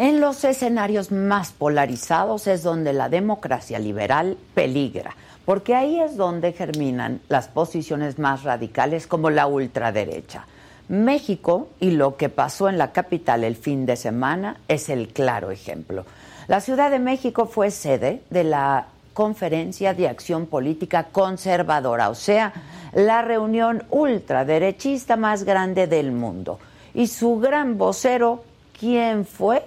En los escenarios más polarizados es donde la democracia liberal peligra, porque ahí es donde germinan las posiciones más radicales como la ultraderecha. México y lo que pasó en la capital el fin de semana es el claro ejemplo. La Ciudad de México fue sede de la Conferencia de Acción Política Conservadora, o sea, la reunión ultraderechista más grande del mundo. Y su gran vocero, ¿quién fue?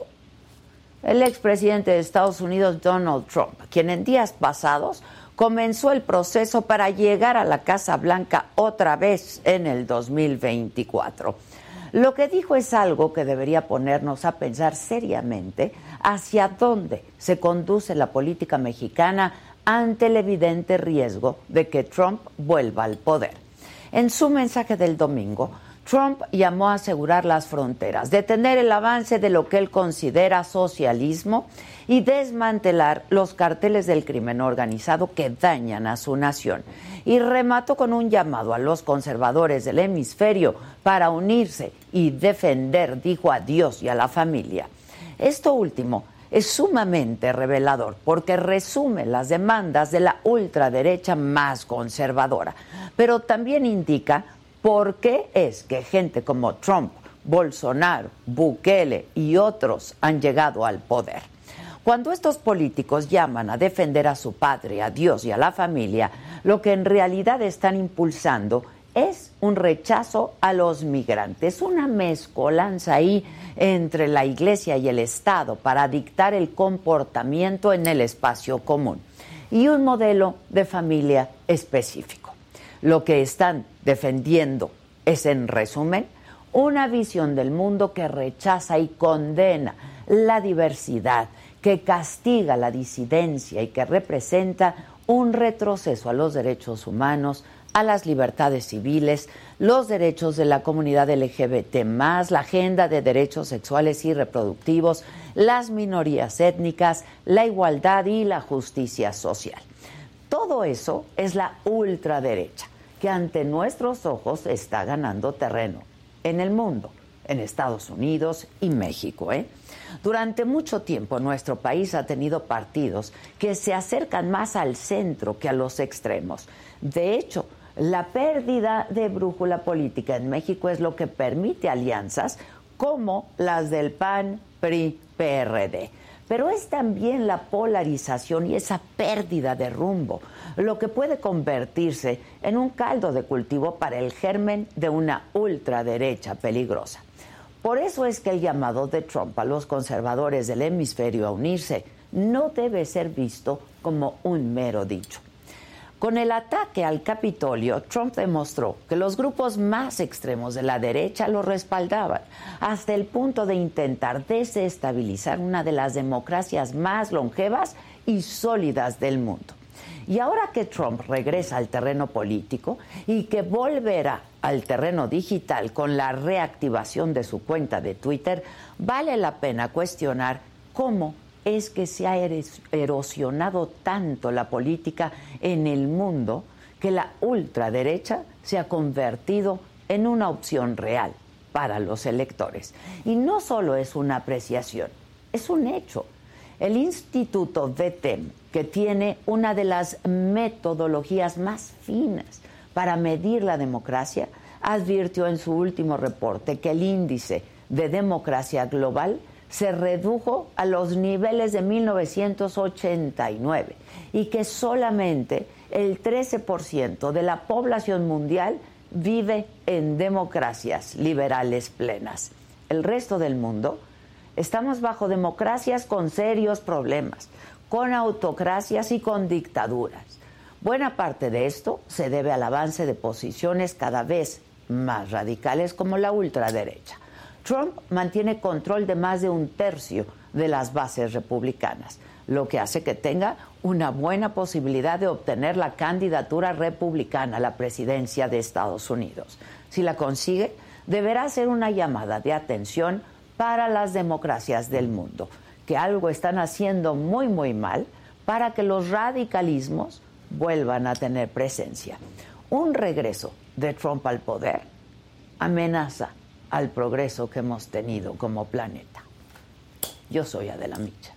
El expresidente de Estados Unidos, Donald Trump, quien en días pasados comenzó el proceso para llegar a la Casa Blanca otra vez en el 2024. Lo que dijo es algo que debería ponernos a pensar seriamente hacia dónde se conduce la política mexicana ante el evidente riesgo de que Trump vuelva al poder. En su mensaje del domingo, Trump llamó a asegurar las fronteras, detener el avance de lo que él considera socialismo y desmantelar los carteles del crimen organizado que dañan a su nación. Y remató con un llamado a los conservadores del hemisferio para unirse y defender, dijo a Dios y a la familia. Esto último es sumamente revelador porque resume las demandas de la ultraderecha más conservadora, pero también indica por qué es que gente como Trump, Bolsonaro, Bukele y otros han llegado al poder. Cuando estos políticos llaman a defender a su patria, a Dios y a la familia, lo que en realidad están impulsando es un rechazo a los migrantes, una mezcolanza ahí entre la Iglesia y el Estado para dictar el comportamiento en el espacio común y un modelo de familia específico. Lo que están defendiendo es, en resumen, una visión del mundo que rechaza y condena la diversidad, que castiga la disidencia y que representa un retroceso a los derechos humanos, a las libertades civiles, los derechos de la comunidad LGBT, la agenda de derechos sexuales y reproductivos, las minorías étnicas, la igualdad y la justicia social. Todo eso es la ultraderecha, que ante nuestros ojos está ganando terreno en el mundo, en Estados Unidos y México. ¿eh? Durante mucho tiempo nuestro país ha tenido partidos que se acercan más al centro que a los extremos. De hecho, la pérdida de brújula política en México es lo que permite alianzas como las del PAN, PRI, PRD. Pero es también la polarización y esa pérdida de rumbo lo que puede convertirse en un caldo de cultivo para el germen de una ultraderecha peligrosa. Por eso es que el llamado de Trump a los conservadores del hemisferio a unirse no debe ser visto como un mero dicho. Con el ataque al Capitolio, Trump demostró que los grupos más extremos de la derecha lo respaldaban, hasta el punto de intentar desestabilizar una de las democracias más longevas y sólidas del mundo. Y ahora que Trump regresa al terreno político y que volverá al terreno digital con la reactivación de su cuenta de Twitter, vale la pena cuestionar cómo es que se ha erosionado tanto la política en el mundo que la ultraderecha se ha convertido en una opción real para los electores. Y no solo es una apreciación, es un hecho. El Instituto VETEM, que tiene una de las metodologías más finas para medir la democracia, advirtió en su último reporte que el índice de democracia global se redujo a los niveles de 1989 y que solamente el 13% de la población mundial vive en democracias liberales plenas. El resto del mundo estamos bajo democracias con serios problemas, con autocracias y con dictaduras. Buena parte de esto se debe al avance de posiciones cada vez más radicales como la ultraderecha. Trump mantiene control de más de un tercio de las bases republicanas, lo que hace que tenga una buena posibilidad de obtener la candidatura republicana a la presidencia de Estados Unidos. Si la consigue, deberá ser una llamada de atención para las democracias del mundo, que algo están haciendo muy, muy mal para que los radicalismos vuelvan a tener presencia. Un regreso de Trump al poder amenaza al progreso que hemos tenido como planeta. Yo soy Adela Micha.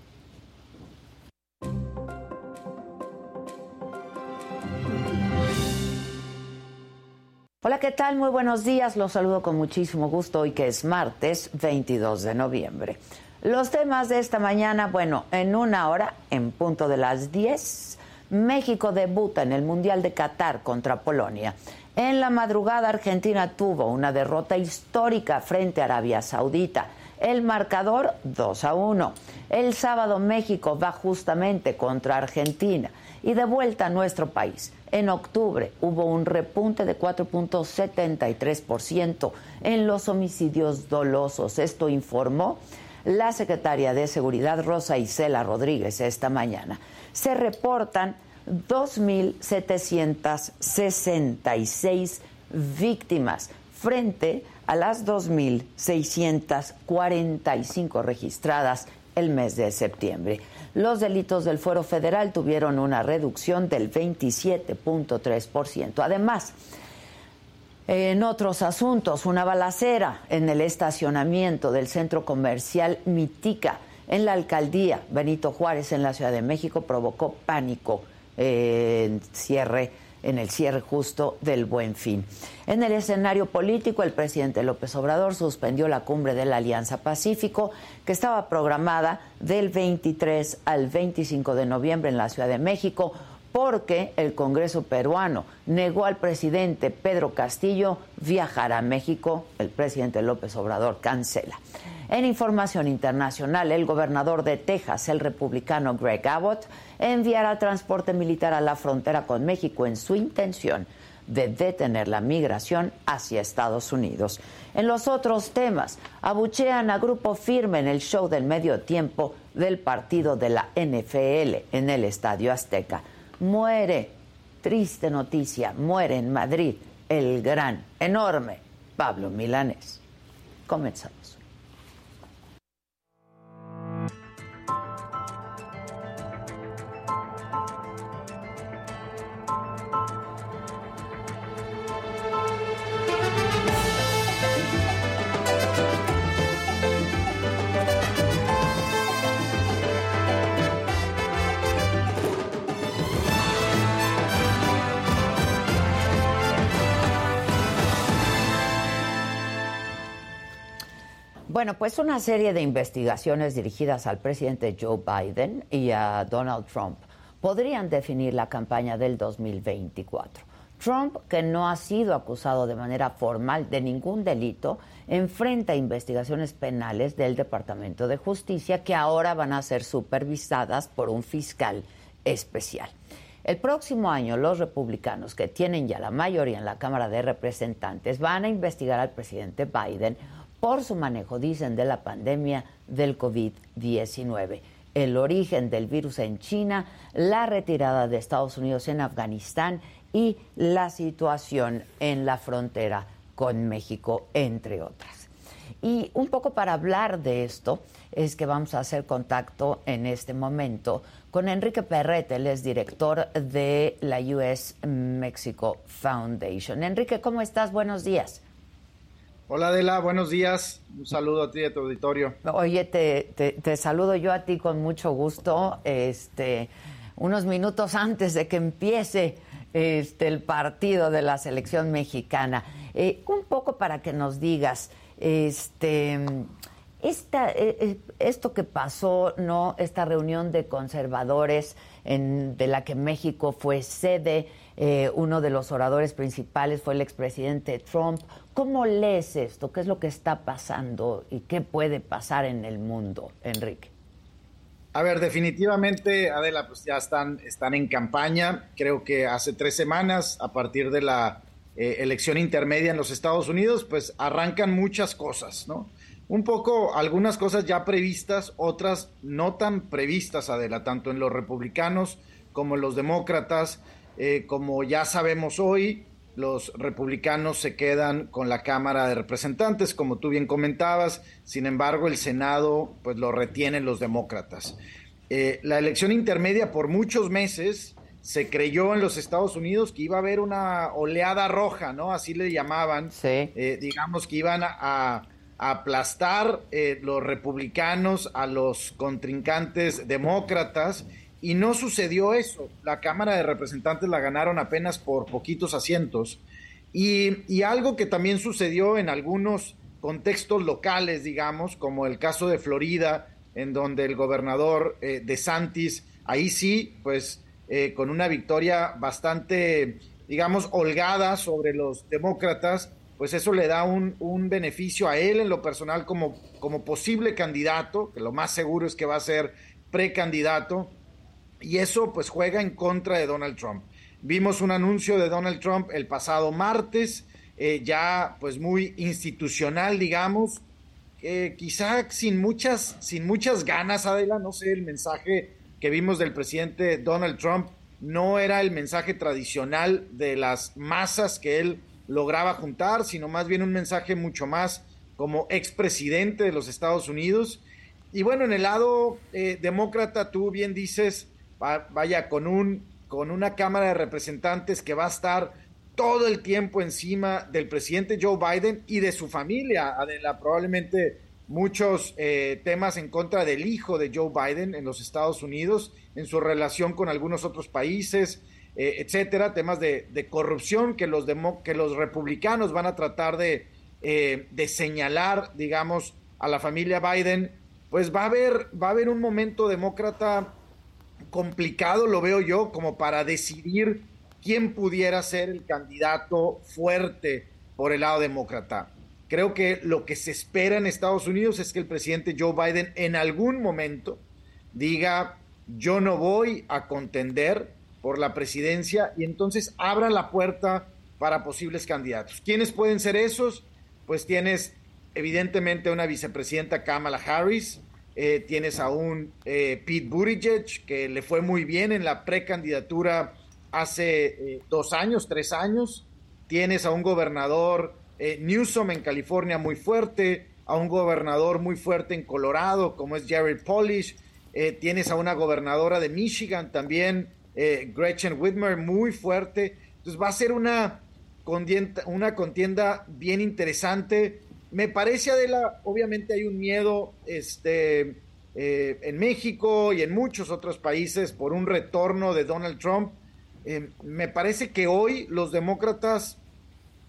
Hola, ¿qué tal? Muy buenos días. Los saludo con muchísimo gusto hoy que es martes 22 de noviembre. Los temas de esta mañana, bueno, en una hora, en punto de las 10, México debuta en el Mundial de Qatar contra Polonia. En la madrugada, Argentina tuvo una derrota histórica frente a Arabia Saudita. El marcador 2 a 1. El sábado México va justamente contra Argentina y de vuelta a nuestro país. En octubre hubo un repunte de 4.73% en los homicidios dolosos. Esto informó la secretaria de Seguridad Rosa Isela Rodríguez esta mañana. Se reportan 2.766 víctimas frente a las 2.645 registradas el mes de septiembre. Los delitos del fuero federal tuvieron una reducción del 27.3%. Además, en otros asuntos, una balacera en el estacionamiento del centro comercial Mitica en la alcaldía Benito Juárez en la Ciudad de México provocó pánico cierre en el cierre justo del Buen Fin. En el escenario político, el presidente López Obrador suspendió la cumbre de la Alianza Pacífico, que estaba programada del 23 al 25 de noviembre en la Ciudad de México porque el Congreso peruano negó al presidente Pedro Castillo viajar a México. El presidente López Obrador cancela. En información internacional, el gobernador de Texas, el republicano Greg Abbott, enviará transporte militar a la frontera con México en su intención de detener la migración hacia Estados Unidos. En los otros temas, abuchean a grupo firme en el show del medio tiempo del partido de la NFL en el Estadio Azteca muere, triste noticia, muere en Madrid el gran, enorme Pablo Milanés. Comenzamos. Bueno, pues una serie de investigaciones dirigidas al presidente Joe Biden y a Donald Trump podrían definir la campaña del 2024. Trump, que no ha sido acusado de manera formal de ningún delito, enfrenta investigaciones penales del Departamento de Justicia que ahora van a ser supervisadas por un fiscal especial. El próximo año los republicanos, que tienen ya la mayoría en la Cámara de Representantes, van a investigar al presidente Biden por su manejo, dicen, de la pandemia del COVID-19 el origen del virus en China, la retirada de Estados Unidos en Afganistán y la situación en la frontera con México, entre otras. Y un poco para hablar de esto es que vamos a hacer contacto en este momento con Enrique Perret, él es director de la US Mexico Foundation. Enrique, ¿cómo estás? Buenos días. Hola Adela, buenos días. Un saludo a ti y a tu auditorio. Oye, te, saludo yo a ti con mucho gusto. Este, unos minutos antes de que empiece este, el partido de la selección mexicana. Eh, un poco para que nos digas, este, esta, eh, eh, esto que pasó, no, esta reunión de conservadores de la que México fue sede. Uno de los oradores principales fue el expresidente Trump. ¿Cómo lees esto? ¿Qué es lo que está pasando y qué puede pasar en el mundo, Enrique? A ver, definitivamente, Adela, pues ya están, están en campaña. Creo que hace tres semanas, a partir de la eh, elección intermedia en los Estados Unidos, pues arrancan muchas cosas, ¿no? Un poco, algunas cosas ya previstas, otras no tan previstas, Adela, tanto en los republicanos como en los demócratas. Eh, como ya sabemos hoy, los republicanos se quedan con la Cámara de Representantes, como tú bien comentabas, sin embargo el Senado pues lo retienen los demócratas. Eh, la elección intermedia por muchos meses se creyó en los Estados Unidos que iba a haber una oleada roja, ¿no? Así le llamaban. Sí. Eh, digamos que iban a, aplastar eh, los republicanos a los contrincantes demócratas y no sucedió eso. La Cámara de Representantes la ganaron apenas por poquitos asientos. Y, algo que también sucedió en algunos contextos locales, digamos, como el caso de Florida, en donde el gobernador eh, de Santis, ahí sí, pues eh, con una victoria bastante, digamos, holgada sobre los demócratas, pues eso le da un, un, beneficio a él en lo personal como, como posible candidato, que lo más seguro es que va a ser precandidato, y eso pues juega en contra de Donald Trump. Vimos un anuncio de Donald Trump el pasado martes, eh, ya pues muy institucional, digamos, quizá sin muchas, sin muchas ganas, Adela, no sé, el mensaje que vimos del presidente Donald Trump no era el mensaje tradicional de las masas que él lograba juntar, sino más bien un mensaje mucho más como expresidente de los Estados Unidos. Y bueno, en el lado eh, demócrata, tú bien dices, vaya, con, un, con una Cámara de Representantes que va a estar todo el tiempo encima del presidente Joe Biden y de su familia. Probablemente muchos eh, temas en contra del hijo de Joe Biden en los Estados Unidos, en su relación con algunos otros países, eh, etcétera, temas de, corrupción que los, que los republicanos van a tratar de, eh, de señalar, digamos, a la familia Biden. Pues va a haber, va a haber un momento demócrata complicado, lo veo yo, como para decidir quién pudiera ser el candidato fuerte por el lado demócrata. Creo que lo que se espera en Estados Unidos es que el presidente Joe Biden en algún momento diga, yo no voy a contender por la presidencia y entonces abra la puerta para posibles candidatos. ¿Quiénes pueden ser esos? Pues tienes evidentemente una vicepresidenta Kamala Harris, eh, tienes a un eh, Pete Buttigieg que le fue muy bien en la precandidatura hace eh, dos años, tres años. Tienes a un gobernador Newsom en California muy fuerte, a un gobernador muy fuerte en Colorado como es Jared Polish. tienes a una gobernadora de Michigan también, Gretchen Whitmer, muy fuerte. Entonces va a ser una una contienda bien interesante me parece, Adela, obviamente hay un miedo este, eh, en México y en muchos otros países por un retorno de Donald Trump. Eh, me parece que hoy los demócratas,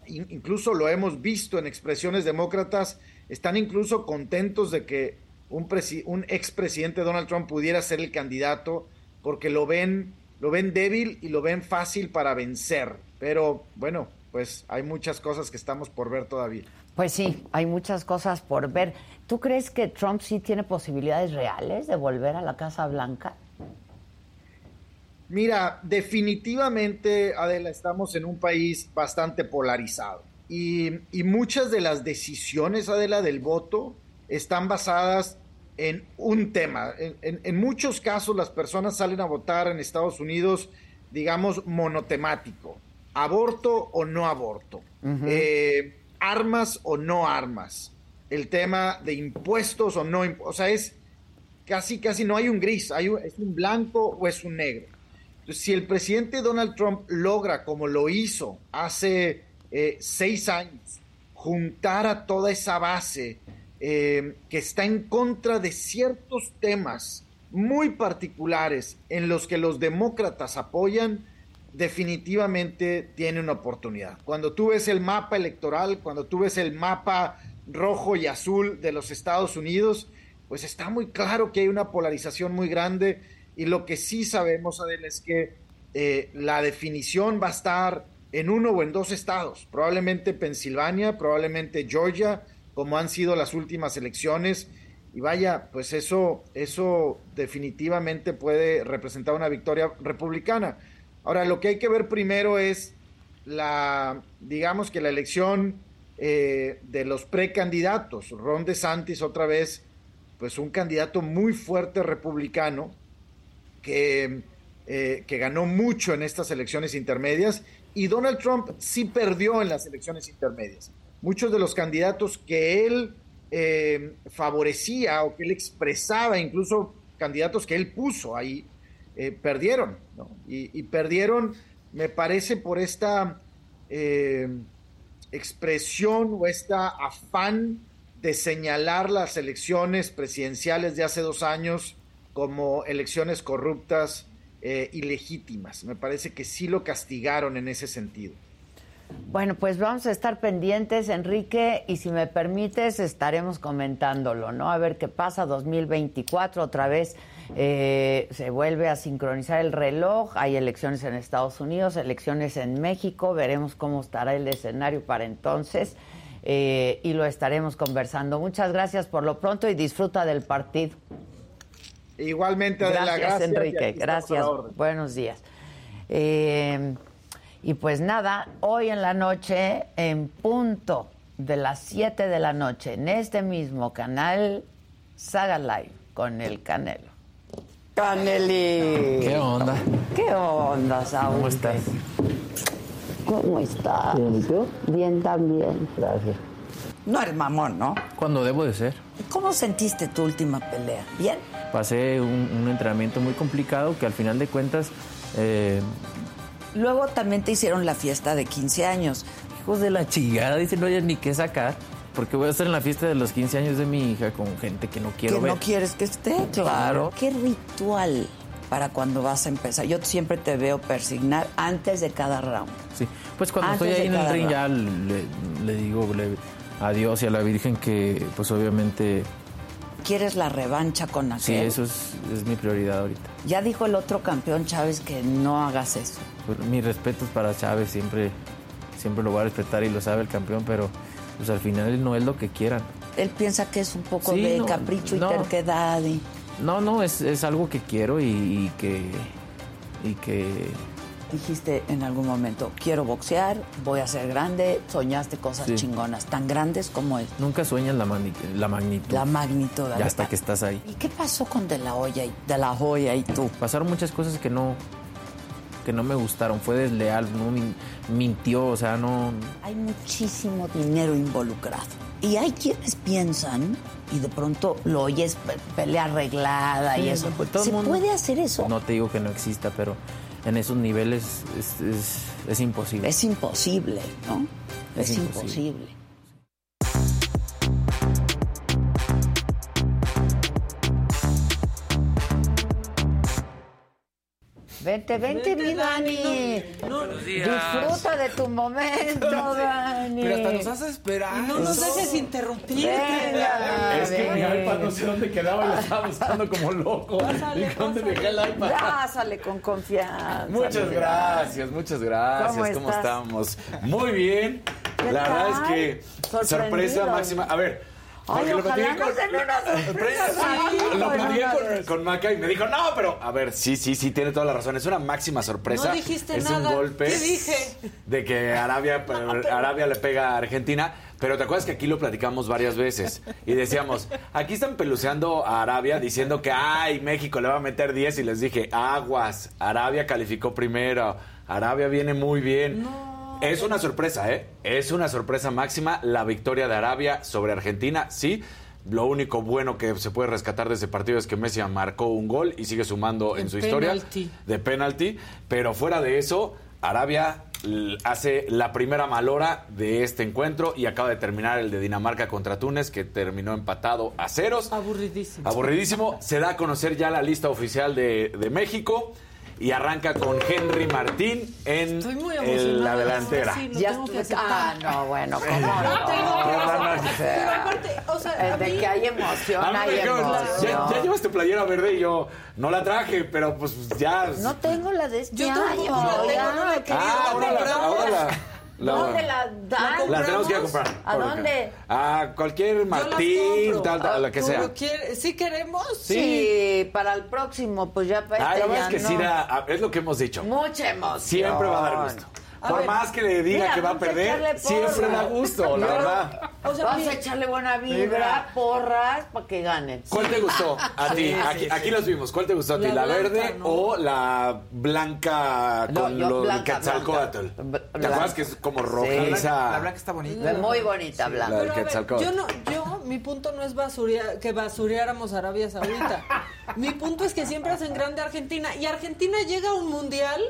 incluso lo hemos visto en expresiones demócratas, están incluso contentos de que un, un expresidente Donald Trump pudiera ser el candidato porque lo ven, lo ven débil y lo ven fácil para vencer. Pero bueno, pues hay muchas cosas que estamos por ver todavía. Pues sí, hay muchas cosas por ver. ¿Tú crees que Trump sí tiene posibilidades reales de volver a la Casa Blanca? Mira, definitivamente, Adela, estamos en un país bastante polarizado y, muchas de las decisiones, Adela, del voto están basadas en un tema. En, muchos casos las personas salen a votar en Estados Unidos, digamos, monotemático, aborto o no aborto armas o no armas, el tema de impuestos o no, o sea, es casi, casi no hay un gris, hay es un blanco o es un negro. Entonces, si el presidente Donald Trump logra, como lo hizo hace eh, seis años, juntar a toda esa base eh, que está en contra de ciertos temas muy particulares en los que los demócratas apoyan, definitivamente tiene una oportunidad. Cuando tú ves el mapa electoral, cuando tú ves el mapa rojo y azul de los Estados Unidos, pues está muy claro que hay una polarización muy grande y lo que sí sabemos, Adel, es que eh, la definición va a estar en uno o en dos estados, probablemente Pensilvania, probablemente Georgia, como han sido las últimas elecciones. Y vaya, pues eso, eso definitivamente puede representar una victoria republicana. Ahora, lo que hay que ver primero es la, digamos que la elección eh, de los precandidatos. Ron DeSantis, otra vez, pues un candidato muy fuerte republicano que, eh, que ganó mucho en estas elecciones intermedias y Donald Trump sí perdió en las elecciones intermedias. Muchos de los candidatos que él eh, favorecía o que él expresaba, incluso candidatos que él puso ahí, eh, perdieron, ¿no? y, perdieron, me parece, por esta eh, expresión o esta afán de señalar las elecciones presidenciales de hace dos años como elecciones corruptas, eh, ilegítimas. Me parece que sí lo castigaron en ese sentido. Bueno, pues vamos a estar pendientes, Enrique, y si me permites, estaremos comentándolo, ¿no? A ver qué pasa, 2024, otra vez eh, se vuelve a sincronizar el reloj, hay elecciones en Estados Unidos, elecciones en México, veremos cómo estará el escenario para entonces. Eh, y lo estaremos conversando. Muchas gracias por lo pronto y disfruta del partido. Igualmente, gracias, Enrique. Gracias. Buenos días. Eh, y pues nada, hoy en la noche, en punto de las 7 de la noche, en este mismo canal, Saga Live con el Canelo. Caneli. ¿Qué onda? ¿Qué onda, Saúl? ¿Cómo estás? ¿Cómo estás? Bien, ¿y tú? Bien también. Gracias. No eres mamón, ¿no? Cuando debo de ser. ¿Cómo sentiste tu última pelea? ¿Bien? Pasé un, entrenamiento muy complicado que al final de cuentas... Eh, Luego también te hicieron la fiesta de 15 años. Hijos de la chingada, dicen, no hay ni qué sacar. Porque voy a estar en la fiesta de los 15 años de mi hija con gente que no quiero que no quieres que esté, claro. ¿Qué ritual para cuando vas a empezar? Yo siempre te veo persignar antes de cada round. Sí, pues cuando estoy ahí en el ring ya le, digo a Dios y a la Virgen que pues obviamente quieres la revancha con aquel. Sí, eso es, mi prioridad ahorita. Ya dijo el otro campeón Chávez que no hagas eso. Pues, mi respeto es para Chávez, siempre, siempre lo voy a respetar y lo sabe el campeón, pero pues al final no es lo que quieran. Él piensa que es un poco de capricho y terquedad. Y... No, no, es, es algo que quiero y que, y que dijiste en algún momento, quiero boxear, voy a ser grande, soñaste cosas chingonas, tan grandes como es. Nunca sueñas la, la magnitud. La magnitud. Ya hasta que estás ahí. ¿Y qué pasó con De La Hoya y, de la Joya y tú? Pasaron muchas cosas que no que no me gustaron, fue desleal, no mintió, o sea, no... Hay muchísimo dinero involucrado. Y hay quienes piensan, y de pronto lo oyes pelea arreglada y eso. Pues, ¿Se puede hacer eso? No te digo que no exista, pero en esos niveles es, imposible. Es imposible, ¿no? Es, imposible. Vente, vente, mi Dani. Disfruta de tu momento, Dani. Pero hasta nos hace esperar. No nos dejes interrumpir. es que mi iPad no sé dónde quedaba y lo estaba buscando como loco. ¿Y dónde dejé el iPad? Pásale con confianza. Muchas gracias, muchas gracias. ¿Cómo, estamos? Muy bien. La verdad es que sorpresa máxima. A ver. Porque lo platiqué con, lo platiqué con, Maca y me dijo, no, pero a ver, sí, sí, sí, tiene toda la razón. Es una máxima sorpresa. No dijiste es nada. un golpe ¿Qué dije? de que Arabia, Arabia le pega a Argentina. Pero te acuerdas que aquí lo platicamos varias veces y decíamos, aquí están peluceando a Arabia diciendo que, ay, México le va a meter 10 y les dije, aguas, Arabia calificó primero, Arabia viene muy bien. No. Es una sorpresa, ¿eh? Es una sorpresa máxima la victoria de Arabia sobre Argentina, sí. Lo único bueno que se puede rescatar de ese partido es que Messi marcó un gol y sigue sumando en, su historia de penalti. Pero fuera de eso, Arabia hace la primera malora de este encuentro y acaba de terminar el de Dinamarca contra Túnez, que terminó empatado a ceros. Aburridísimo. Aburridísimo. Se da a conocer ya la lista oficial de, de México y arranca con Henry Martín en la delantera. ya ah, no, bueno, ¿cómo no? Pero aparte, o sea, de que hay emoción, hay emoción. Ya, llevas tu playera verde y yo no la traje, pero pues ya. No tengo la de este yo año. Yo no la tengo, no la Ah, ahora la, ahora la ¿Dónde la dan? La tenemos que ir a comprar. ¿A dónde? A cualquier Martín, tal, tal, la que sea. ¿Sí queremos? Sí. para el próximo, pues ya para este ah, es que sí da, es lo que hemos dicho. Mucha emoción. Siempre va a dar gusto. Por más que le diga que va a perder, siempre da gusto, la verdad. O sea, Vas a echarle buena vibra, porras, para que ganen. ¿Cuál te gustó a ti? aquí, los vimos. ¿Cuál te gustó a ti? ¿La, verde o la blanca con los Quetzalcoatl? ¿Te acuerdas que es como rojiza? La blanca está bonita. Muy bonita, blanca. La del Quetzalcoatl. Yo, no, yo, mi punto no es basuria, que basureáramos Arabia Saudita. mi punto es que siempre hacen grande Argentina. Y Argentina llega a un mundial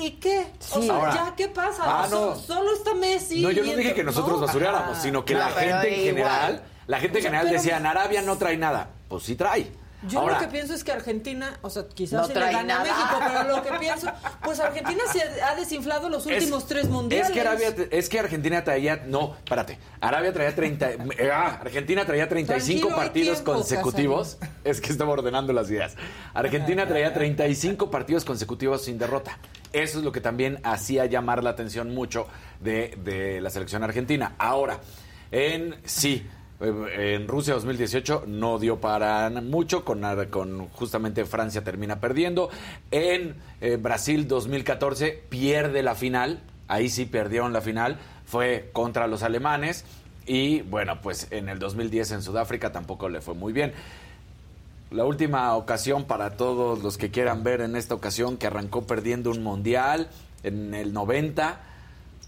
¿Y qué? O Sí. sea, Ahora- ya, ¿qué pasa? Ah, no. Solo está Messi. No, yo no dije que nosotros no. basureáramos, sino que No, la gente en igual. general, la gente en O general pero- decía, en Arabia no trae nada. Pues sí trae. Yo Ahora, lo que pienso es que Argentina, o sea, quizás No sí le gane a. México, pero lo que pienso, pues Argentina se ha desinflado los últimos es- tres mundiales. Es que, Arabia, es que Argentina traía, no, espérate, Arabia traía 30, eh, ah, Argentina traía 35 Tranquilo, partidos tiempo, consecutivos. Es que estaba ordenando las ideas. Argentina traía 35 partidos consecutivos sin derrota. Eso es lo que también hacía llamar la atención mucho de, de la selección argentina. Ahora, en sí. Eh, En Rusia 2018 no dio para mucho, con, justamente Francia termina perdiendo. En eh, Brasil 2014 pierde la final, ahí sí perdieron la final, fue contra los alemanes. Y bueno, pues en el 2010 en Sudáfrica tampoco le fue muy bien. La última ocasión para todos los que quieran ver en esta ocasión que arrancó perdiendo un mundial en el 90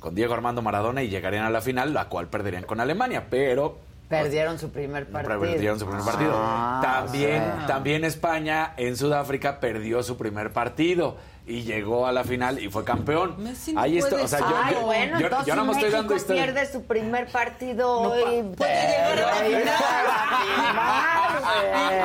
con Diego Armando Maradona y llegarían a la final, la cual perderían con Alemania, pero Perdieron su primer partido. Perdieron su primer partido. Ah, también, o sea. también España en Sudáfrica perdió su primer partido y llegó a la final y fue campeón. Messi no Ahí está, o sea, yo, Ay, yo- bueno, yo- yo nada más estoy México dando historia. pierde su primer partido hoy. puede llegar a la final.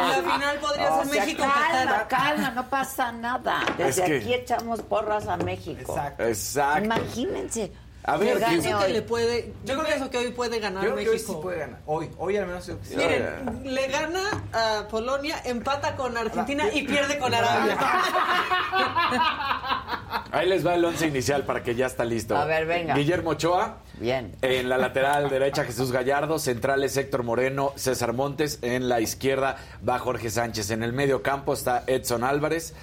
La final podría O ser sea, México-Qatar. Calma, calma, no pasa nada. Desde Es que- aquí echamos porras a México. Exacto. Exacto. Imagínense. A ver, que gane ¿qué- Pienso que le puede, yo, Yo creo pienso que- que hoy puede ganar Yo creo que México. hoy sí puede ganar. Hoy, hoy al menos. yo- Miren, le gana a Polonia, empata con Argentina y pierde con Arabia. Ahí les va el once inicial para que ya está listo. A ver, venga. Guillermo Ochoa. Bien. En la lateral derecha Jesús Gallardo, centrales Héctor Moreno, César Montes, en la izquierda va Jorge Sánchez, en el medio campo está Edson Álvarez,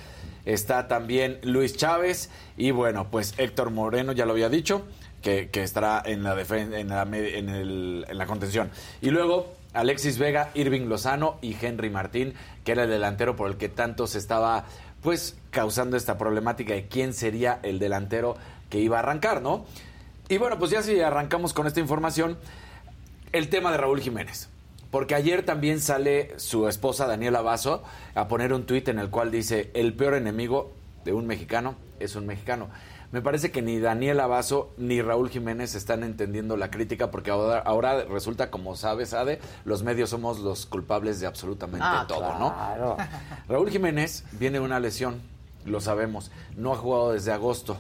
está también Luis Chávez y bueno, pues Héctor Moreno ya lo había dicho que, que estará en la, defen- en, la, en, el- en la contención. Y luego Alexis Vega, Irving Lozano y Henry Martín, que era el delantero por el que tanto se estaba pues causando esta problemática de quién sería el delantero que iba a arrancar, ¿no? Y bueno, pues ya si arrancamos con esta información, el tema de Raúl Jiménez. Porque ayer también sale su esposa Daniela Vaso a poner un tuit en el cual dice, el peor enemigo de un mexicano es un mexicano. Me parece que ni Daniela Vaso ni Raúl Jiménez están entendiendo la crítica porque ahora, ahora resulta, como sabes, Ade, los medios somos los culpables de absolutamente Ah, todo, ¿no? claro. Raúl Jiménez viene de una lesión, lo sabemos, no ha jugado desde agosto.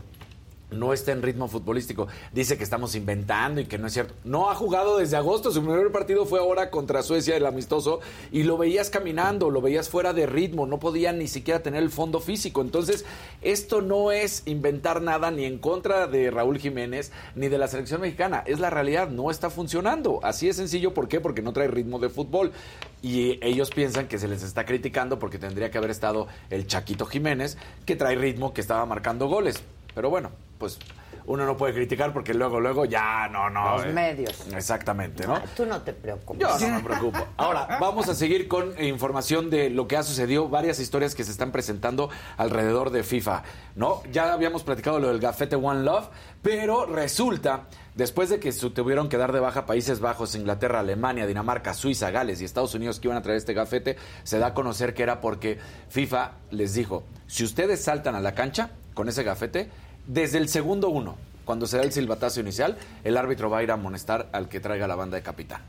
No está en ritmo futbolístico. Dice que estamos inventando y que no es cierto. No ha jugado desde agosto. Su primer partido fue ahora contra Suecia, el amistoso, y lo veías caminando, lo veías fuera de ritmo. No podía ni siquiera tener el fondo físico. Entonces, esto no es inventar nada ni en contra de Raúl Jiménez ni de la selección mexicana. Es la realidad. No está funcionando. Así es sencillo. ¿Por qué? Porque no trae ritmo de fútbol. Y ellos piensan que se les está criticando porque tendría que haber estado el Chaquito Jiménez, que trae ritmo, que estaba marcando goles. Pero bueno, pues uno no puede criticar porque luego, luego ya, no, no. Los eh, medios. Exactamente, ¿no? Ah, Tú no te preocupes. Yo no me preocupo. Ahora, vamos a seguir con información de lo que ha sucedido, varias historias que se están presentando alrededor de FIFA, ¿no? Ya habíamos platicado lo del gafete One Love, pero resulta, después de que se tuvieron que dar de baja Países Bajos, Inglaterra, Alemania, Dinamarca, Suiza, Gales y Estados Unidos que iban a traer este gafete, se da a conocer que era porque FIFA les dijo, si ustedes saltan a la cancha con ese gafete, desde el segundo uno, cuando se da el silbatazo inicial, el árbitro va a ir a amonestar al que traiga la banda de capitán.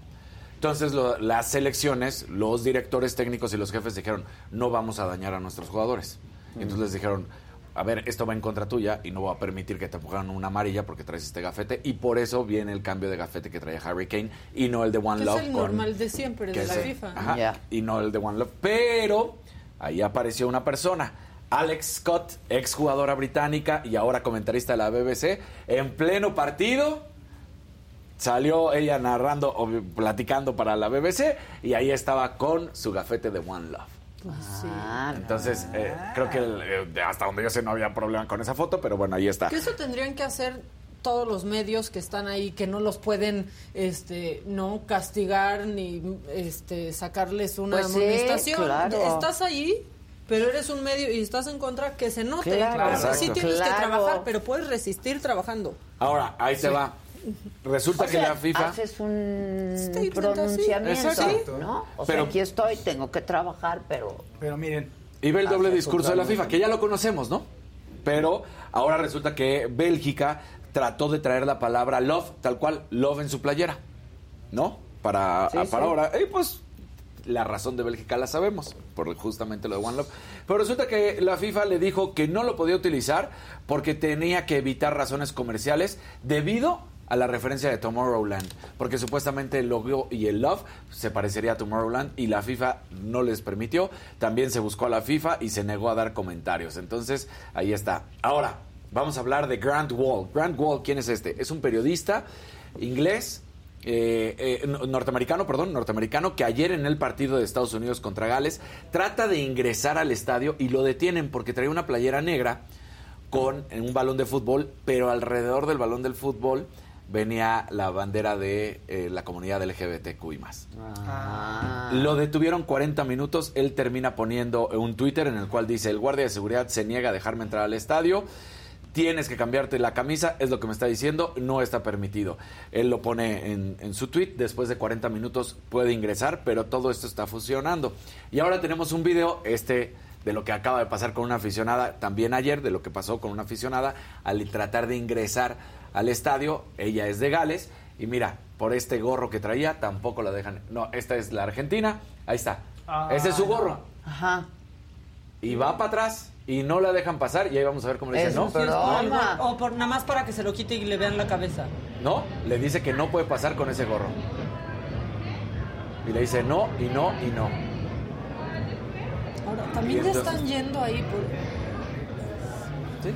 Entonces lo- las selecciones, los directores técnicos y los jefes dijeron, no vamos a dañar a nuestros jugadores. Y entonces les dijeron, a ver, esto va en contra tuya y no voy a permitir que te pongan una amarilla porque traes este gafete. Y por eso viene el cambio de gafete que traía Harry Kane y no el de One Que Love. es el con- normal de siempre, de la el- FIFA. ajá. Y no el de One Love. Pero ahí apareció una persona. Alex Scott, exjugadora británica y ahora comentarista de la BBC, en pleno partido, salió ella narrando o platicando para la BBC y ahí estaba con su gafete de One Love. Ah, no. Entonces, eh, creo que el- eh, hasta donde yo sé no había problema con esa foto, pero bueno, ahí está. Que eso tendrían que hacer todos los medios que están ahí, que no los pueden este no castigar ni este sacarles una Pues sí, amonestación. claro. Estás ahí, pero eres un medio y estás en contra que se note. Claro. Porque sí tienes que trabajar, pero puedes resistir trabajando. Ahora, ahí se va. Resulta O que sea, la FIFA... haces un pronunciamiento. Exacto. ¿no? O Pero- sea, aquí estoy, tengo que trabajar, pero Pero miren, Y ve el doble discurso de la. FIFA, que ya lo conocemos, ¿no? Pero ahora resulta que Bélgica trató de traer la palabra love, tal cual, love en su playera, ¿no? Para, para ahora. Y pues la razón de Bélgica la sabemos, por justamente lo de One Love. Pero resulta que la FIFA le dijo que no lo podía utilizar porque tenía que evitar razones comerciales debido a la referencia de Tomorrowland, porque supuestamente el logo y el love se parecería a Tomorrowland y la FIFA no les permitió. También se buscó a la FIFA y se negó a dar comentarios. Entonces, ahí está. Ahora, vamos a hablar de Grant Wall. Grant Wall, ¿quién es este? Es un periodista inglés eh, eh, norteamericano, perdón, norteamericano, que ayer en el partido de Estados Unidos contra Gales trata de ingresar al estadio y lo detienen porque trae una playera negra con un balón de fútbol, pero alrededor del balón del fútbol venía la bandera de eh, la comunidad LGBTQI más. Ah. Lo detuvieron 40 minutos, él termina poniendo un Twitter en el cual dice, el guardia de seguridad se niega a dejarme entrar al estadio, tienes que cambiarte la camisa, es lo que me está diciendo, no está permitido. Él lo pone en, en, su tweet, después de 40 minutos puede ingresar, pero todo esto está funcionando. Y ahora tenemos un video, este de lo que acaba de pasar con una aficionada, también ayer, de lo que pasó con una aficionada al tratar de ingresar al estadio, ella es de Gales, y mira, por este gorro que traía, tampoco la dejan. No, esta es la Argentina, ahí está. Ah. Ese es su gorro. Ajá. Y va para atrás y no la dejan pasar y ahí vamos a ver cómo le dicen, ¿no? o por nada más para que se lo quite y le vean la cabeza. No, le dice que no puede pasar con ese gorro. Y le dice no y no y no. Ahora, también ya están yendo ahí por... ¿Sí?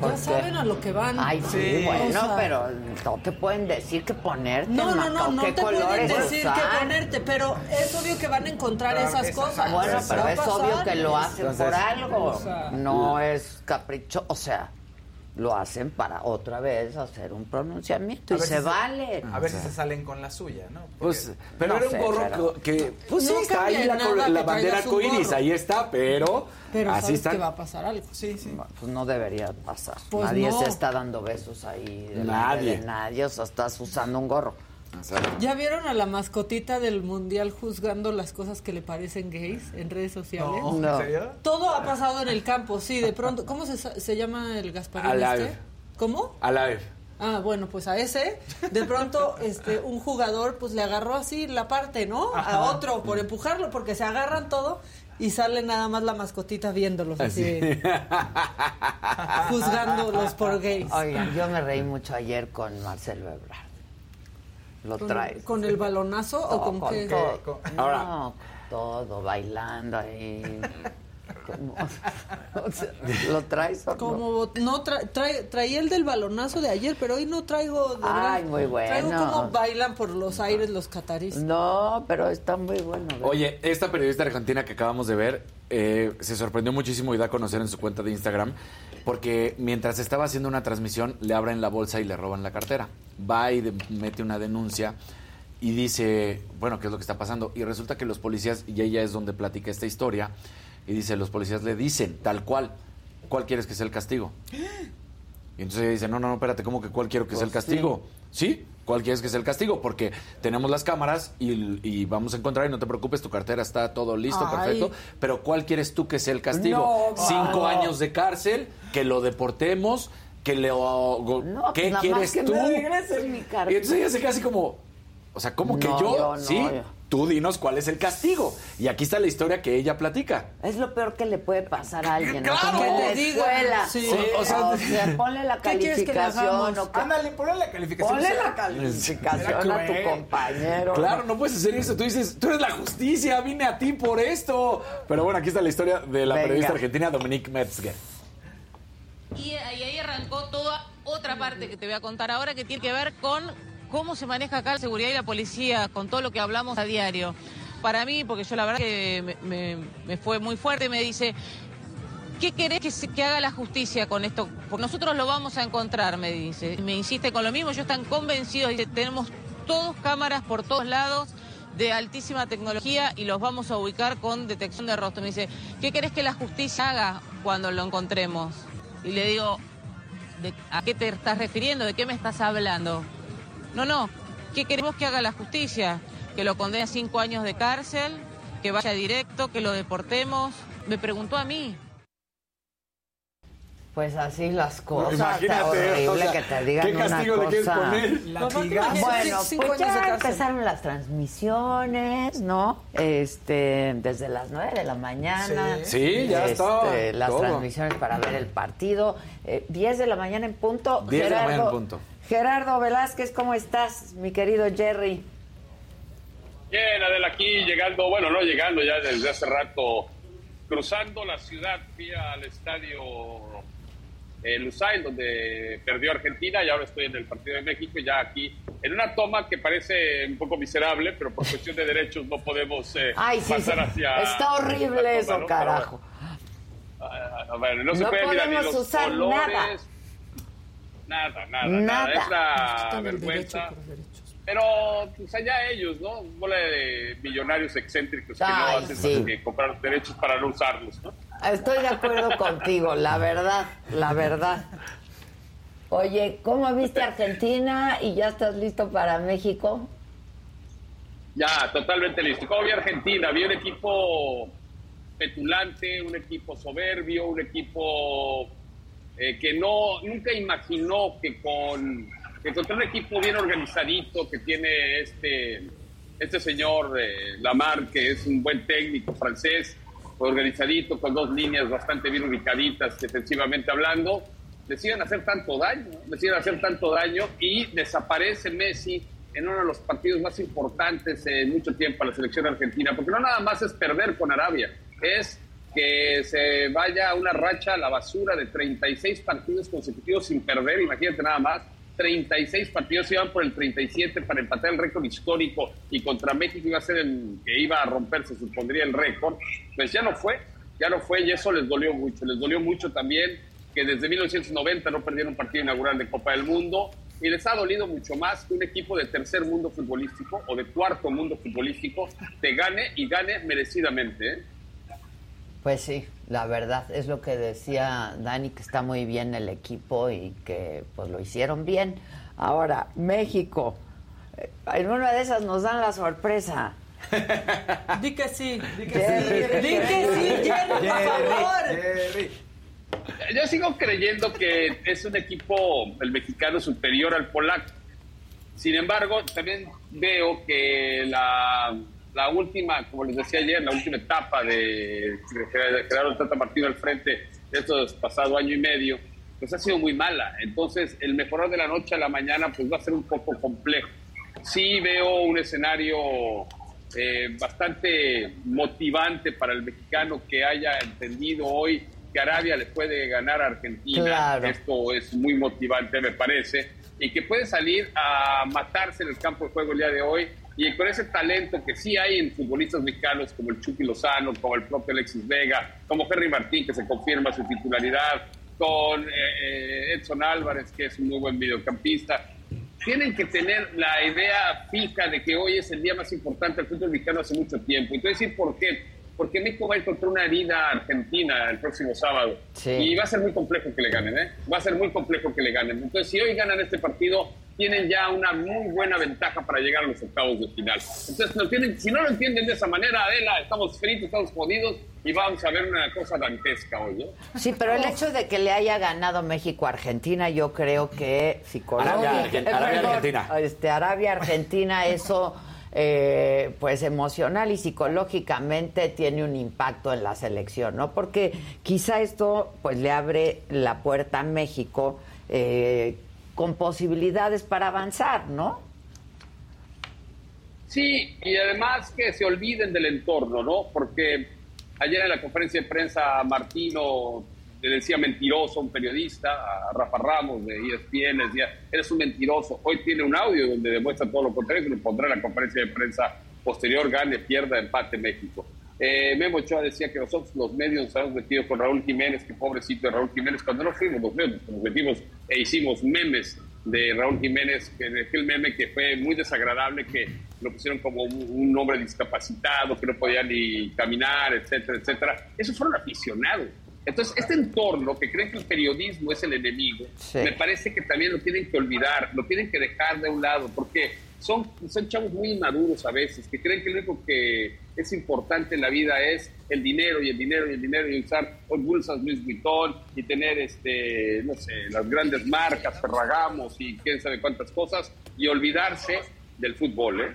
Ya saben a lo que van. Ay, sí, bueno, pero no te pueden decir que ponerte. No, no, no, no te pueden decir que ponerte, pero es obvio que van a encontrar esas cosas. Bueno, pero es obvio que lo hacen por algo. no es capricho, o sea, lo hacen para otra vez hacer un pronunciamiento y se, vale. A ver si se salen con la suya, ¿no? Pues, pero era un gorro que, pues sí, está ahí la, la bandera arcoíris, ahí está, pero, pero así está. que va a pasar algo. Sí, sí. Pues no debería pasar. Pues nadie se está dando besos ahí. Nadie. nadie, o sea, estás usando un gorro. ¿Ya vieron a la mascotita del mundial juzgando las cosas que le parecen gays en redes sociales? No, ¿En serio? Todo ha pasado en el campo, sí, de pronto. ¿Cómo se, se llama el Gasparín este? ¿Cómo? Alive. Ah, bueno, pues a ese, de pronto, este, un jugador, pues le agarró así la parte, ¿no? A otro, por empujarlo, porque se agarran todo y sale nada más la mascotita viéndolos así, juzgándolos por gays. Oigan, yo me reí mucho ayer con Marcelo Ebrard. Lo traes. ¿Con el balonazo o con, qué? Todo. No, todo, bailando ahí. ¿Lo traes o como, no? traía el del balonazo de ayer, pero hoy no traigo de Ay, muy bueno. Traigo cómo bailan por los aires los cataríes. No, pero está muy bueno. Oye, esta periodista argentina que acabamos de ver eh, se sorprendió muchísimo y da a conocer en su cuenta de Instagram porque mientras estaba haciendo una transmisión le abren la bolsa y le roban la cartera. Va y mete una denuncia y dice, bueno, ¿qué es lo que está pasando? Y resulta que los policías, y ella es donde platica esta historia, y dice, los policías le dicen, tal cual, ¿cuál quieres que sea el castigo? Y entonces ella dice, no, no, no, espérate, ¿cómo que cuál quiero que sea el pues castigo? ¿Sí? ¿Cuál quieres que sea el castigo? Porque tenemos las cámaras y, vamos a encontrar, y no te preocupes, tu cartera está todo listo, perfecto, pero ¿cuál quieres tú que sea el castigo? Cinco años de cárcel, que lo deportemos, que le... No, ¿Qué pues quieres tú? mi y entonces ella se queda así como, o sea, ¿cómo que yo? ¿Sí? tú dinos cuál es el castigo. Y aquí está la historia que ella platica. Es lo peor que le puede pasar a alguien. ¡Claro! Que te escuela. Sí. o, sea, ponle la calificación. O Ándale, ponle la calificación. Ponle la calificación a tu compañero. Claro, no puedes hacer eso. Tú dices, tú eres la justicia, vine a ti por esto. Pero bueno, aquí está la historia de la periodista argentina Dominique Metzger. Y ahí arrancó toda otra parte que te voy a contar ahora que tiene que ver con cómo se maneja acá la seguridad y la policía con todo lo que hablamos a diario. Para mí, porque yo la verdad que me, fue muy fuerte, me dice, ¿qué querés que, que, haga la justicia con esto? Porque nosotros lo vamos a encontrar, me dice. Me insiste con lo mismo, ellos están convencidos, dice, tenemos todos cámaras por todos lados de altísima tecnología y los vamos a ubicar con detección de rostro. Me dice, ¿qué querés que la justicia haga cuando lo encontremos? Y le digo, ¿a qué te estás refiriendo? ¿De qué me estás hablando? No, no. ¿Qué queremos que haga la justicia? Que lo condene a cinco años de cárcel, que vaya directo, que lo deportemos. Me preguntó a mí. Pues así las cosas. Imagínate, está horrible o sea, que te digan ¿qué una castigo le quieres cosa. poner? Latigazo. Bueno, pues ya empezaron las transmisiones, ¿no? Este, desde las 9 de la mañana. Sí. Sí, ya está, Las todo. transmisiones para ver el partido. Eh, 10 de la mañana en punto. 10 de la mañana en punto. Gerardo Velázquez, ¿cómo estás, mi querido Jerry? Bien, Adela, aquí llegando, bueno, no llegando ya desde hace rato, cruzando la ciudad, fui al estadio eh, Lusail, donde perdió Argentina, y ahora estoy en el partido de México, y ya aquí, en una toma que parece un poco miserable, pero por cuestión de derechos no podemos eh, Ay, sí, pasar sí. hacia... Está horrible toma, eso, ¿no? carajo. Pero, ah, bueno, no se No puede mirar ni podemos los usar colores, nada. Nada, nada, Nada. Es una derecho vergüenza. Pero pues allá ellos, ¿no? Bola de millonarios excéntricos que no hacen sí. más que comprar derechos para no usarlos, ¿no? Estoy de acuerdo contigo, la verdad, la verdad. Oye, ¿cómo viste Argentina y ya estás listo para México? Ya, totalmente listo. ¿Cómo vi Argentina? Vi un equipo petulante, un equipo soberbio, un equipo eh, que no nunca imaginó que con que un equipo bien organizadito que tiene este este señor eh, Lamar que es un buen técnico francés organizadito con dos líneas bastante bien ubicaditas defensivamente hablando a hacer tanto daño a hacer tanto daño y desaparece Messi en uno de los partidos más importantes en mucho tiempo a la selección argentina porque no nada más es perder con Arabia es que se vaya una racha a la basura de 36 partidos consecutivos sin perder, imagínate nada más, 36 partidos iban por el 37 para empatar el récord histórico y contra México iba a ser el que iba a romperse, supondría el récord, pues ya no fue, ya no fue y eso les dolió mucho, les dolió mucho también que desde 1990 no perdieron partido inaugural de Copa del Mundo y les ha dolido mucho más que un equipo de tercer mundo futbolístico o de cuarto mundo futbolístico te gane y gane merecidamente, ¿eh? Pues sí, la verdad, es lo que decía Dani, que está muy bien el equipo y que pues lo hicieron bien. Ahora, México, eh, en una de esas nos dan la sorpresa. Di que sí. Di que Jerry. sí. Di que sí, Jerry, por favor. Jerry. Yo sigo creyendo que es un equipo, el mexicano, superior al polaco. Sin embargo, también veo que la, la última, como les decía ayer, la última etapa de, Gerardo Tata Martino al frente de estos pasado año y medio, pues ha sido muy mala. Entonces, el mejorar de la noche a la mañana, pues va a ser un poco complejo. Sí veo un escenario eh, bastante motivante para el mexicano que haya entendido hoy que Arabia le puede ganar a Argentina. Claro. Esto es muy motivante, me parece, y que puede salir a matarse en el campo de juego el día de hoy. Y con ese talento que sí hay en futbolistas mexicanos como el Chucky Lozano, como el propio Alexis Vega, como Henry Martín, que se confirma su titularidad, con eh, eh, Edson Álvarez, que es un muy buen videocampista. Tienen que tener la idea fija de que hoy es el día más importante del fútbol mexicano hace mucho tiempo. Y te voy a decir por qué. Porque México va a encontrar una herida argentina el próximo sábado. Sí. Y va a ser muy complejo que le ganen, ¿eh? Va a ser muy complejo que le ganen. Entonces, si hoy ganan este partido, tienen ya una muy buena ventaja para llegar a los octavos de final. Entonces, lo tienen, si no lo entienden de esa manera, Adela, estamos fritos, estamos jodidos y vamos a ver una cosa dantesca hoy, ¿no? Sí, pero el hecho de que le haya ganado México a Argentina, yo creo que psicológicamente. Arabia, Argen- Arabia, Argentina. Este, Arabia, Argentina, eso. eh, pues emocional y psicológicamente tiene un impacto en la selección, ¿no? Porque quizá esto pues le abre la puerta a México eh, con posibilidades para avanzar, ¿no? Sí, y además que se olviden del entorno, ¿no? Porque ayer en la conferencia de prensa Martino le decía mentiroso a un periodista, a Rafa Ramos de ESPN, decía, eres un mentiroso. Hoy tiene un audio donde demuestra todo lo contrario, que lo pondrá en la conferencia de prensa posterior, gane, pierda, empate México. Eh, Memo Ochoa decía que nosotros los medios nos hemos metido con Raúl Jiménez, que pobrecito de Raúl Jiménez, cuando no fuimos los medios, nos metimos e hicimos memes de Raúl Jiménez, que aquel meme que fue muy desagradable, que lo pusieron como un, un hombre discapacitado, que no podía ni caminar, etcétera, etcétera. Esos fueron aficionados. Entonces, este entorno que creen que el periodismo es el enemigo, Sí. me parece que también lo tienen que olvidar, lo tienen que dejar de un lado, porque son, son chavos muy inmaduros a veces, que creen que lo único que es importante en la vida es el dinero y el dinero y el dinero y usar bolsas Luis Vuitton y tener, este, no sé, las grandes marcas, Ferragamos y quién sabe cuántas cosas y olvidarse del fútbol, ¿eh?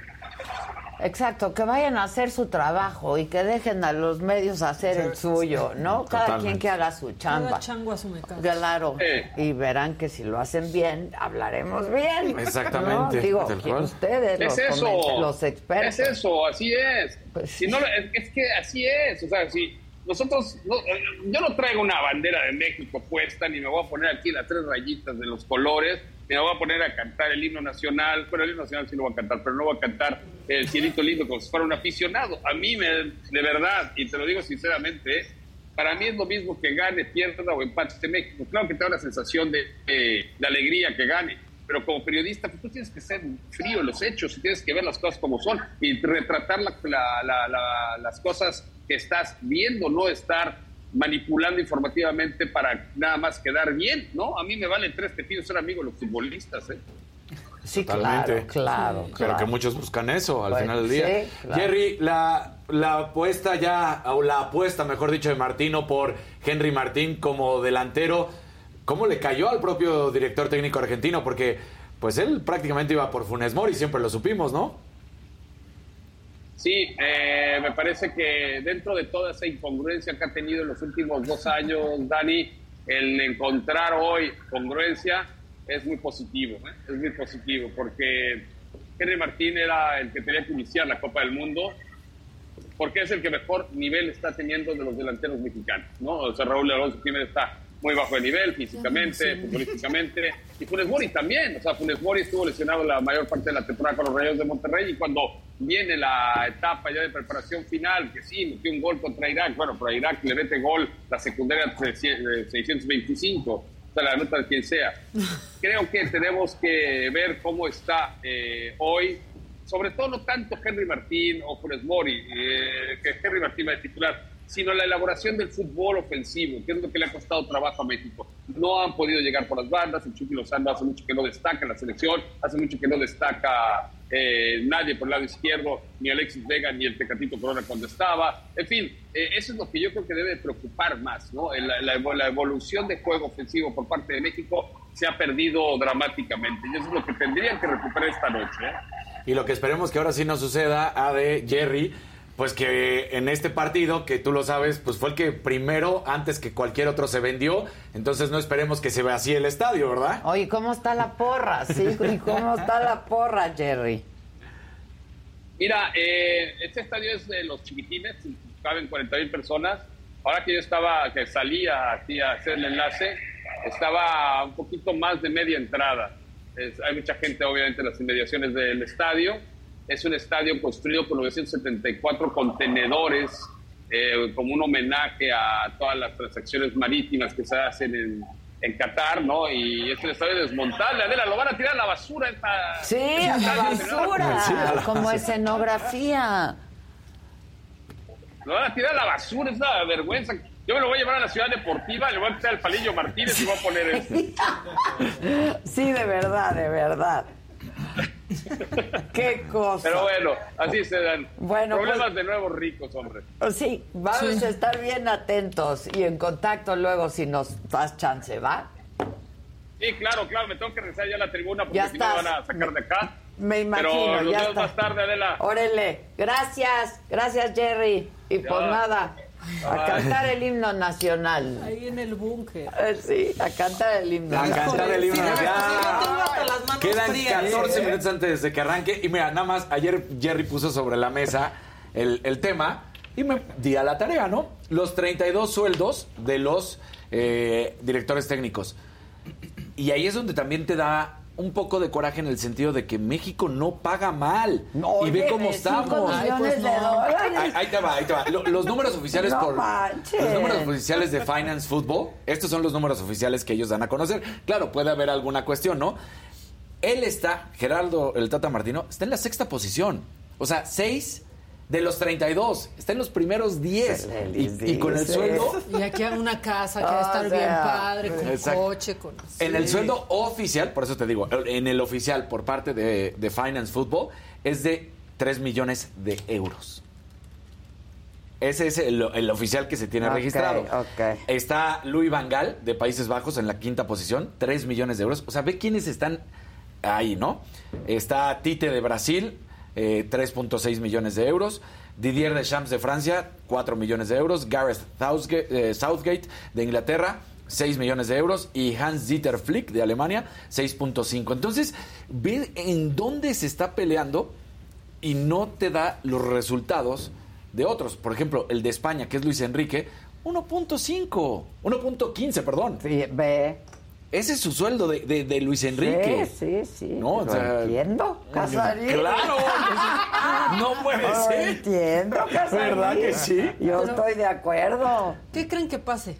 Exacto, que vayan a hacer su trabajo y que dejen a los medios hacer el suyo, ¿no? Cada quien que haga su chamba. Cada chango a su mecánico. Claro, y verán que si lo hacen bien, hablaremos bien. Exactamente, ¿no? Digo, ustedes, los, Es eso. comen- los expertos. Es eso, así es. Pues si sí. no, es, es que así es. O sea, si nosotros, no, eh, yo no traigo una bandera de México puesta, ni me voy a poner aquí las tres rayitas de los colores, ni me voy a poner a cantar el himno nacional. Bueno, el himno nacional sí lo voy a cantar, pero no voy a cantar el cielito lindo como si fuera un aficionado. A mí, me, de verdad, y te lo digo sinceramente, para mí es lo mismo que gane, pierda o empate México. Claro que te da la sensación de, eh, de alegría que gane, pero como periodista pues, tú tienes que ser frío en los hechos y tienes que ver las cosas como son y retratar la- la- la- las cosas que estás viendo, no estar manipulando informativamente para nada más quedar bien, ¿no? A mí me valen tres pepinos ser amigo de los futbolistas, ¿eh? Sí, Totalmente. claro, claro, Pero claro. que muchos buscan eso al Pues, final del día. sí, claro. Jerry, la, la apuesta ya, o la apuesta, mejor dicho, de Martino por Henry Martín como delantero, ¿cómo le cayó al propio director técnico argentino? Porque pues él prácticamente iba por Funes Mori, siempre lo supimos, ¿no? Sí, eh, me parece que dentro de toda esa incongruencia que ha tenido en los últimos dos años, Dani, el encontrar hoy congruencia es muy positivo, ¿eh? es muy positivo, porque Henry Martín era el que tenía que iniciar la Copa del Mundo, porque es el que mejor nivel está teniendo de los delanteros mexicanos, ¿no? O sea, Raúl Alonso Jiménez está muy bajo de nivel físicamente, futbolísticamente, y Funes Mori también, o sea, Funes Mori estuvo lesionado la mayor parte de la temporada con los Rayos de Monterrey y cuando viene la etapa ya de preparación final, que sí, metió un gol contra Irak, bueno, pero a Irak le mete gol la secundaria de 625, la nota quien sea. Creo que tenemos que ver cómo está eh, hoy sobre todo no tanto Henry Martín o Funes Mori, eh, que Henry Martín va a titular, sino la elaboración del fútbol ofensivo, que es lo que le ha costado trabajo a México. No han podido llegar por las bandas, el Chucky Lozano hace mucho que no destaca la selección, hace mucho que no destaca eh, nadie por el lado izquierdo, ni Alexis Vega ni el Tecatito Corona cuando estaba. En fin, eh, eso es lo que yo creo que debe preocupar más, ¿no? La evolución de juego ofensivo por parte de México se ha perdido dramáticamente y eso es lo que tendrían que recuperar esta noche. ¿eh? Y lo que esperemos que ahora sí no suceda, a de Jerry, pues que en este partido, que tú lo sabes, pues fue el que primero, antes que cualquier otro, se vendió. Entonces no esperemos que se vea así el estadio, ¿verdad? Oye, ¿cómo está la porra? Sí, ¿y cómo está la porra, Jerry? Mira, eh, este estadio es de los chiquitines, caben 40 mil personas. Ahora que yo estaba, que salía aquí a hacer el enlace, estaba un poquito más de media entrada. Es- hay mucha gente, obviamente, en las inmediaciones del estadio. Es un estadio construido por 974 contenedores, eh, como un homenaje a todas las transacciones marítimas que se hacen en, en Qatar, ¿no? Y es un estadio desmontable. Adela, lo van a tirar a la basura. Esta, Sí, a la basura, Sí, a la como escenografía. Lo van a tirar a la basura, es una vergüenza. Yo me lo voy a llevar a la ciudad deportiva, le voy a quitar el palillo Martínez y voy a poner este. Sí, de verdad, de verdad. Qué cosa. Pero bueno, así se dan. Bueno, Problemas pues- de nuevos ricos, hombre. Sí, vamos a estar bien atentos y en contacto luego si nos das chance, ¿va? Sí, claro, claro, me tengo que regresar ya a la tribuna porque Ya si no me van a sacar de acá. Me imagino, Pero nos ya vemos está. más tarde, Adela. Órale, gracias, gracias Jerry. Y pues Ya. nada, a cantar el himno nacional. Ahí en el búnker. Eh, Sí, a cantar el himno A cantar nacional. el himno nacional. Quedan frías. 14 ¿eh? minutos antes de que arranque. Y mira, nada más, ayer Jerry puso sobre la mesa el, el tema y me di a la tarea, ¿no? Los 32 sueldos de los eh, directores técnicos. Y ahí es donde también te da un poco de coraje en el sentido de que México no paga mal. No, y ve cómo estamos. pues no. Ahí, ahí te va, ahí te va. Lo- los números oficiales No por manches. los números oficiales de Finance Football, estos son los números oficiales que ellos dan a conocer. Claro, puede haber alguna cuestión, ¿no? Él está, Gerardo el Tata Martino, está en la sexta posición. O sea, seis De los 32, está en los primeros 10. Y, y con el sueldo, Y aquí hay una casa que va a O estar sea, bien padre, con exacto. coche, con... en el sueldo oficial, por eso te digo, en el oficial por parte de, de Finance Football, es de 3 millones de euros. Ese es el, el oficial que se tiene Ok, registrado. ok. Está Louis Van Gaal, de Países Bajos, en la quinta posición, 3 millones de euros. O sea, ve quiénes están ahí, ¿no? Está Tite de Brasil, eh, 3.6 millones de euros. Didier Deschamps de Francia, 4 millones de euros. Gareth Southgate, eh, Southgate de Inglaterra, 6 millones de euros. Y Hans-Dieter Flick de Alemania, 6.5. Entonces, ve en dónde se está peleando y no te da los resultados de otros. Por ejemplo, el de España, que es Luis Enrique, 1.5, 1.15, perdón. Sí, ve. Ese es su sueldo de, de- de Luis Enrique. Sí, sí, sí. No, o lo sea, entiendo, Casarín. Claro. no puede Lo ser. entiendo, Casarín. ¿Verdad que sí? Yo Pero- estoy de acuerdo. ¿Qué creen que pase?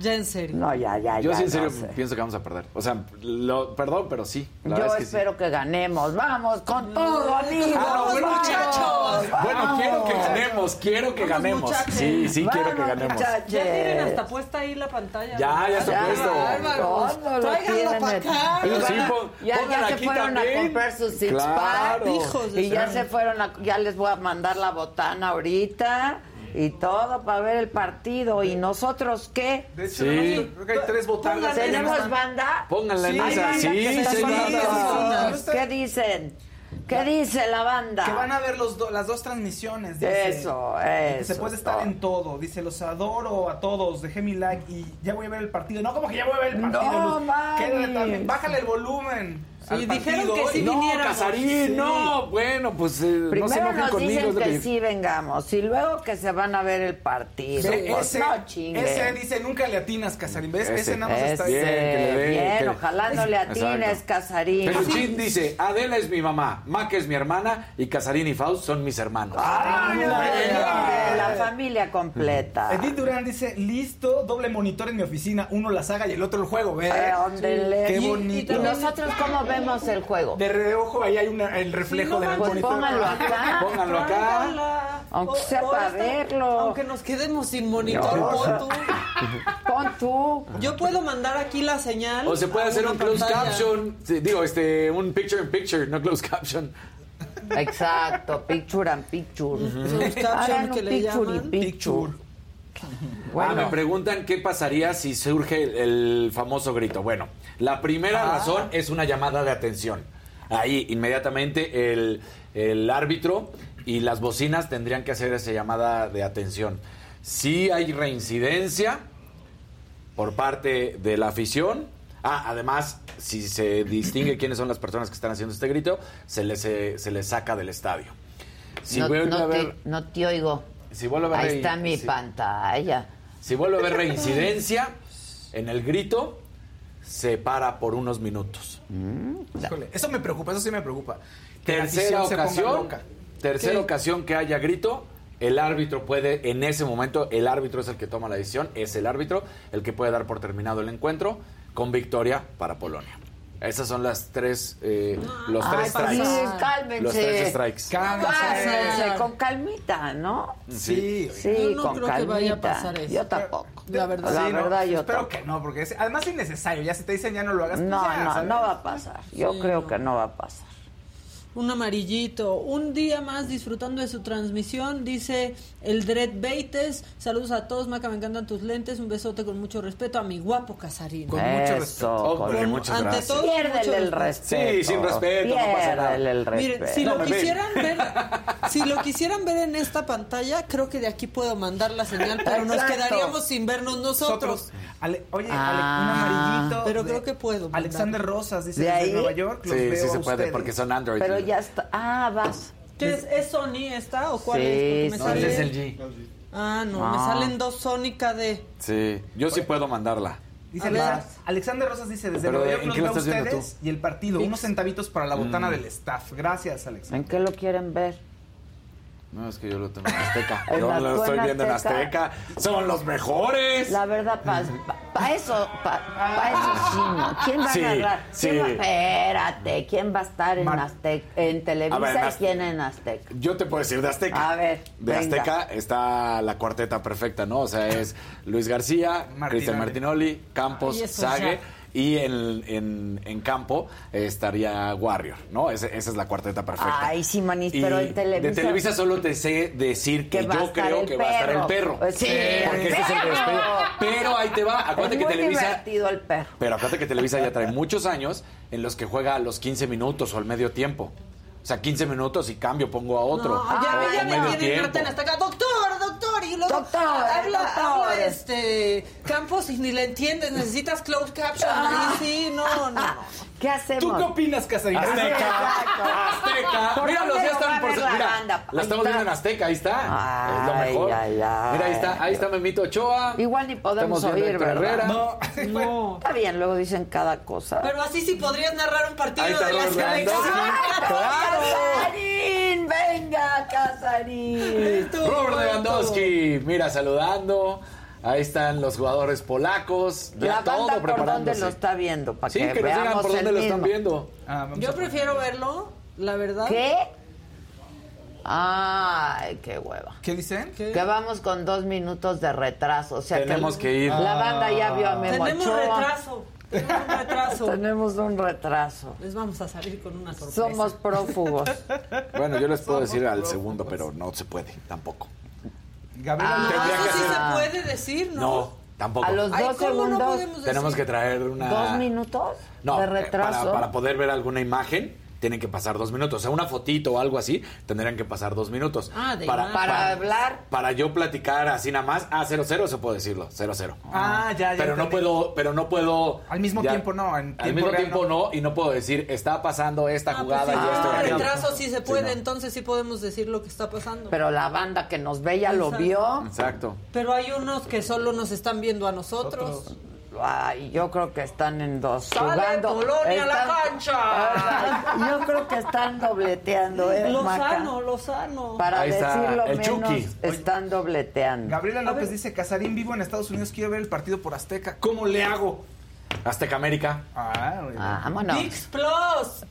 Ya en serio. No, ya, ya, Yo ya. sí en serio no sé. pienso que vamos a perder. O sea, lo- perdón, pero sí. La Yo es que sí. espero que ganemos. Vamos con todo, amigos. Ah, bueno, vamos, muchachos. Bueno, vamos. quiero que ganemos, quiero que Vamos, ganemos. muchachos. Sí, sí, quiero que ganemos. muchachos. Ya tienen hasta puesta ahí la pantalla. Ya, ya está Ya, puesto. Tráiganlo tienen. pa' acá. Y Pero van sí, pon- ya, ya se fueron también. a comprar sus six Claro. pack. Hijos de y ya se fueron a, ya les voy a mandar la botana ahorita y todo para ver el partido. ¿Y nosotros qué? De hecho, Sí. no, creo que hay tres botanas. ¿Tenemos banda? Pónganla en esa. Sí. ¿Qué dicen? ¿Qué dice la banda? Que van a ver los do- las dos transmisiones. Dice. Eso, eso. se puede estar en todo. Dice, los adoro a todos. Dejé mi like y ya voy a ver el partido. No, como que ya voy a ver el partido. No, Luz. mames. Quédate también. Bájale el volumen. Sí, al dijeron que sí No, viniéramos. Casarín, Sí. no. Bueno, pues eh, no se Primero enojen nos conmigo. dicen que, que- sí vengamos y luego que se van a ver el partido. Pues ese, no chinguen. ese dice, nunca le atinas, Casarín. ¿Ves? Ese, Ese. nada más está Ese. Bien, que le dé, bien, que- ojalá no le atines, Exacto. Casarín. Peluchín dice, Adela es mi mamá, Maca es mi hermana y Casarín y Faust son mis hermanos. Ay, Ay, ay, la familia completa. Edith Durán dice, listo, doble monitor en mi oficina, uno la saga y el otro el juego, ¿ves? Eh, óndele. Qué Y- bonito. ¿Y nosotros cómo vemos el juego? De reojo ahí hay una- el reflejo no del Pues monitor. pónganlo acá. Pónganlo acá. Aunque O- sea para esta- verlo. Aunque nos quedemos sin monitor, No. pon tú. Pon tú. Yo puedo mandar aquí la señal. O se puede hacer un closed caption, sí, digo, este, un picture in picture, no closed caption. Exacto, picture and picture. Closed caption Hagan que un le picture y llaman. picture. Ah, me preguntan qué pasaría si surge el, el famoso grito. Bueno, la primera Ah. razón es una llamada de atención. Ahí, inmediatamente, el, el árbitro y las bocinas tendrían que hacer esa llamada de atención. Si hay reincidencia por parte de la afición. Ah, además, si se distingue quiénes son las personas que están haciendo este grito, se les, se les saca del estadio. Si no, vuelve no a haber, te, no te oigo. Si vuelve a haber Ahí está mi si- pantalla. si vuelve a haber reincidencia en el grito, se para por unos minutos. Híjole, eso me preocupa, eso sí me preocupa. Tercera ocasión, tercera ¿Qué? ocasión que haya grito, el árbitro puede, en ese momento, el árbitro es el que toma la decisión, es el árbitro el que puede dar por terminado el encuentro con victoria para Polonia. Esas son las tres, eh, los Ay, tres pues strikes. sí, cálmense. Los tres strikes. Cálmense. Cálmense, con calmita, ¿no? Sí. Sí, Yo no con creo que calmita. vaya a pasar eso. Yo tampoco. La verdad. La Sí, no, verdad, yo Espero tampoco. que no, porque es, además es innecesario. Ya si te dicen ya no lo hagas. pues No, ya, no, ¿sabes? no va a pasar. Yo Sí, creo no. que no va a pasar. Un amarillito. Un día más disfrutando de su transmisión, dice el Dread Beites. Saludos a todos, Maca, me encantan tus lentes. Un besote con mucho respeto a mi guapo Casarín. Con mucho respeto. Hombre, Con- muchas ante gracias. todo, Piérdele el respeto. respeto. Sí, sin respeto, no pasa nada. Piérdele el respeto. Miren, si No lo ven. quisieran ver, si lo quisieran ver en esta pantalla, creo que de aquí puedo mandar la señal, pero nos quedaríamos sin vernos nosotros. Nosotros. Ale- oye, Ah. Ale- un amarillito. Pero de- creo que puedo mandar. Alexander Rosas dice ¿De desde ahí? Nueva York. Los Sí, veo sí a se puede, porque son Android. Pero ya está. Ah, vas. ¿Qué es? ¿Es Sony esta o cuál Sí, es? Me sí. No, sale... es el G. Ah, no, me Ah. salen dos Sony KD. Sí, yo sí puedo mandarla. Dice A ver. Alexander, Rosas dice desde Pero, Nueva York ¿en los veo ustedes y el partido. Unos centavitos para la Mm. botana del staff. Gracias, Alexander. ¿En qué lo quieren ver? No, es que yo lo tengo en Azteca. ¿En Yo la- lo estoy en viendo en Azteca? Azteca. ¡Son los mejores! La verdad, pa- pa- para eso, para eso sí, ¿no? ¿Quién va Sí, a agarrar? sí. ¿Quién va, espérate, ¿quién va a estar en, Aztec, en Televisa ver, en y quién en Azteca? Yo te puedo decir de Azteca. A ver, De venga. Azteca está la cuarteta perfecta, ¿no? O sea, es Luis García. Cristian Martinoli, Campos, Sague. ya. Y en, en, en campo estaría Warrior, ¿no? Ese- esa es la cuarteta perfecta. Ay, sí, Manis, Y pero en Televisa... De Televisa solo te sé decir que, Que yo creo que va a estar el perro. perro. Sí, porque el ese es el perro. respeto. Pero ahí te va. Acuérdate es que muy Televisa. divertido el perro. Pero acuérdate que Televisa ya trae muchos años en los que juega a los 15 minutos o al medio tiempo. O sea, 15 minutos y cambio, pongo a otro. No, ya, o, ya o me medio tiempo. hasta acá. Luego Doctor, habla, doctor. habla este Campos y ni le entiendes. Necesitas closed caption. Ah. Sí, no, no. ¿Qué hacemos? ¿Tú qué opinas, Casarín? Azteca, Azteca. ¿Por Mira, los ya están por la Mira, banda? la estamos viendo en Azteca, ahí está. Ay, es lo mejor. ay, ay. Mira, ahí está, ahí está Memito Ochoa. Igual ni podemos Estamos oír, ¿verdad? Herrera. No. No. Está bien, luego dicen cada cosa. Pero así sí podrías narrar un partido Ahí está de la selección. Lewandowski. ¡Venga, Casarín! Robert Lewandowski, mira, saludando. Ahí están los jugadores polacos. Ya La todo banda por dónde lo está viendo, para Sí, que, que, nos digan veamos por dónde el lo están viendo. Ah, Yo prefiero verlo, la verdad. ¿Qué? Ay, qué hueva. ¿Qué dicen? ¿Qué? Que vamos con dos minutos de retraso. O sea Tenemos que, que ir. La banda ya vio a Memo Tenemos Ochoa. retraso. Tenemos un retraso. Tenemos un retraso. Les vamos a salir con una sorpresa. Somos prófugos. Bueno, yo les puedo decir al segundo, pero no se puede tampoco. Gabriela Ah. No, López. eso sí Ah. se puede decir, ¿no? No, tampoco. A los Ay, dos ¿cómo no segundos, podemos Tenemos decir? que traer una. dos minutos No, de eh, retraso. para, para poder ver alguna imagen, tienen que pasar dos minutos. O sea, una fotito o algo así, tendrían que pasar dos minutos. Ah, de para. Para hablar. Para yo platicar así nada más. Ah, 0-0, eso puedo decirlo. 0-0. Ah, ya, ya. Pero no puedo, pero no puedo. Al mismo tiempo no, en al mismo real tiempo no. y no puedo decir, está pasando esta Ah, pues jugada y esto. y aquello. retraso sí se puede, no. entonces sí podemos decir lo que está pasando. Pero, Pero la banda que nos ve ya lo vio. Exacto. hay unos que solo nos están viendo a nosotros. Ay, yo creo que están en dos. ¡Sale jugando. Polonia a la cancha! Ay, yo creo que están dobleteando, ¿eh, Maca? Lozano, Lozano. Para Ahí está decirlo el menos, Chucky. están dobleteando. Gabriela López dice, Casarín vivo en Estados Unidos, quiero ver el partido por Azteca. ¿Cómo le hago? Azteca América. Ah, güey. Vámonos. VIX Plus.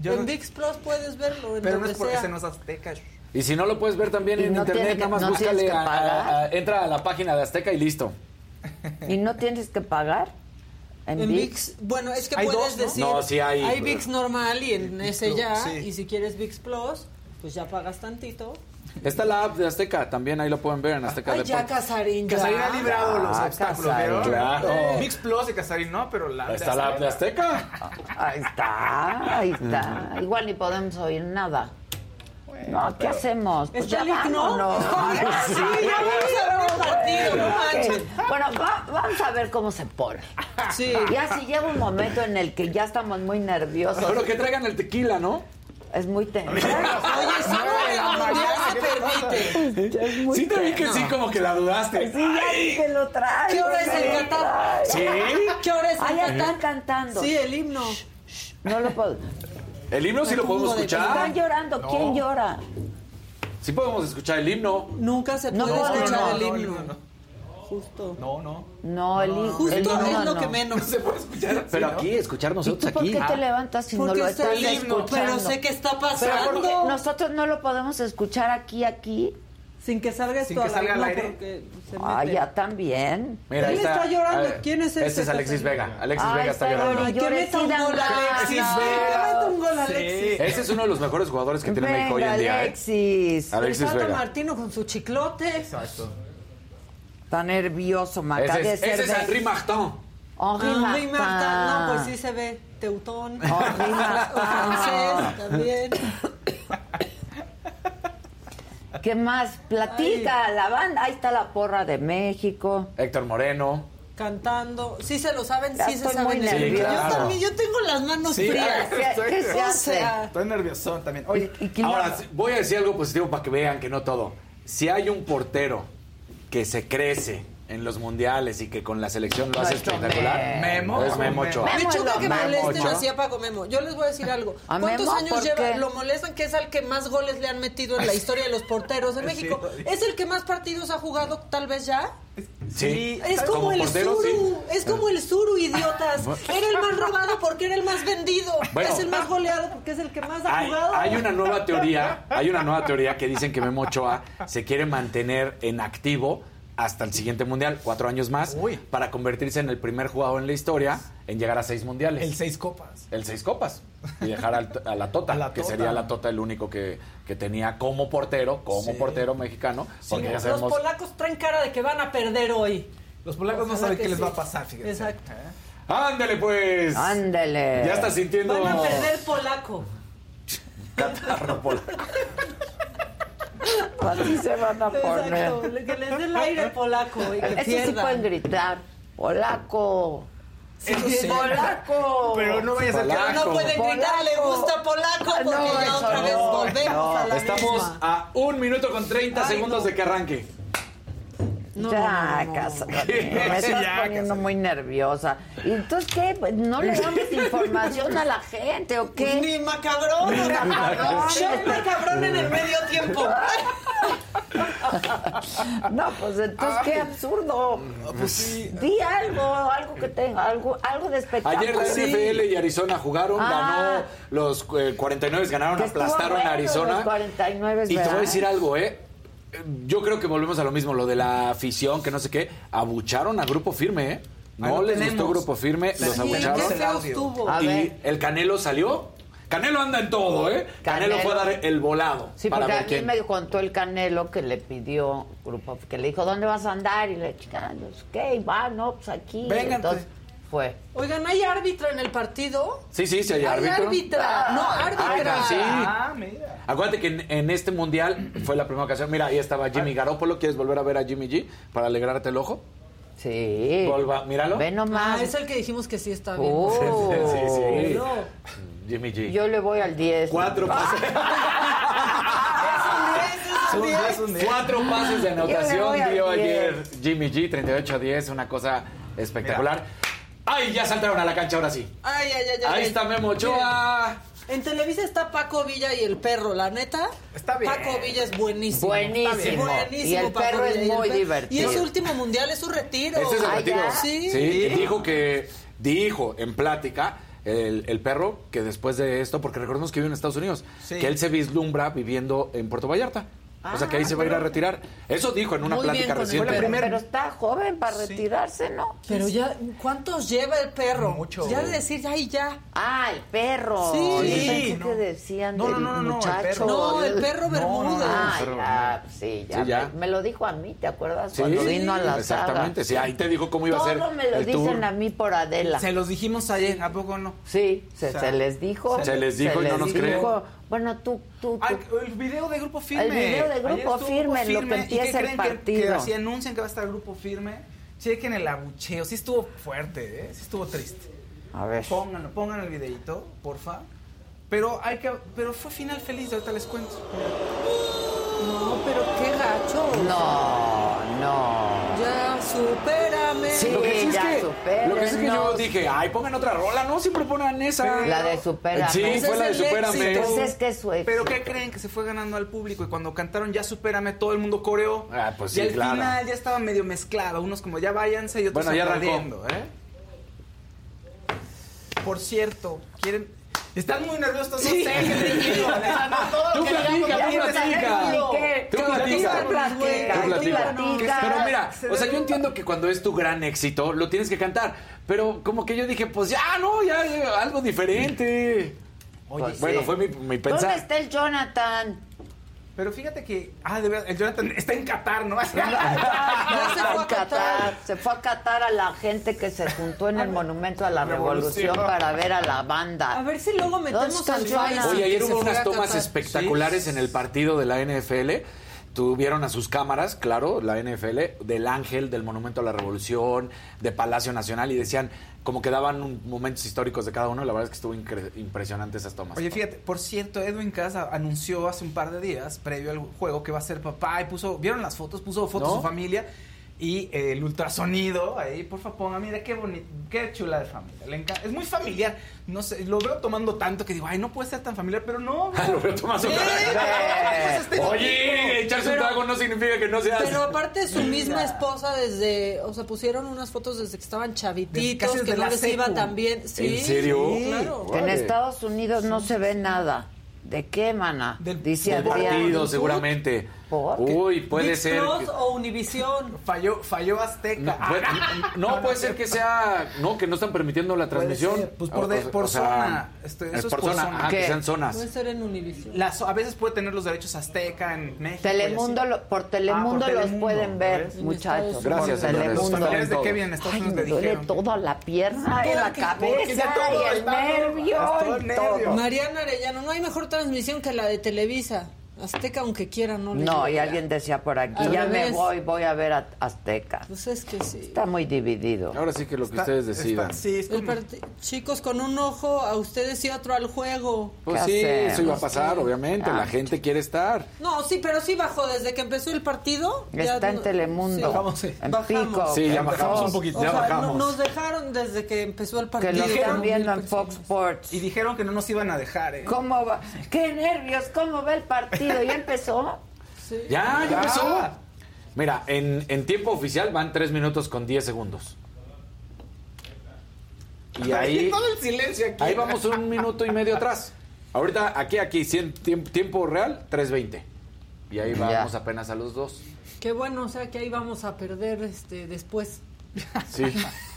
Yo en no- VIX Plus puedes verlo. En pero no es porque sea. ese no es Azteca. Y si no lo puedes ver también Y en no internet, que- nada más no búscale, a- entra a la página de Azteca y listo. ¿Y no tienes que pagar? En, En VIX. VIX, bueno, es que puedes dos, ¿no? decir. No, sí hay. Hay VIX normal y en ese Plus, ya. sí. Y si quieres VIX Plus, pues ya pagas tantito. Está la app de Azteca, también ahí lo pueden ver en Azteca Ay, ya. Casarín, ya. Casarín ha librado los Ah, obstáculos. Claro. Mix Plus y Casarín no, pero la Está la app de Azteca. Ahí está, ahí está. Igual ni podemos oír nada. No, ¿qué hacemos? Pues ¿Está ya el himno? vámonos. Sí, ya vamos a ver el partido, no manches. Bueno, va- vamos a ver cómo se pone. Sí. Ya si llega un momento en el que ya estamos muy nerviosos, Pero que traigan el tequila, ¿no? es muy tenso. Oye, sí, no, el mundial se permite. Es muy Sí te vi que sí, como que la dudaste. Sí, ya vi que lo trae. ¿Qué hora es el Qatar? ¿Sí? ¿Qué hora es Ah, ya están cantando. Sí, el himno. No lo puedo. El himno sí lo podemos de Están escuchar. llorando. ¿Quién llora? Sí podemos escuchar el himno. Nunca se puede escuchar no, el no, himno. no, no. Justo. No, no. No, el hijo. Justo el himno es lo no. que menos. No se puede escuchar. Pero aquí, escuchar ¿Y nosotros por aquí. qué te levantas si no lo está estás el himno, escuchando? pero sé que está pasando. nosotros no lo podemos escuchar aquí, aquí. Sin que salga Sin esto que al salga al aire. porque se Ah, mete. ya también. Mira, ¿Quién está llorando? A ver, ¿Quién es ese? Este es Alexis Vega. Alexis Ah, Vega está está llorando. Que Llore, meta sí, un gol. Alexis. Alexis Que Vega. meta un gol Sí. Alexis. Ese es uno de los mejores jugadores que tiene México hoy Venga, en día. ¿eh? Alexis. Alexis El Tata Vega. Martino con su chiclote. Exacto. Está nervioso, Maca. Ese es, ese es Henri Martin. Henri Henri Martin. Martin. No, pues sí se ve. Teutón. Henri O francés también. ¿Qué más? Platica la banda. Ahí está la porra de México. Héctor Moreno. Cantando. Sí se lo saben, Ya sí se muy saben. el- nerviosa. Yo también, yo tengo las manos Sí, frías. ¿Qué, qué se hace? sea, Estoy nerviosón también. Oye, ¿Y quién Ahora, sí, voy a decir algo positivo para que vean que no todo. Si hay un portero que se crece en los mundiales y que con la selección lo hace espectacular. Memo. Es Memo Ochoa. Me choca que molesten así a Paco Memo. Yo les voy a decir algo. ¿A ¿Cuántos Memo? años ¿Por lleva? qué? Lo molestan que es al que más goles le han metido en la historia de los porteros de México. ¿Es el que más partidos ha jugado tal vez ya? Sí. Es como, el portero, Zuru, sí. es como el Zuru, idiotas. Era el más robado porque era el más vendido. Bueno. es el más goleado porque es el que más ha Hay, jugado. hay una nueva teoría, hay una nueva teoría que dicen que Memo Ochoa se quiere mantener en activo hasta el siguiente mundial, cuatro años más, Uy. para convertirse en el primer jugador en la historia en llegar a seis mundiales. El seis copas. El seis copas. Y dejar al- a la Tota, A la que Tota. sería la Tota el único que, que tenía como portero, como Sí. portero mexicano. Porque ya Los sabemos. polacos traen cara de que van a perder hoy. Los polacos no saben qué les va a pasar, fíjense. Exacto. ¿Eh? Ándele pues. Ándele. Ya estás sintiendo Van a perder polaco. catarro polaco. Así se van a poner. Exacto. Que les dé el aire polaco y que Ese sí pueden gritar. Polaco. Eso sí. Polaco. Pero no vayas a Pero quedar. no pueden gritar, le gusta polaco Ah, porque no, ya eso otra no, vez volvemos no. a la Estamos misma. a un minuto con 30 Ay, segundos no. de que arranque. No, ya, no, no, no. casa, me estás ya, poniendo muy nerviosa. ¿Y entonces qué? Pues, ¿No le damos información a la gente o qué? Ni macabrón, ni macabrón. Shot macabrón en el medio tiempo. No, pues entonces qué absurdo. Pues sí. Di algo, algo que tenga, algo, algo de espectáculo. Ayer la NFL y Arizona jugaron, Ah. ganó los eh, 49 ganaron, aplastaron a Arizona. los 49, y te voy a decir algo, ¿eh? Yo creo que volvemos a lo mismo, lo de la afición, que no sé qué. Abucharon a Grupo Firme, ¿eh? No les tenemos. gustó Grupo Firme, los abucharon. el y el Canelo salió. Canelo anda en todo, ¿eh? Canelo, Canelo. fue a dar el volado. Sí, para porque a mí quién. me contó el Canelo que le pidió grupo, que le dijo, ¿dónde vas a andar? Y le dije, "Ah, pues, ¿qué? Va, no, pues aquí. Vénganse. Entonces fue. Oigan, ¿hay árbitra en el partido? Sí, sí, sí, hay Hay árbitro. árbitra. No, árbitra. Ah, sí. Ah, mira. Acuérdate que en, en este mundial fue la primera ocasión. Mira, ahí estaba Jimmy Garoppolo. ¿Quieres volver a ver a Jimmy G para alegrarte el ojo? Sí. Volva, míralo. Ve nomás. Ah, es el que dijimos que sí está bien. Oh. Sí, sí, sí. No. Jimmy G. Yo le voy al 10. Cuatro pases. Es un día, es un día. Cuatro pases de anotación dio 10. ayer Jimmy G, 38 a 10, una cosa espectacular. ¡Ay, ya saltaron a la cancha ahora sí! Ay, ay, ay, ay. Ahí está Memo Ochoa. En Televisa está Paco Villa y el perro, la neta. Está bien. Paco Villa es buenísimo. Buenísimo. Está bien. Buenísimo, Y el Paco perro es Villa, muy divertido. Y es su último mundial, es su retiro. Ese es el Ah, retiro. ¿ya? Sí. Sí, dijo que, dijo en plática el, el perro que después de esto, porque recordemos que vive en Estados Unidos, Sí. que él se vislumbra viviendo en Puerto Vallarta. O sea que ahí se va a ir a retirar. Eso dijo en una Muy bien plática el reciente. perro. Pero está joven para retirarse, ¿no? Pero ya, ¿cuántos lleva el perro? Mucho. Ya de decir ya y ya. Ah, el perro. Sí. Sí, no. que decían No, del no, no, no, el muchacho. perro. No, el perro No, Bermúdez. Ah, ya, sí, ya. Sí, ya. Me, me lo dijo a mí, ¿te acuerdas? Sí, Cuando vino a la exactamente. Sí, ahí te dijo cómo iba a ser Todo me lo el dicen tour. a mí por Adela. Se los dijimos ayer, ¿a poco no? Sí, se, O sea, se les dijo. se les dijo y no nos dijo. creen. Bueno, tú, tú, tú. Ay, el video de Grupo Firme. El video de Grupo estuvo Firme, lo que ¿Y qué empieza el que- partido? Que, así anuncian que va a estar Grupo Firme. Chequen el abucheo. Sí estuvo fuerte, ¿eh? Sí estuvo triste. A ver. Pónganlo, pongan el videito, porfa. Pero hay que, pero fue final feliz, ahorita les cuento. No, pero qué gacho. No, no. Ya, supérame. Sí. Lo que sí es ya, que, lo que, sí es que yo dije, ay, pongan otra rola, no, siempre ponen esa. La de Supérame. Sí, Ese fue la de Supérame. Entonces es que es Pero ¿qué creen? Que se fue ganando al público y cuando cantaron Ya Supérame, todo el mundo coreó. Ah, pues y sí, al claro. final ya estaba medio mezclado. Unos como ya váyanse y otros Bueno, ya arrancó. ¿eh? Por cierto, ¿quieren...? Están muy nerviosos, no sé qué digo. Tú platica, tú platica. Tú platica. Pero mira, Se o sea, yo entiendo que cuando es tu gran éxito, lo tienes que cantar. Pero como que yo dije, pues ya, no, ya, algo diferente. Oye, bueno, sí. fue mi, mi ¿Dónde pensar. está el Jonathan? Pero fíjate que... Ah, de verdad, el Jonathan está en Qatar, ¿no? Ya se fue a Qatar. Se fue a Qatar a la gente que se juntó en el Monumento a la Revolución Revolución. para ver a la banda. A ver si luego metemos? Faisal, Oye, ayer hubo unas a tomas espectaculares en el partido de la NFL. Tuvieron a sus cámaras, claro, la NFL, del Ángel, del Monumento a la Revolución, de Palacio Nacional, y decían, como que daban un- momentos históricos de cada uno. La verdad es que estuvo impresionante esas tomas. Oye, fíjate, por cierto, Edwin Casa anunció hace un par de días, previo al juego, que va a ser papá y puso, ¿vieron las fotos? Puso fotos ¿No? de su familia Y eh, el ultrasonido, ahí, por favor, mira qué bonito, qué chula de familia. Le encanta. Es muy familiar. No sé, lo veo tomando tanto que digo, ay, no puede ser tan familiar, pero no. Lo veo tomando Sí, tanto. este Oye, echarse un Pero- trago no significa que no seas. Pero aparte su misma esposa desde, o sea, pusieron unas fotos desde que estaban chavititos, desde que no les iba tan bien. Sí, ¿En serio? sí, claro. En. Estados Unidos no se ve nada. ¿De qué, mana? Del- Dice Del partido, seguramente. ¿Por? Uy, puede ViX ser. Plus que- o Univisión. Falló, falló Azteca. No, Ah, puede, no, puede ser que sea. No, que no están permitiendo la Puede transmisión. ser, pues por O- de- por o sea, zona, este, es eso es por zona. zona. Ah, que sean zonas. Puede ser en Univisión. Las- a veces puede tener los derechos Azteca en México. Telemundo, lo- por Telemundo Ah, por los Telemundo, pueden ver, ¿ves? muchachos. Gracias, por señores. Los Telemundo. familiares de Todo. Kevin Ay, Unidos me le duele dijeron. toda la pierna y la cabeza y el nervio. Mariana Arellano, no hay mejor transmisión que la de Televisa. Azteca, aunque quiera, no le No, y alguien decía por aquí, Al ya me voy, voy a ver a Azteca. Pues es que sí. Está muy dividido. Ahora sí que lo que Está- ustedes está- decidan. sí, es El como- parti- Chicos, con un ojo a ustedes y otro al juego. Pues ¿Qué sí, hacemos? eso iba a pasar, obviamente. Ah. La gente quiere estar. No, sí, pero sí bajó desde que empezó el partido. ya Está en no- Telemundo, sí. Bajamos, sí. en Bajamos. Pico. Sí, ya en bajamos Fox, un poquito. O Ya sea, bajamos. no- nos dejaron desde que empezó el Que partido. lo están viendo en Fox personas. Sports. Y dijeron que no nos iban a dejar, ¿eh? ¿Cómo va? ¡Qué nervios! ¿Cómo va el partido? ¿Ya empezó? Sí. Ya, ya Ya. empezó. Mira, en, en tiempo oficial van 3 minutos con 10 segundos. Y ahí, Todo el silencio aquí. ahí vamos un minuto y medio atrás. Ahorita, aquí, aquí, cien- tiemp- tiempo real, 3.20. Y ahí Ya. vamos apenas a los dos. Qué bueno, o sea que ahí vamos a perder este después. Sí.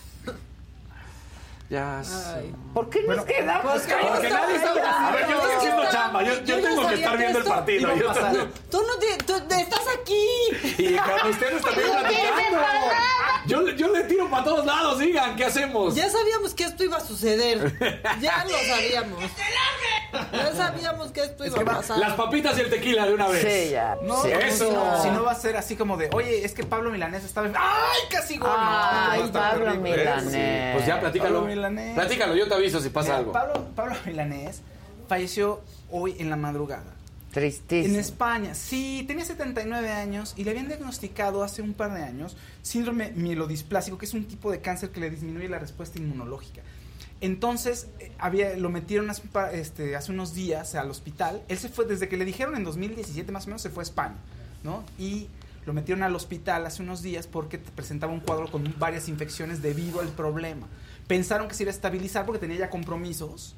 ya. Ay. ¿Por qué nos quedamos? Pues, porque nadie está-? A ver, yo estoy haciendo chamba, yo- tengo que estar viendo el partido, yo. Tú no te- tú- estás aquí. Y con ustedes también platicando. Yo, yo le tiro para todos lados, digan, ¿qué hacemos? Ya sabíamos que esto iba a suceder. Ya lo sabíamos. Ya sabíamos que esto iba a pasar. Las papitas y el tequila de una vez. Sí, ya. No, sí. Eso. No, si no va a ser así como de, oye, es que Pablo Milanés estaba... ¡Ay, casi gol! No, Ay, Pablo. Milanés. Pues ya, platícalo. Milanés. Platícalo, yo te aviso si pasa Mira, algo. Pablo, Pablo Milanés falleció hoy en la madrugada. En Tristísimo. España, sí, tenía 79 años y le habían diagnosticado hace un par de años síndrome mielodisplásico, que es un tipo de cáncer que le disminuye la respuesta inmunológica. Entonces, eh, había, lo metieron hace, este, hace unos días al hospital. Él se fue, desde que le dijeron en 2017 más o menos, se fue a España, ¿no? Y lo metieron al hospital hace unos días porque presentaba un cuadro con varias infecciones debido al problema. Pensaron que se iba a estabilizar porque tenía ya compromisos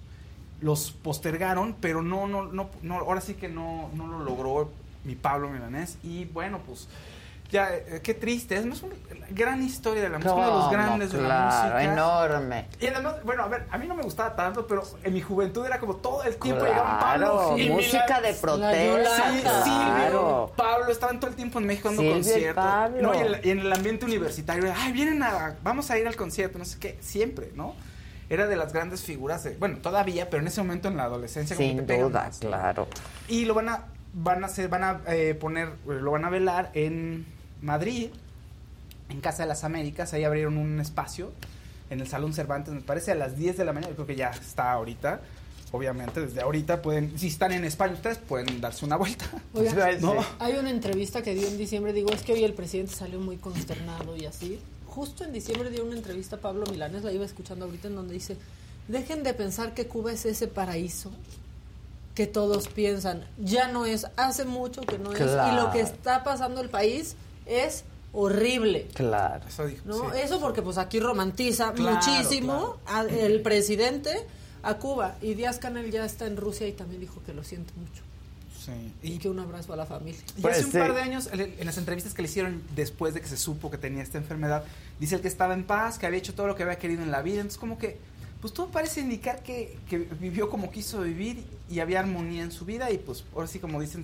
los postergaron, pero no, no, no, no ahora sí que no, no lo logró mi Pablo Milanés. Y bueno, pues ya, eh, qué triste. Es más una gran historia de la música, uno de los grandes de la claro, música. enorme. Y además, bueno, a ver, a mí no me gustaba tanto, pero en mi juventud era como todo el tiempo Claro, llegaban Pablo Gil, música de Sí, protesta. Silvio, Claro. Pablo, estaban todo el tiempo en México dando Silvio y conciertos. No, y, en, y el ambiente universitario, ay, vienen a, vamos a ir al concierto, no sé qué, siempre, ¿no? Era de las grandes figuras, de- bueno, todavía, pero en ese momento en la adolescencia como Sin que te pega duda, más. claro. Y lo van a, van a hacer, van a eh, poner, lo van a velar en Madrid, en Casa de las Américas, ahí abrieron un espacio en el Salón Cervantes, me parece a las 10 de la mañana, yo creo que ya está ahorita. Obviamente, desde ahorita pueden, si están en España ustedes, pueden darse una vuelta. No. Hay una entrevista que dio en diciembre, digo, es que hoy el presidente salió muy consternado y así. Justo en diciembre dio una entrevista a Pablo Milanes, la iba escuchando ahorita, en donde dice, dejen de pensar que Cuba es ese paraíso que todos piensan. Ya no es, hace mucho que no es. Y lo que está pasando el país es horrible. Claro. Eso dijo. ¿no? sí. Eso porque pues aquí romantiza Claro, muchísimo al- el presidente a Cuba. Y Díaz Canel ya está en Rusia y también dijo que lo siente mucho. Sí. Y Y, que un abrazo a la familia. y Pues hace un sí. par de años, en en las entrevistas que le hicieron después de que se supo que tenía esta enfermedad, dice el que estaba en paz, que había hecho todo lo que había querido en la vida. Entonces, como que, pues todo parece indicar que, que vivió como quiso vivir y había armonía en su vida. Y pues, ahora sí, como dicen,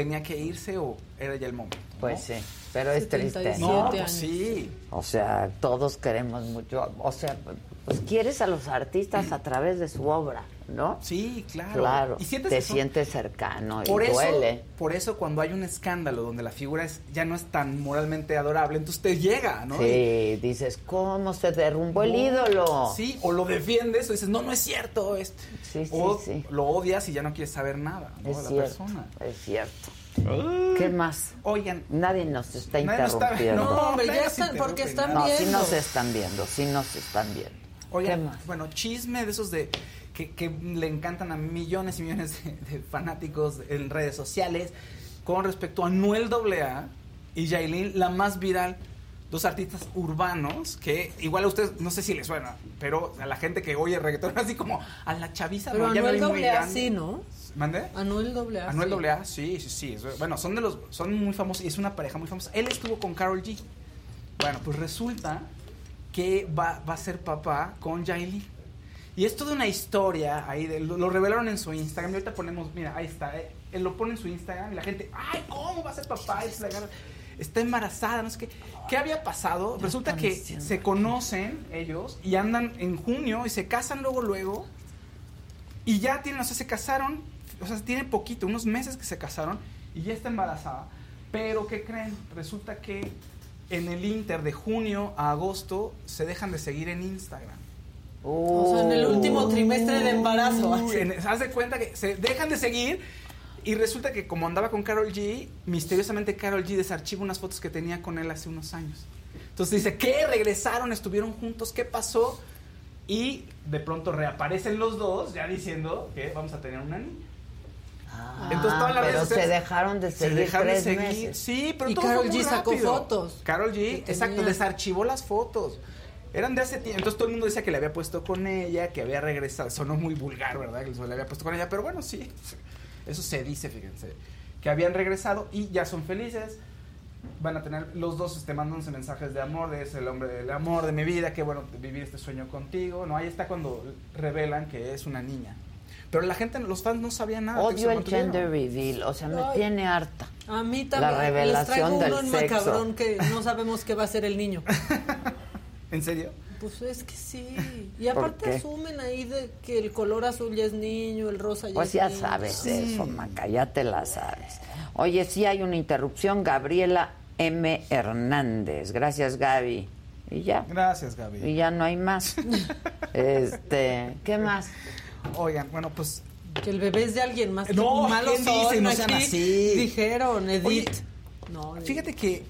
tenía que irse o era ya el momento. ¿no? Pues sí, pero es triste. 77 No, pues sí. O sea, todos queremos mucho. O sea, pues quieres a los artistas a través de su obra, ¿no? Sí, claro. Claro. Y sientes te eso. sientes cercano Por y eso, duele. por eso cuando hay un escándalo donde la figura es, ya no es tan moralmente adorable, entonces te llega, ¿no? Y- Sí, dices, ¿cómo se derrumbó el No, ídolo? Sí, o lo defiendes o dices, no, no es cierto. Este. Sí, sí, o sí. lo odias y ya no quieres saber nada ¿no? es de la cierto, persona. es cierto. ¿Qué más? Oigan. Nadie nos está Nadie nos está- interrumpiendo. no, No, hombre, ya están, porque están No, viendo. sí nos están viendo, sí nos están viendo. Oigan, bueno, chisme de esos de que, que le encantan a millones y millones de, de fanáticos en redes sociales con respecto a Noel AA y Yailin, la más viral. Dos artistas urbanos que igual a ustedes no sé si les suena, pero a la gente que oye reggaetón así como a la chaviza Pero no, ya Anuel muy AA sí, ¿no? ¿Mande? Anuel AA. Anuel sí. AA, sí, sí, sí. Bueno, son de los, son muy famosos y es una pareja muy famosa. Él estuvo con Carol G. Bueno, pues resulta que va, va a ser papá con Yailin. Y es toda una historia ahí, de- lo, lo revelaron en su Instagram. Y ahorita ponemos, mira, ahí está. eh, él lo pone en su Instagram y la gente, ay, ¿cómo va a ser papá? Y se la agarra, está embarazada, no sé qué. ¿Qué había pasado? Resulta que se conocen ellos y andan en junio y se casan luego, luego. Y ya tienen, o sea, se casaron, o sea, tiene poquito, unos meses que se casaron y ya está embarazada. Pero, ¿qué creen? Resulta que en el Inter de junio a agosto se dejan de seguir en Instagram. O sea, en el último trimestre de embarazo. En- haz de cuenta que se dejan de seguir y resulta que como andaba con Carol G, misteriosamente Carol G desarchiva unas fotos que tenía con él hace unos años. Entonces dice, ¿qué? Regresaron, estuvieron juntos, ¿qué pasó? Y de pronto reaparecen los dos ya diciendo que vamos a tener una niña. Entonces, todas las Ah, pero redes se dejaron de Se seguir dejaron de tres seguir. meses. Sí, pero Y todo Karol fue muy G sacó rápido. fotos Carol que G, exacto, tenía. desarchivó las fotos. Eran de hace tiempo. Entonces todo el mundo decía que le había puesto con ella, que había regresado. Sonó muy vulgar, ¿verdad? Que le había puesto con ella. Pero bueno, sí. Eso se dice, fíjense. Que habían regresado y ya son felices. Van a tener, los dos este, mandándose mensajes de amor, de es el hombre del amor de mi vida, qué bueno vivir este sueño contigo. No, ahí está cuando revelan que es una niña. Pero la gente, los fans no sabían nada. Odio el gender reveal, o sea, me Ay. tiene harta. A mí también. La revelación Les traigo del uno en sexo. macabrón que no sabemos qué va a ser el niño. ¿En serio? Pues es que sí. Y ¿Por aparte asumen ahí de que el color azul ya es niño, el rosa ya Pues es ya niño. sabes eso, Maca, ya te la sabes. Oye, sí hay una interrupción, Gabriela M. Hernández. Gracias, Gaby. Y ya. Gracias, Gaby. Y ya no hay más. este, ¿qué más? Oigan, bueno, pues Que el bebé es de alguien más. No, malos ¿quién dice? son No sean así. Dijeron, Edith. Oye, no, Edith. Fíjate que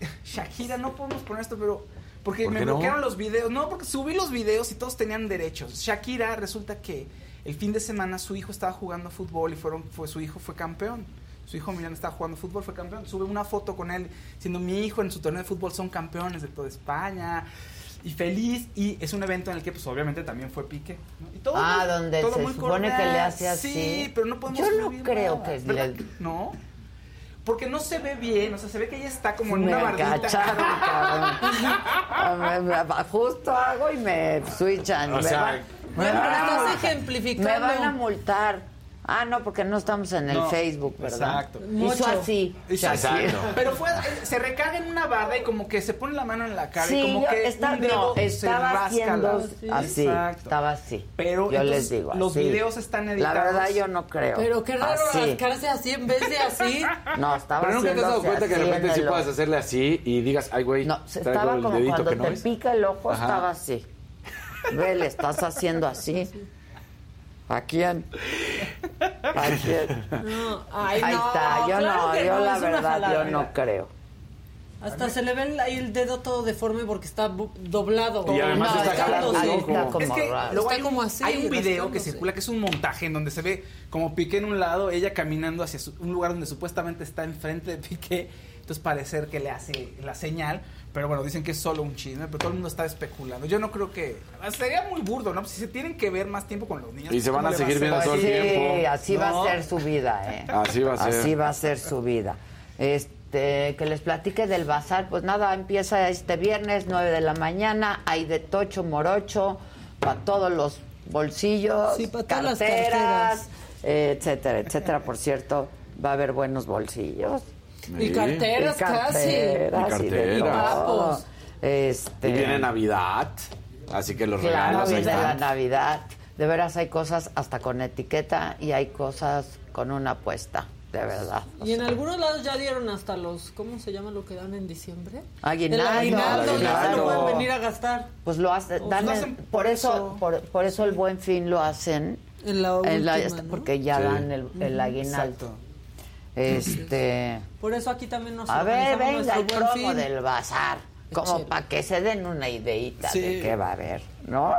Shakira, no podemos poner esto, pero porque ¿Por me no? bloquearon los videos. No, porque subí los videos y todos tenían derechos. Shakira resulta que el fin de semana su hijo estaba jugando fútbol y fueron, fue, su hijo fue campeón. Su hijo Milán estaba jugando fútbol, fue campeón. Sube una foto con él diciendo mi hijo en su torneo de fútbol son campeones de toda España. Y feliz, y es un evento en el que pues obviamente también fue Pique. ¿no? Y todo Ah, muy- donde todo se muy supone que le hace así. Sí, pero no podemos Yo no creo nada. que es le- No. Porque no se ve bien, o sea, se ve que ella está como en me una bardita. cacharon, Justo hago y me switchan. O me sea, van- me van a ejemplificando. Me van a multar. Ah, no, porque no estamos en el No, Facebook, ¿verdad? exacto. Hizo Mucho. así. Hizo así. Exacto. Pero fue, eh, se recarga en una barra y como que se pone la mano en la cara Sí, y como yo que está- un dedo no, se estaba rasca haciendo la- así, Exacto. estaba así. Pero yo entonces, les digo, los así. videos están editados. La verdad yo no creo. Pero qué raro Así. rascarse así en vez de así. No, estaba Pero nunca te has dado cuenta que de repente en sí ojo. hacerle así y digas, ay, güey, No, se estaba como cuando que no te pica el ojo, Ajá. estaba así. Ve, le estás haciendo así. ¿A quién? ¿A quién? No, ay, Ahí no, está, yo claro no, yo no, la verdad, yo no creo. Hasta se le ve el- ahí el dedo todo deforme porque está doblado. Y además No, está está- jalando ahí está como es que raro. luego Está hay, un- como así, hay un video que circula que es un montaje en donde se ve como Piqué en un lado, ella caminando hacia su- un lugar donde supuestamente está enfrente de Piqué, entonces parecer que le hace la señal, pero bueno, dicen que es solo un chisme, pero todo el mundo está especulando. Yo no creo que sería muy burdo, ¿no? Si se tienen que ver más tiempo con los niños. Y se van ¿cómo a seguir viendo todo el Sí, tiempo. así va a ser su vida, ¿eh? Así va a ser. Así va a ser su vida. Este, que les platique del bazar, pues nada, empieza este viernes, 9 de la mañana, hay de tocho morocho, para todos los bolsillos, Sí, pa' todas las carteras, carteras. etcétera, etcétera. Por cierto, va a haber buenos bolsillos. Y carteras, Y casi. carteras Y y carteras. Papos. Este, Y viene Navidad, así que los regalos ahí viene la están. Navidad. De veras hay cosas hasta con etiqueta y hay cosas con una apuesta, de verdad. Y en algunos lados ya dieron hasta los, ¿cómo se llama lo que dan en diciembre? Aguinaldo, El aguinaldo, ya se lo pueden venir a gastar. Pues lo hace, Pues dan lo hacen por por eso, eso. por, por eso el buen fin lo hacen En la última, en la- ¿no? porque ya Sí. dan el, el aguinaldo. Exacto. Este. Por eso aquí también nos A ver, venga el promo fin. del bazar. Como para que se den una ideita Sí. de qué va a haber, ¿no?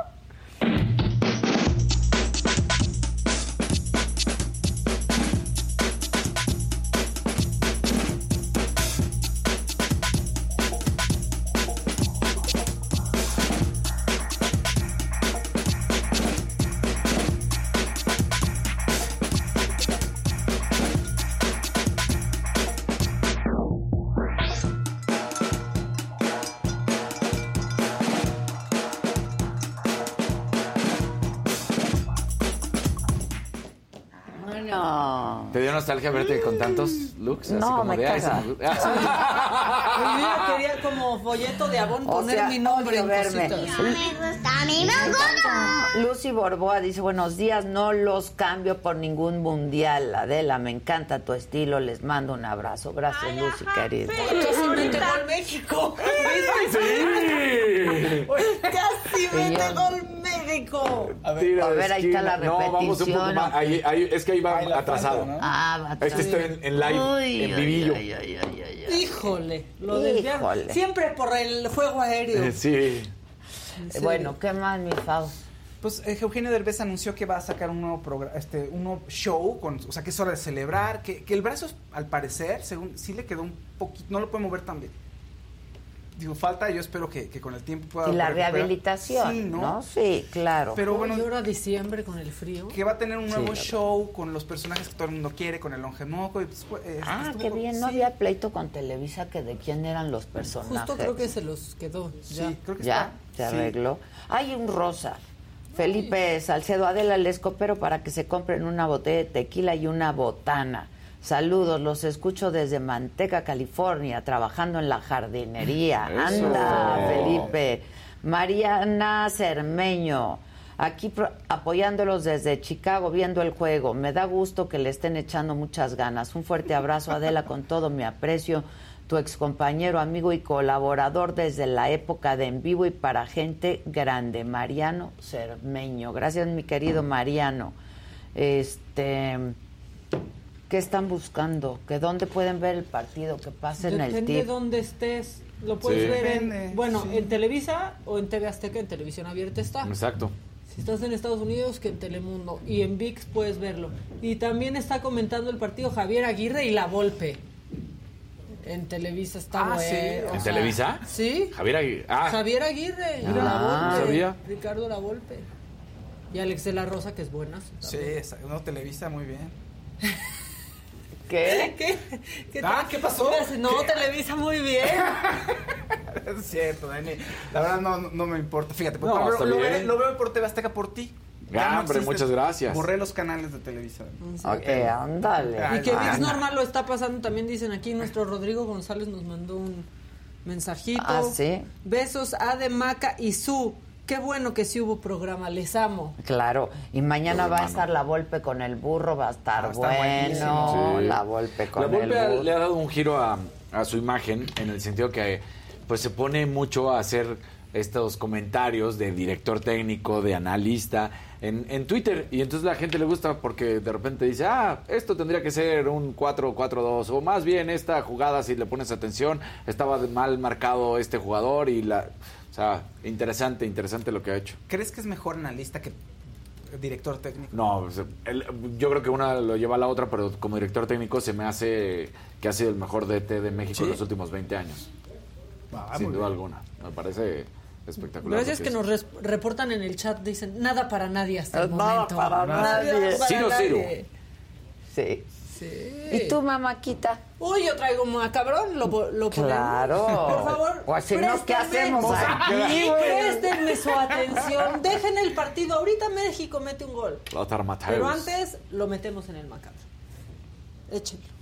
Nostalgia verte con tantos looks? Así No, como me de, "Ay, caga". se me- Pues mira, quería como folleto de Avon O poner sea, mi nombre en verme. cositas. Me mí me. Lucy Borboa dice, buenos días, no los cambio por ningún mundial. Adela, me encanta tu estilo, les mando un abrazo. Gracias, Lucy, querida. Casi mete gol México. ¡Sí! Casi mete Señor. gol México. A ver, A ver, ahí está la esquina. No, vamos un poco repetición, más. Ahí- ahí- es que ahí va atrasado. ¿no? Ah, va Este atrás. está en, en live, Uy, en ay, vivillo. ay, ay, ay, ay, ay. Híjole, lo. Híjole. Siempre por el fuego aéreo. Eh, Sí. Bueno, ¿qué más, mi Fau? Pues eh, Eugenio Derbez anunció que va a sacar un nuevo programa, este, un nuevo show, con, o sea, que es hora de celebrar, que, que el brazo, al parecer, según sí le quedó un poquito, no lo puede mover tan bien. Digo, falta, yo espero que, que con el tiempo pueda Y la recuperar. rehabilitación, Sí, ¿no? ¿no? Sí, claro. Pero bueno, Y ahora diciembre con el frío. que va a tener un nuevo Sí. show con los personajes que todo el mundo quiere, con el longemoco. Y pues, eh, Ah, estuvo- qué bien, no había pleito con Televisa que de quién eran los personajes. Justo creo que se los quedó. Ya. Sí, creo que Ya, está. se sí. arregló. Hay un rosa. Felipe Salcedo Adela, les coopero para que se compren una botella de tequila y una botana. Saludos, los escucho desde Manteca, California, trabajando en la jardinería. Eso. Anda, Felipe. Mariana Cermeño, aquí apoyándolos desde Chicago, viendo el juego. Me da gusto que le estén echando muchas ganas. Un fuerte abrazo, Adela, con todo mi aprecio. Tu excompañero, amigo y colaborador desde la época de en vivo y para gente grande, Mariano Cermeño. Gracias, mi querido Mariano. Este. ¿Qué están buscando? ¿Que dónde pueden ver el partido? Que pasen el Depende de tip. dónde estés. Lo puedes Sí. ver en, Depende, bueno, sí. en Televisa o en TV Azteca, en televisión abierta está. Exacto. Si estás en Estados Unidos, que en Telemundo. Y en VIX puedes verlo. Y también está comentando el partido Javier Aguirre y La Volpe. En Televisa está Ah, bueno. sí. ¿En sea, Televisa? Sí. Javier Aguirre. Ah, Javier Aguirre y Ah, La Volpe. sabía. Ricardo La Volpe. Y Alex de la Rosa, que es buena. Sí, no, Televisa, muy bien. ¿Qué? ¿Qué? ¿Qué Ah? ¿qué pasó? No, Televisa muy bien. Es cierto, Dani. La verdad no, no me importa. Fíjate, No, lo, bien. ve- lo veo por TV Azteca por ti. Ya no hombre, muchas gracias. Borré los canales de Televisa. Ok, ándale. Y que. VIX normal lo está pasando, también dicen aquí, nuestro Rodrigo González nos mandó un mensajito. Ah, ¿sí? Besos a de Maca y Su. Qué bueno que sí hubo programa, les amo. Claro, y mañana va a estar la Volpe con el burro, va a estar Ah, bueno. Sí. La Volpe con La Volpe el burro. le ha dado un giro a, a su imagen en el sentido que pues se pone mucho a hacer estos comentarios de director técnico, de analista en, en Twitter y entonces la gente le gusta porque de repente dice, ah, esto tendría que ser un 4-4-2 o más bien esta jugada si le pones atención estaba mal marcado este jugador y la... O sea, interesante, interesante lo que ha hecho. ¿Crees que es mejor analista que director técnico? No, el- yo creo que una lo lleva a la otra, pero como director técnico se me hace que ha sido el mejor DT de México en los últimos 20 años. Ah, sin duda bien. alguna. Me parece espectacular. Gracias que hizo. nos reportan en el chat, dicen, nada para nadie hasta el Nada momento. para nadie. para Ciro, nadie. Sí. Sí. ¿Y tú, mamáquita? Uy, yo traigo un cabrón, lo, lo ponemos. Claro. Por favor, Pues si no, ¿qué hacemos aquí? Préstenme su atención. Dejen el partido. Ahorita México mete un gol. Pero antes lo metemos en el macabro. Échenlo.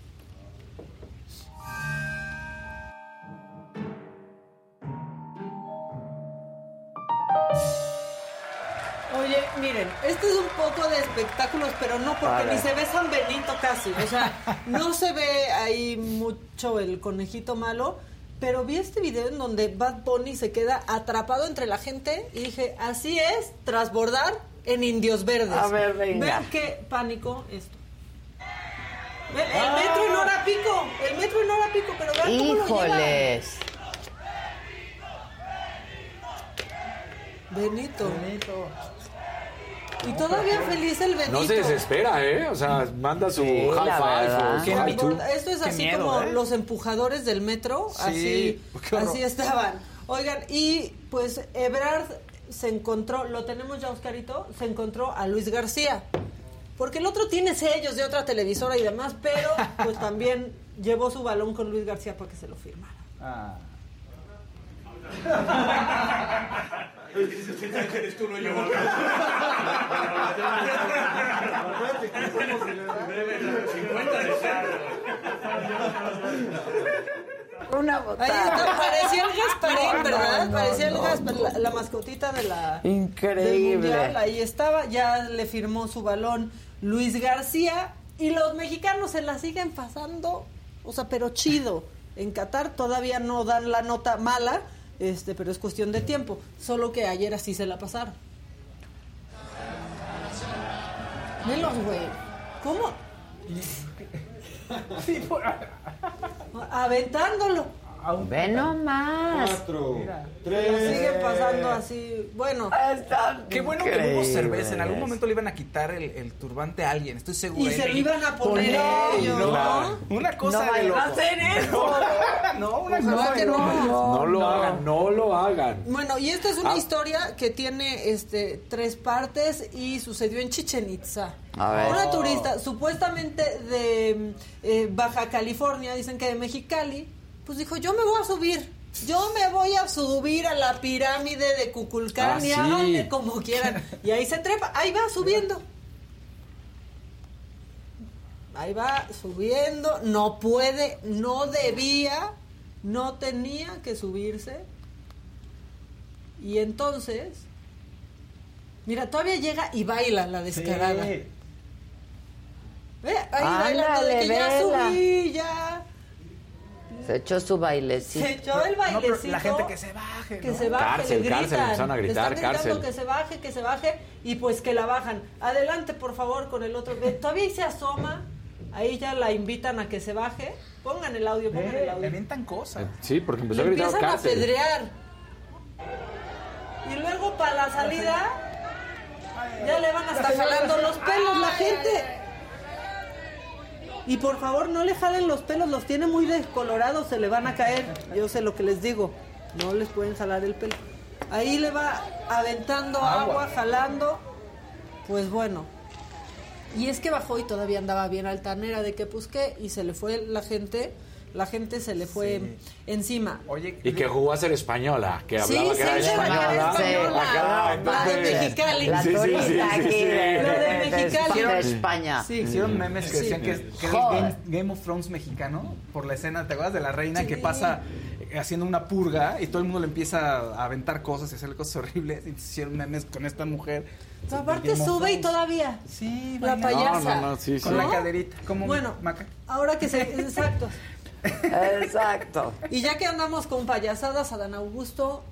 Oye, miren, este es un poco de espectáculos, pero no porque ni se ve San Benito casi. O sea, no se ve ahí mucho el conejito malo. Pero vi este video en donde Bad Bunny se queda atrapado entre la gente y dije, así es, trasbordar en Indios Verdes. A ver, venga. Ven qué pánico esto. El metro en hora pico, el metro en hora pico, pero vean cómo lo lleva. Híjoles. Benito. Y todavía feliz el Benito. No se desespera, ¿eh? O sea, manda su Sí, high la five. o su-. Esto es así miedo, como ¿eh? los empujadores del metro, así, qué horror. así estaban. Oigan, y pues Ebrard se encontró, lo tenemos ya Oscarito, se encontró a Luis García. Porque el otro tiene sellos de otra televisora y demás, pero pues también llevó su balón con Luis García para que se lo firmara. Ah. Una Ahí botada. está, parecía el Gasparín, No, ¿verdad? no, parecía el no, Gaspar, no. la, la mascotita de la Increíble. del Mundial. Ahí estaba, ya le firmó su balón Luis García y los mexicanos se la siguen pasando, o sea, pero chido. En Qatar todavía no dan la nota mala, este, pero es cuestión de tiempo. Solo que ayer así se la pasaron. Velos, güey. ¿Cómo? Aventándolo. Ve nomás. Se la siguen pasando así. Bueno. Está Qué bueno que hubo cerveza. En algún momento le iban a quitar el, el turbante a alguien, estoy seguro. Y se lo iban a poner ellos, ¿no? Una cosa No de locos. hacer eso. No, una Ojalá cosa que de no. locos. No lo hagan, no lo hagan. Bueno, y esta es una Ah. historia que tiene este tres partes y sucedió en Chichen Itza. A ver. Una turista, supuestamente de eh, Baja California, dicen que de Mexicali, pues dijo, yo me voy a subir. Yo me voy a subir a la pirámide de Cuculcán Ah, y sí. háganle como quieran. Y ahí se trepa, ahí va subiendo. Ahí va subiendo, no puede, no debía, no tenía que subirse. Y entonces, mira, todavía llega y baila la descarada. Sí. Ve, ahí bailando de que ya subí, ya. Se echó su bailecito. Se echó el No, pero bailecito. la gente que se baje. que ¿no? se baje, Cárcel, le cárcel, empezaron a Le gritar, están gritando cárcel. que se baje, que se baje y pues que la bajan. Adelante, por favor, con el otro. Todavía ahí se asoma. Ahí ya la invitan a que se baje. Pongan el audio, pongan el Eh, le audio. avientan cosas. Sí, porque Le empezó a gritar empiezan a cárcel. pedrear. Y luego para la salida ya le van hasta jalando los pelos la gente. Y por favor no le jalen los pelos, los tiene muy descolorados, se le van a caer. Yo sé lo que les digo, no les pueden jalar el pelo. Ahí le va aventando agua, jalando. Pues bueno. Y es que bajó y todavía andaba bien altanera de que pues qué, y se le fue la gente, la gente se le fue encima. Oye, Y que jugó a ser española, que Sí, hablaba sí, era que era española. española. Ajá, La de Mexicali. La Sí, sí, turista sí, sí, aquí sí. de, Mexicali. de España. Sí. Hicieron memes que Sí. decían que que era. Game, Game of Thrones mexicano por la escena, ¿te acuerdas de la reina Sí. que pasa eh, haciendo una purga y todo el mundo le empieza a aventar cosas y hacerle cosas horribles? Y hicieron memes con esta mujer. Pero aparte sube y todavía. Sí, La payasa. No, no, no, sí, sí. Con la caderita. Como Bueno, Maca. ahora que se. Exacto. Exacto. Y ya que andamos con payasadas, Adán Augusto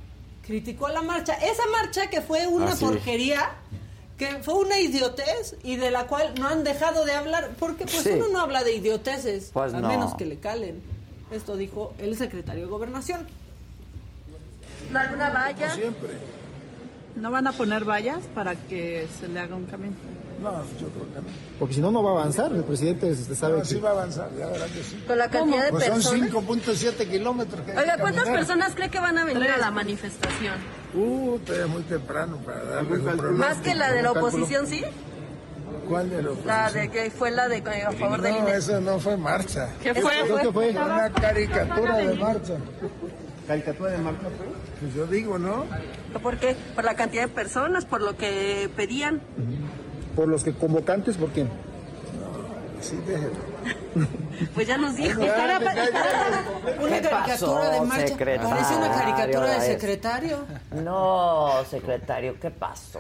criticó la marcha. Esa marcha que fue una Ah, sí. porquería, que fue una idiotez y de la cual no han dejado de hablar, porque pues Sí. uno no habla de idioteces, Pues a no. menos que le calen. Esto dijo el secretario de Gobernación. ¿Alguna valla? Siempre. ¿No van a poner vallas para que se le haga un camino? No, yo creo que no. Porque si no, no va a avanzar. El presidente usted sabe No, que... sí va a avanzar, ya verán que sí. Con la cantidad de Pues son personas. 5.7 kilómetros que Oiga, que ¿cuántas personas cree que van a venir a la manifestación? Uh, todavía es muy temprano para darle un pronóstico. ¿Más que la de la ¿Algún oposición, sí? ¿Cuál de la oposición? La de que fue la de eh, a favor del No, INE. eso no fue marcha. ¿Qué fue? Eso ¿Qué fue? Una caricatura de marcha. ¿Caricatura de marca? Pues yo digo, ¿no? ¿Por qué? Por la cantidad de personas, por lo que pedían. Por los que convocantes, ¿por quién? Sí, déjelo. Pues ya nos dijo. Estará- estará- Una ¿Qué caricatura pasó, de marcha. secretario? Parece una caricatura de secretario. No, secretario, ¿qué pasó?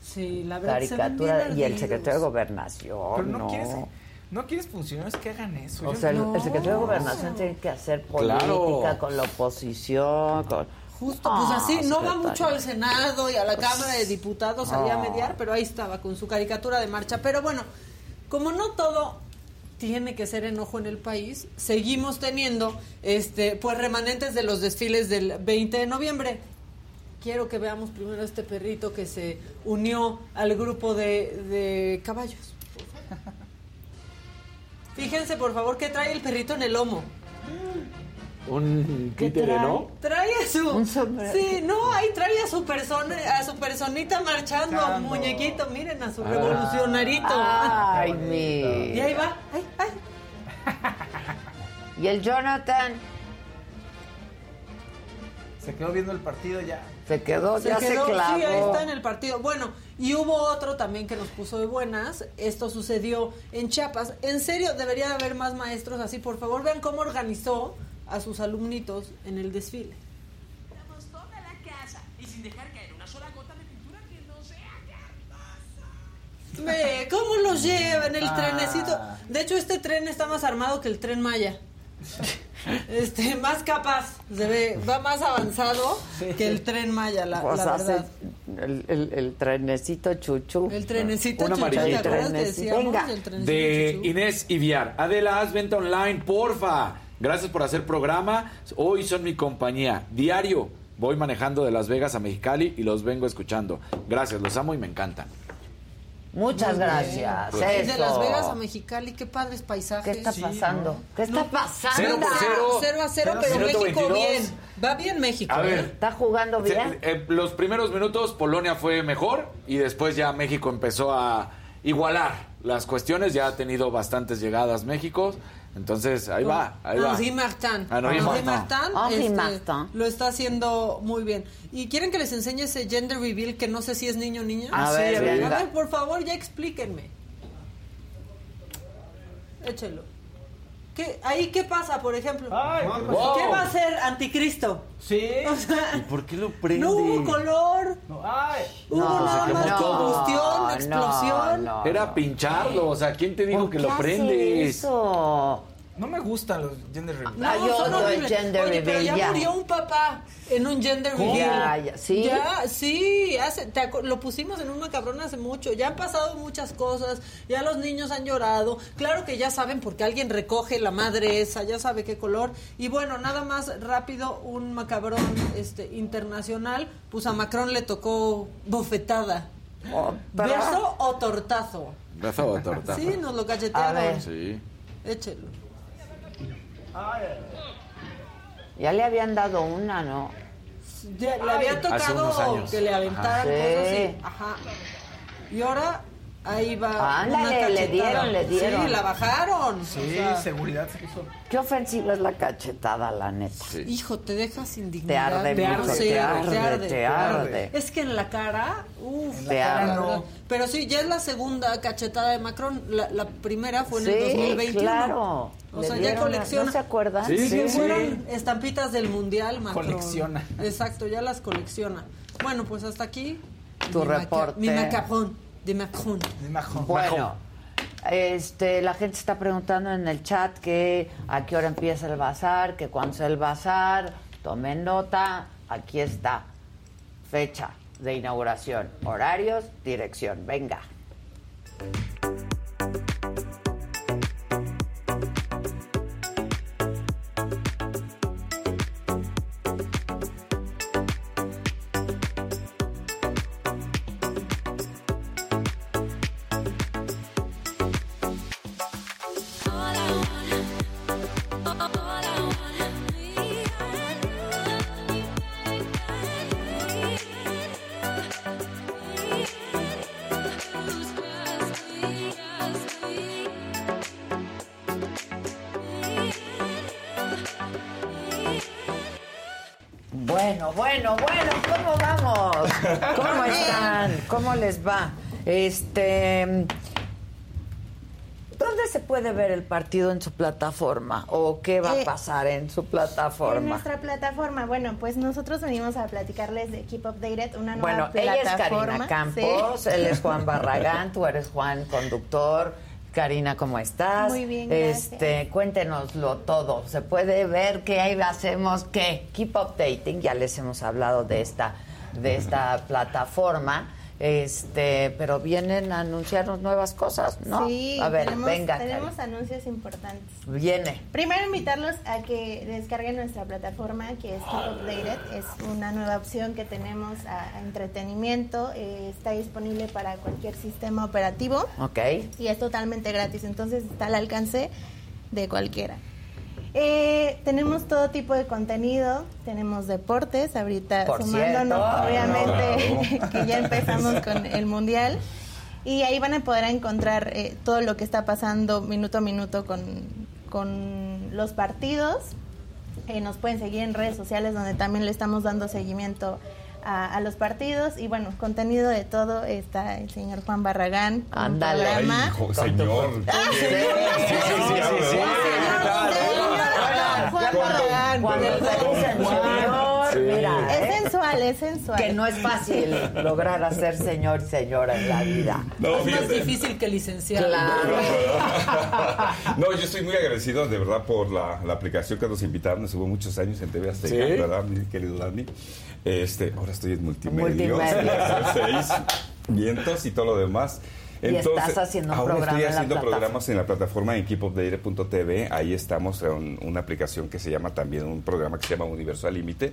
Sí, la verdad. se ven Caricatura bien y el secretario de Gobernación, Pero no, no. quieres, no quieres funcionarios que hagan eso. O sea, el, No. el secretario de Gobernación tiene que hacer política Claro. con la oposición, con... Justo, pues Ah, así, no va mucho al Senado y a la Cámara de Diputados allá a Ah. mediar, pero ahí estaba con su caricatura de marcha. Pero bueno, como no todo tiene que ser enojo en el país. Seguimos teniendo este pues remanentes de los desfiles del 20 de noviembre. Quiero que veamos primero a este perrito que se unió al grupo de, de caballos. Fíjense, por favor, que trae el perrito en el lomo. Un ¿Qué títere, trae? ¿no? Trae a su. Un sombrero. Sí, no, ahí trae a su persona, a su personita marchando, Marchando. muñequito, miren, a su Ah. revolucionarito. Ay, mi. Y ahí va, ay, ay. Y el Jonathan Se quedó viendo el partido ya. se quedó, ya quedó- se clavó. Sí, ahí está en el partido. Bueno, y hubo otro también que nos puso de buenas. Esto sucedió en Chiapas. En serio, debería de haber más maestros así. Por favor, vean cómo organizó a sus alumnitos en el desfile. toda la casa y sin dejar caer una sola gota de pintura que no sea Ve, ¿cómo los lleva en el Ah. trenecito? De hecho, este tren está más armado que el tren Maya. Este, más capaz, se ve, va más avanzado que el tren Maya, la, Pues la verdad. el, el- el trenecito chuchu. El trenecito Una chuchu, ¿te amarillita. acuerdas que Trenecito. decíamos? Venga. El trenecito De chuchu. Inés Iviar. Adela, haz venta online, porfa. Gracias por hacer programa. Hoy son mi compañía. Diario. Voy manejando de Las Vegas a Mexicali y los vengo escuchando. Gracias, los amo y me encantan. Muchas Muy gracias. Pues, De. Las Vegas a Mexicali, qué padres paisajes. ¿Qué está Sí, pasando? ¿no? ¿Qué está No, pasando? Cero por cero. Cero a cero, pero Minuto México 22. bien. Va bien México. A ¿eh? ver. ¿Está jugando bien? Se- eh, los primeros minutos Polonia fue mejor y después ya México empezó a igualar las cuestiones. Ya ha tenido bastantes llegadas México. Entonces, ahí va, ahí va. Henri Martin. Ah, Henri Henri Martin. Martin, Henri este, Martin. Lo está haciendo muy bien. ¿Y quieren que les enseñe ese gender reveal que no sé si es niño o niña? A Sí, ver, a ver, venga. a ver, por favor, ya explíquenme. Échelo. ¿Qué, ahí qué pasa, por ejemplo? Wow. ¿Qué va a ser anticristo? Sí. O sea, ¿Por qué lo prende? no hubo color, Ay. hubo No, nada más todo. combustión, no, explosión. no, Era no. pincharlo, o sea, ¿quién te dijo ¿Por que qué lo prendes? Eso? No me gustan los gender reveal. No, Ah, yo son horribles. gender Oye, pero reveal, ya, ya. murió un papá en un gender ¿Cómo? reveal. Ya, ya, ¿sí? Ya, sí, hace- te lo pusimos en un macabrón hace mucho. Ya han pasado muchas cosas, ya los niños han llorado. Claro que ya saben porque alguien recoge la madre esa, ya sabe qué color. Y bueno, nada más rápido, un macabrón este internacional, pues a Macron le tocó bofetada. Oh, ¿Beso o tortazo? Beso o torta. Sí, nos lo ver. Sí. Échelo. Ya le habían dado una, ¿no? Ya, le había tocado que le aventaran Ajá. cosas Sí. así. Ajá. Y ahora ahí va. Ándale, una le cachetada. dieron, le dieron. Sí, la bajaron. Sí, O sea, seguridad se puso. Qué ofensiva es la cachetada, la neta. Sí. Hijo, te dejas Te indignidad. arde Te arde, te Sí, arde, te arde. Es que en la cara, uff, Te arde. Pero sí, ya es la segunda cachetada de Macron. La, la primera fue en el Sí, 2021. claro. O Le sea, ya colecciona. ¿No se acuerdan? Sí, Sí, sí, sí. fueron estampitas del mundial, Macron. Colecciona. Exacto, ya las colecciona. Bueno, pues hasta aquí. Tu reporte. Mi macarrón de Macron. De Majón. Bueno, este, la gente está preguntando en el chat que a qué hora empieza el bazar, que cuándo es el bazar. Tomen nota, aquí está. Fecha de inauguración, horarios, dirección. Venga. ¿Cómo les va? Este, ¿dónde se puede ver el partido en su plataforma o qué va a Eh, pasar en su En plataforma? nuestra plataforma, bueno, pues nosotros venimos a platicarles de Keep Updated, una nueva Bueno, ella es plataforma. Karina Campos, Sí. él es Juan Barragán, tú eres Juan Conductor. Karina, ¿cómo estás? Muy bien, gracias. Este, cuéntenoslo todo. Se puede ver qué ahí hacemos, qué. Keep Updating, ya les hemos hablado de esta, de esta plataforma Este, pero vienen a anunciarnos nuevas cosas, ¿no? Sí, a ver, tenemos, venga. tenemos anuncios importantes. Viene. Primero invitarlos a que descarguen nuestra plataforma que es Keep Updated. Es una nueva opción que tenemos a, a entretenimiento. eh, está disponible para cualquier sistema operativo Ok. y es totalmente gratis. Entonces está al alcance de cualquiera. Eh, tenemos todo tipo de contenido, tenemos deportes, ahorita Por sumándonos, cierto. obviamente, que ya empezamos con el mundial. Y ahí van a poder encontrar eh, todo lo que está pasando minuto a minuto con, con los partidos. Eh, nos pueden seguir en redes sociales donde también le estamos dando seguimiento a, a los partidos. Y bueno, contenido de todo está el señor Juan Barragán. Ándale. señor. Ah. Juan Barragán. Señor, mira, Es sensual, es sensual. que no es fácil lograr ser señor y señora en la vida. No, es más difícil que licenciado. No, yo estoy muy agradecido de verdad por la, la aplicación que nos invitaron. Estuvo muchos años en TV Azteca, ¿Sí? ¿verdad, mi querido Dani? Este, ahora estoy en multimedia. Multimedia. Seis vientos y todo lo demás. Y estás haciendo un ahora programa estoy haciendo programas en la plataforma en keepupdate.tv. Ahí estamos en una aplicación que se llama también un programa que se llama Universo al Límite.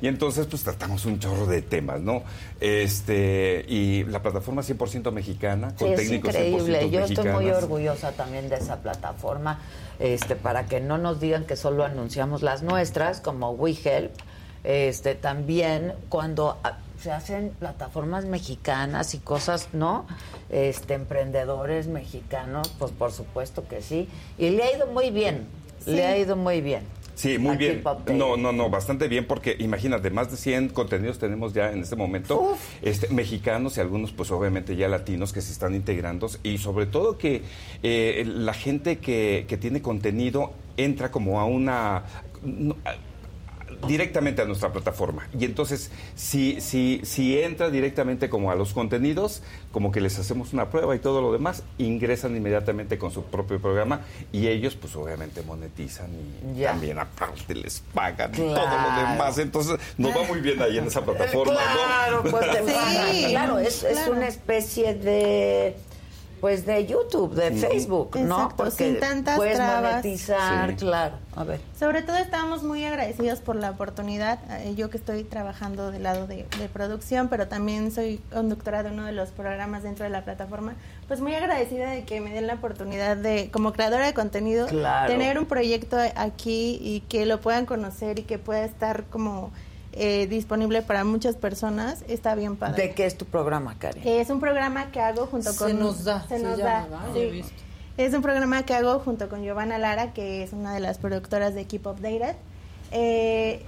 Y entonces pues tratamos un chorro de temas, ¿no? Este, y la plataforma 100% mexicana, Sí, con es técnicos increíble. 100% Yo estoy muy orgullosa también de esa plataforma, este, para que no nos digan que solo anunciamos las nuestras, como WeHelp. Este, también cuando ah, se hacen plataformas mexicanas y cosas, ¿no? Este, emprendedores mexicanos, pues por supuesto que sí. Y le ha ido muy bien. Sí. Le ha ido muy bien. Sí, muy bien. No, no, no, bastante bien porque imagínate, más de 100 contenidos tenemos ya en este momento, este, mexicanos y algunos pues obviamente ya latinos que se están integrando y sobre todo que eh, la gente que, que tiene contenido entra como a una... no, directamente a nuestra plataforma y entonces si, si, si entra directamente como a los contenidos como que les hacemos una prueba y todo lo demás ingresan inmediatamente con su propio programa y ellos pues obviamente monetizan y Ya. también aparte les pagan y todo lo demás entonces nos va muy bien ahí en esa plataforma ¿no? Claro, pues Sí. Claro, es, una especie de pues de YouTube, de Facebook, ¿no? Exacto, sin tantas puedes trabas. monetizar, Sí. claro. A ver. Sobre todo estábamos muy agradecidos por la oportunidad. eh, yo que estoy trabajando del lado de, de producción, pero también soy conductora de uno de los programas dentro de la plataforma, pues muy agradecida de que me den la oportunidad de, como creadora de contenido, Claro. tener un proyecto aquí y que lo puedan conocer y que pueda estar como eh, disponible para muchas personas. Está bien padre. ¿De qué es tu programa, Karen? Es un programa que hago junto Se con... nos da, Se se nos llama, da, he visto. Es un programa que hago junto con Giovanna Lara, que es una de las productoras de Keep Updated. Eh,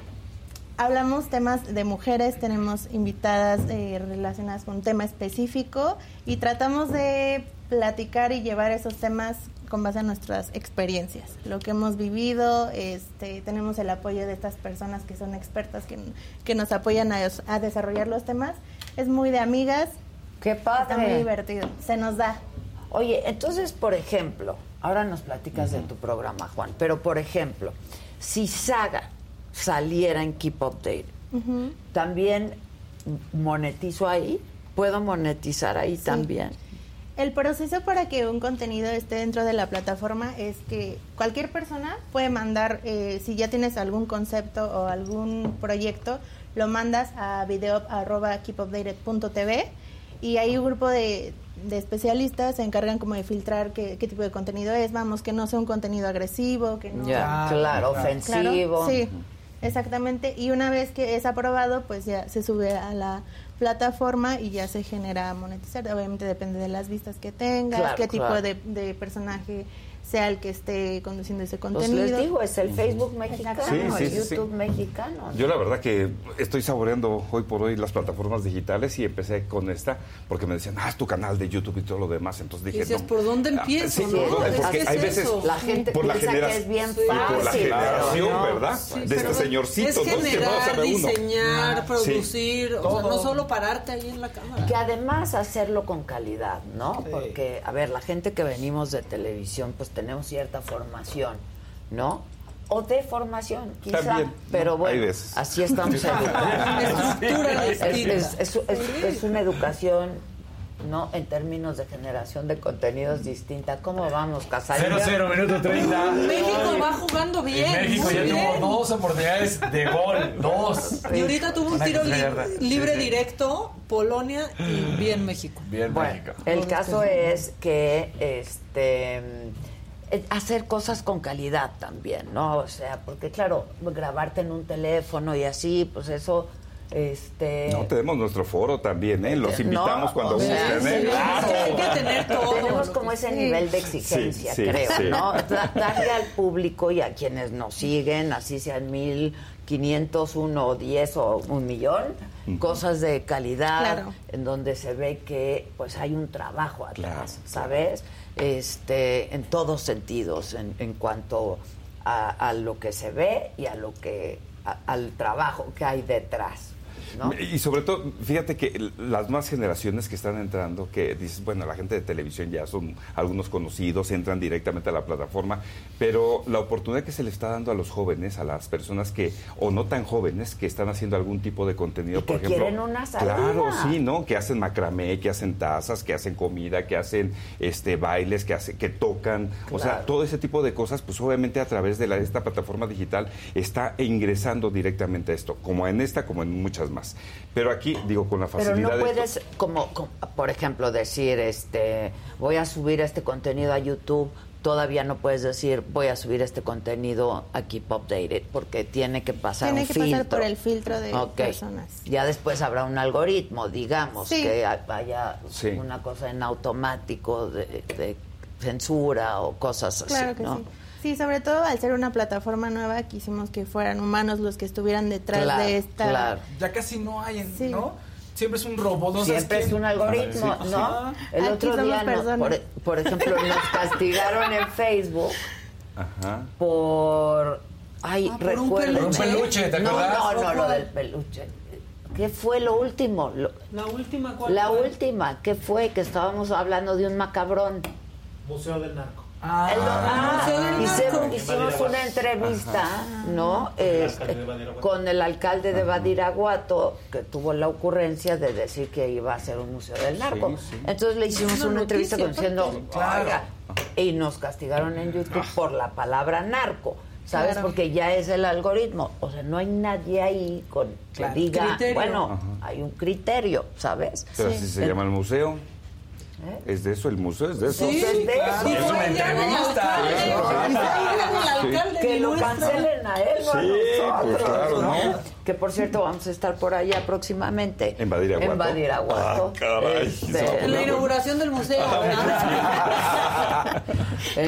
hablamos temas de mujeres, tenemos invitadas eh, relacionadas con un tema específico y tratamos de platicar y llevar esos temas con base a nuestras experiencias, lo que hemos vivido, este, tenemos el apoyo de estas personas que son expertas, que, que nos apoyan a, a desarrollar los temas. Es muy de amigas, Qué padre. está muy divertido, se nos da. Oye, entonces, por ejemplo, ahora nos platicas de tu programa, Juan, pero por ejemplo, si Saga saliera en Keep Update, Ujú. ¿también monetizo ahí? ¿Puedo monetizar ahí también? El proceso para que un contenido esté dentro de la plataforma es que cualquier persona puede mandar, eh, si ya tienes algún concepto o algún proyecto, lo mandas a video.keepupdated.tv y ahí un grupo de, de especialistas se encargan como de filtrar qué, qué tipo de contenido es, vamos, que no sea un contenido agresivo, que no... Ya, claro, ofensivo. Claro, sí, exactamente. Y una vez que es aprobado, pues ya se sube a la plataforma y ya se genera monetizar. Obviamente depende de las vistas que tengas, Claro, qué tipo claro. de, de personaje sea el que esté conduciendo ese Pues contenido. les digo, es el Facebook mexicano, Sí, sí, el sí. YouTube mexicano. Yo la verdad que estoy saboreando hoy por hoy las plataformas digitales y empecé con esta porque me decían, ah, es tu canal de YouTube y todo lo demás. Entonces dije, Dices, no. ¿por dónde Ah, empiezo, sí, no? ¿por dónde? Es Porque que es hay veces eso. La gente por la piensa que es bien y por la fácil, generación, no. ¿verdad? Sí, de este señorcito, es generar, diseñar, Sí. producir, o sea, no solo pararte ahí en la cámara. Que además hacerlo con calidad, ¿no? Porque, a ver, la gente que venimos de televisión, pues tenemos cierta formación, ¿no? o de formación, quizá. También, pero bueno, veces. así estamos educados. Es, distinta. es- es- es- es una educación, ¿no? En términos de generación de contenidos distinta. ¿Cómo vamos, Casarín? 0-0, minuto 30. México va jugando Y bien. México ya bien. tuvo dos oportunidades de gol. Dos. Y ahorita tuvo un tiro li- libre Sí, sí. directo, Polonia y bien México. Bien Bueno, México. el caso es que este hacer cosas con calidad también, ¿no? O sea, porque claro, grabarte en un teléfono y así, pues eso este No, tenemos nuestro foro también, ¿eh? Los invitamos No, cuando o sea, gusten, ¿eh? sí, Claro. sí, hay que tener todo. Tenemos como ese nivel de exigencia, Sí, sí, creo, sí. ¿no? Da- Darle al público y a quienes nos siguen, así sean mil, quinientos, uno o diez o un millón, cosas de calidad, Claro. en donde se ve que pues hay un trabajo atrás, Claro, ¿sabes? Este, en todos sentidos, en, en cuanto a, a lo que se ve y a lo que a- al trabajo que hay detrás. ¿No? Y sobre todo, fíjate que las nuevas generaciones que están entrando, que dices, bueno, la gente de televisión ya son algunos conocidos, entran directamente a la plataforma, pero la oportunidad que se le está dando a los jóvenes, a las personas que, o no tan jóvenes, que están haciendo algún tipo de contenido, Y por que ejemplo. quieren una salida. Claro, sí, ¿no? Que hacen macramé, que hacen tazas, que hacen comida, que hacen este bailes, que hacen, que tocan, o sea, todo ese tipo de cosas, pues obviamente a través de la- esta plataforma digital está ingresando directamente a esto, como en esta, como en muchas más. Pero aquí, digo, con la Pero facilidad no de esto- puedes, como, como, por ejemplo, decir, este, voy a subir este contenido a YouTube. Todavía no puedes decir, voy a subir este contenido a Keep Updated, porque tiene que pasar Tiene un que filtro. pasar por el filtro de personas. Ya después habrá un algoritmo, digamos, Sí. que ha- haya Sí. una cosa en automático de, de censura o cosas así, Claro que ¿no? sí. Sí, sobre todo al ser una plataforma nueva, quisimos que fueran humanos los que estuvieran detrás Claro, de esta. claro. Ya casi no hay, en- Sí. ¿no? Siempre es un robot. ¿no? ¿Sabes Siempre es quién? un algoritmo, Sí. ¿no? Ajá. El Aquí otro día, no, personas. por, por ejemplo, nos castigaron en Facebook Ajá. por... Ay, Ah, por un peluche. Por un peluche, ¿te no, acordás? No, no, lo ¿Cuál? del peluche. ¿Qué fue lo último? Lo- La última, ¿cuál la fue? última, ¿qué fue? Que estábamos hablando de un macabrón. Museo del Narco. Ah, El- ah, hicimos, Narco. hicimos una entrevista, ¿no? Este, alcalde de Badiraguato. con el alcalde de Badiraguato, que tuvo la ocurrencia de decir que iba a ser un museo del narco. Sí, sí. Entonces le hicimos Una una, entrevista diciendo, aparte. Claro. "Oiga", y nos castigaron en YouTube por la palabra narco. ¿Sabes? Claro. Porque ya es el algoritmo. O sea, no hay nadie ahí con que Claro. diga, Criterio. bueno, hay un criterio, ¿sabes? Pero Sí. así se llama el museo. ¿Eh? ¿Es de eso el museo? ¿Es de eso? Sí, es de claro. eso. Es una entrevista. Que lo cancelen a él, no a Sí, nosotros, pues claro, ¿no? Que por cierto vamos a estar por allá próximamente. ¿En Badiraguato? En Badiraguato. Ah, caray, Este. En la inauguración del museo. la-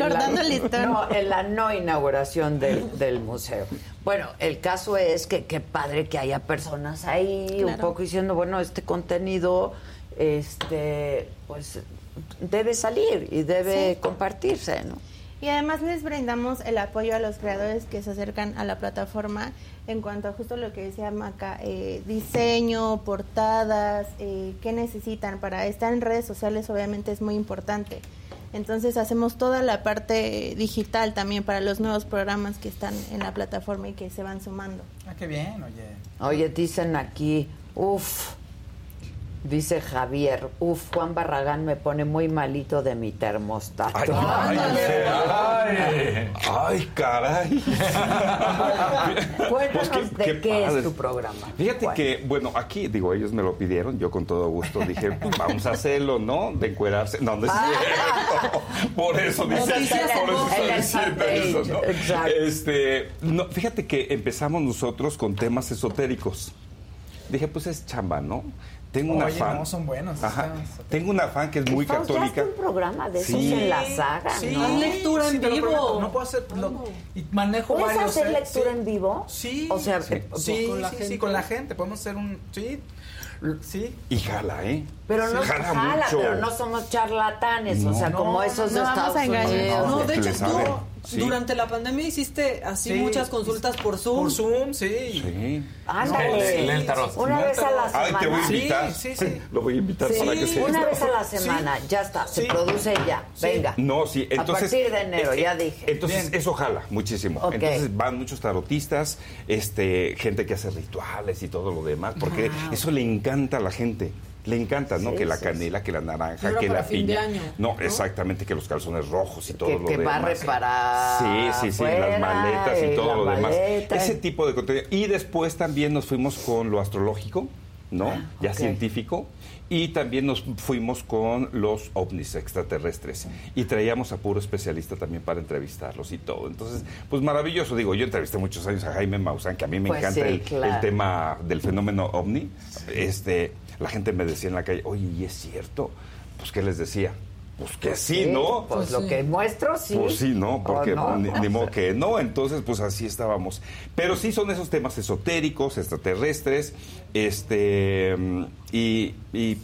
Cortando el listón. No, en la no inauguración del, del museo. Bueno, el caso es que qué padre que haya personas ahí un Claro. poco diciendo, bueno, este contenido, este, pues debe salir y debe Sí. compartirse, ¿no? Y además les brindamos el apoyo a los creadores que se acercan a la plataforma en cuanto a justo lo que decía Maca, eh, diseño, portadas, eh, qué necesitan para estar en redes sociales obviamente es muy importante. Entonces hacemos toda la parte digital también para los nuevos programas que están en la plataforma y que se van sumando. Ah, qué bien, oye. Oye, dicen aquí, uff, dice Javier, uff, Juan Barragán me pone muy malito de mi termostato. Ay, ay, ay, ay, caray. Cuéntanos Pues qué- de qué es tu programa. Fíjate que, bueno, aquí, digo, ellos me lo pidieron, yo con todo gusto dije, pues, vamos a hacerlo, ¿no? De encuerarse. No, no es cierto. Por eso dice, Noticias por eso estoy diciendo eso, ¿no? exacto. Este, no, fíjate que empezamos nosotros con temas esotéricos. Dije, pues es chamba, ¿no? Tengo una Oye, fan. no, son buenos, Ajá. Tengo una fan que es muy Fausto, católica. hazte un programa de esos Sí. en la saga, Sí, ¿no? Haz lectura en vivo. prometo, No puedo hacer. lo- y manejo ¿Puedes varios. hacer ¿eh? lectura Sí. en vivo? Sí. O sea, Sí. Sí, con la sí, gente. sí, con la gente. Podemos hacer un. Sí. Sí. Y jala, ¿eh? pero no Jala jala, mucho. pero no somos charlatanes, o No. sea, como No, esos no de vamos Estados a engañar. Unidos. No, de hecho estuvo, Sí. Durante la pandemia hiciste así Sí. muchas consultas por Zoom. Por Zoom, sí. Sí. Ándale. Tarot. Una vez a la semana. Ay, te voy a Sí, invitar. sí, sí. Lo voy a invitar para que se Una vez a la semana, ya está, se Sí. produce ya. Sí. Venga. No, sí, entonces... a partir de enero, eh, ya eh, dije. Entonces, Bien. eso jala muchísimo. Ok. Entonces van muchos tarotistas, este, gente que hace rituales y todo lo demás, porque Wow. eso le encanta a la gente. Le encanta, ¿no? Sí, que la sí, canela, que la naranja, que para la fin de piña. año, no, ¿no? exactamente, que los calzones rojos y todo Que- lo que demás. barre para Sí, sí, sí, afuera, las maletas y todo lo demás. maleta. Ese tipo de contenido. Y después también nos fuimos con lo astrológico, ¿no? Ah, ya científico. Y también nos fuimos con los ovnis extraterrestres. Y traíamos a puro especialista también para entrevistarlos y todo. Entonces, pues maravilloso. Digo, yo entrevisté muchos años a Jaime Maussan, que a mí me Pues encanta sí, el, claro. el tema del fenómeno ovni. Este, la gente me decía en la calle, oye, ¿y es cierto? Pues, ¿qué les decía? Pues que sí, ¿no? Pues, Pues lo sí. que muestro, sí. Pues sí, no, porque ¿O no? Ni, ni modo que no, entonces pues así estábamos. Pero sí son esos temas esotéricos, extraterrestres, este, mm, y, y,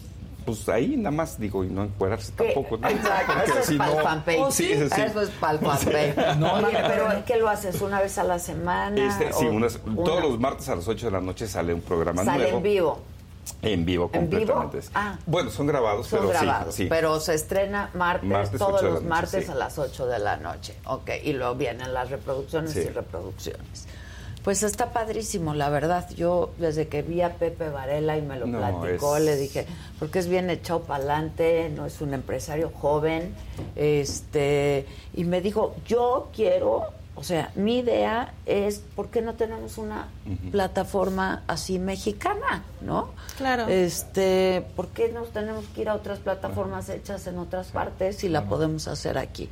pues ahí nada más digo, y no encuadrarse tampoco. ¿no? Exacto, Porque eso es si para el no-. ¿Oh, sí? ese sí. Eso es para el fanpage. No, no, pero ¿qué lo haces? ¿Una vez a la semana? Este, sí, ¿O unas- una- todos los martes a las 8 de la noche sale un programa Sale nuevo. en vivo. En vivo, ¿En vivo? completamente. Ah. Bueno, son grabados, Son pero grabados, sí. sí. pero se estrena martes, Martes, todos los noche, martes sí. a las 8 de la noche. Ok, y luego vienen las reproducciones Sí. y reproducciones. Pues está padrísimo, la verdad. Yo desde que vi a Pepe Varela y me lo No, platicó, es- le dije, porque es bien echado para adelante, no es un empresario joven, este, y me dijo, yo quiero, o sea, mi idea es, ¿por qué no tenemos una plataforma así mexicana, no? Claro. Este, ¿por qué nos tenemos que ir a otras plataformas hechas en otras partes si la podemos hacer aquí?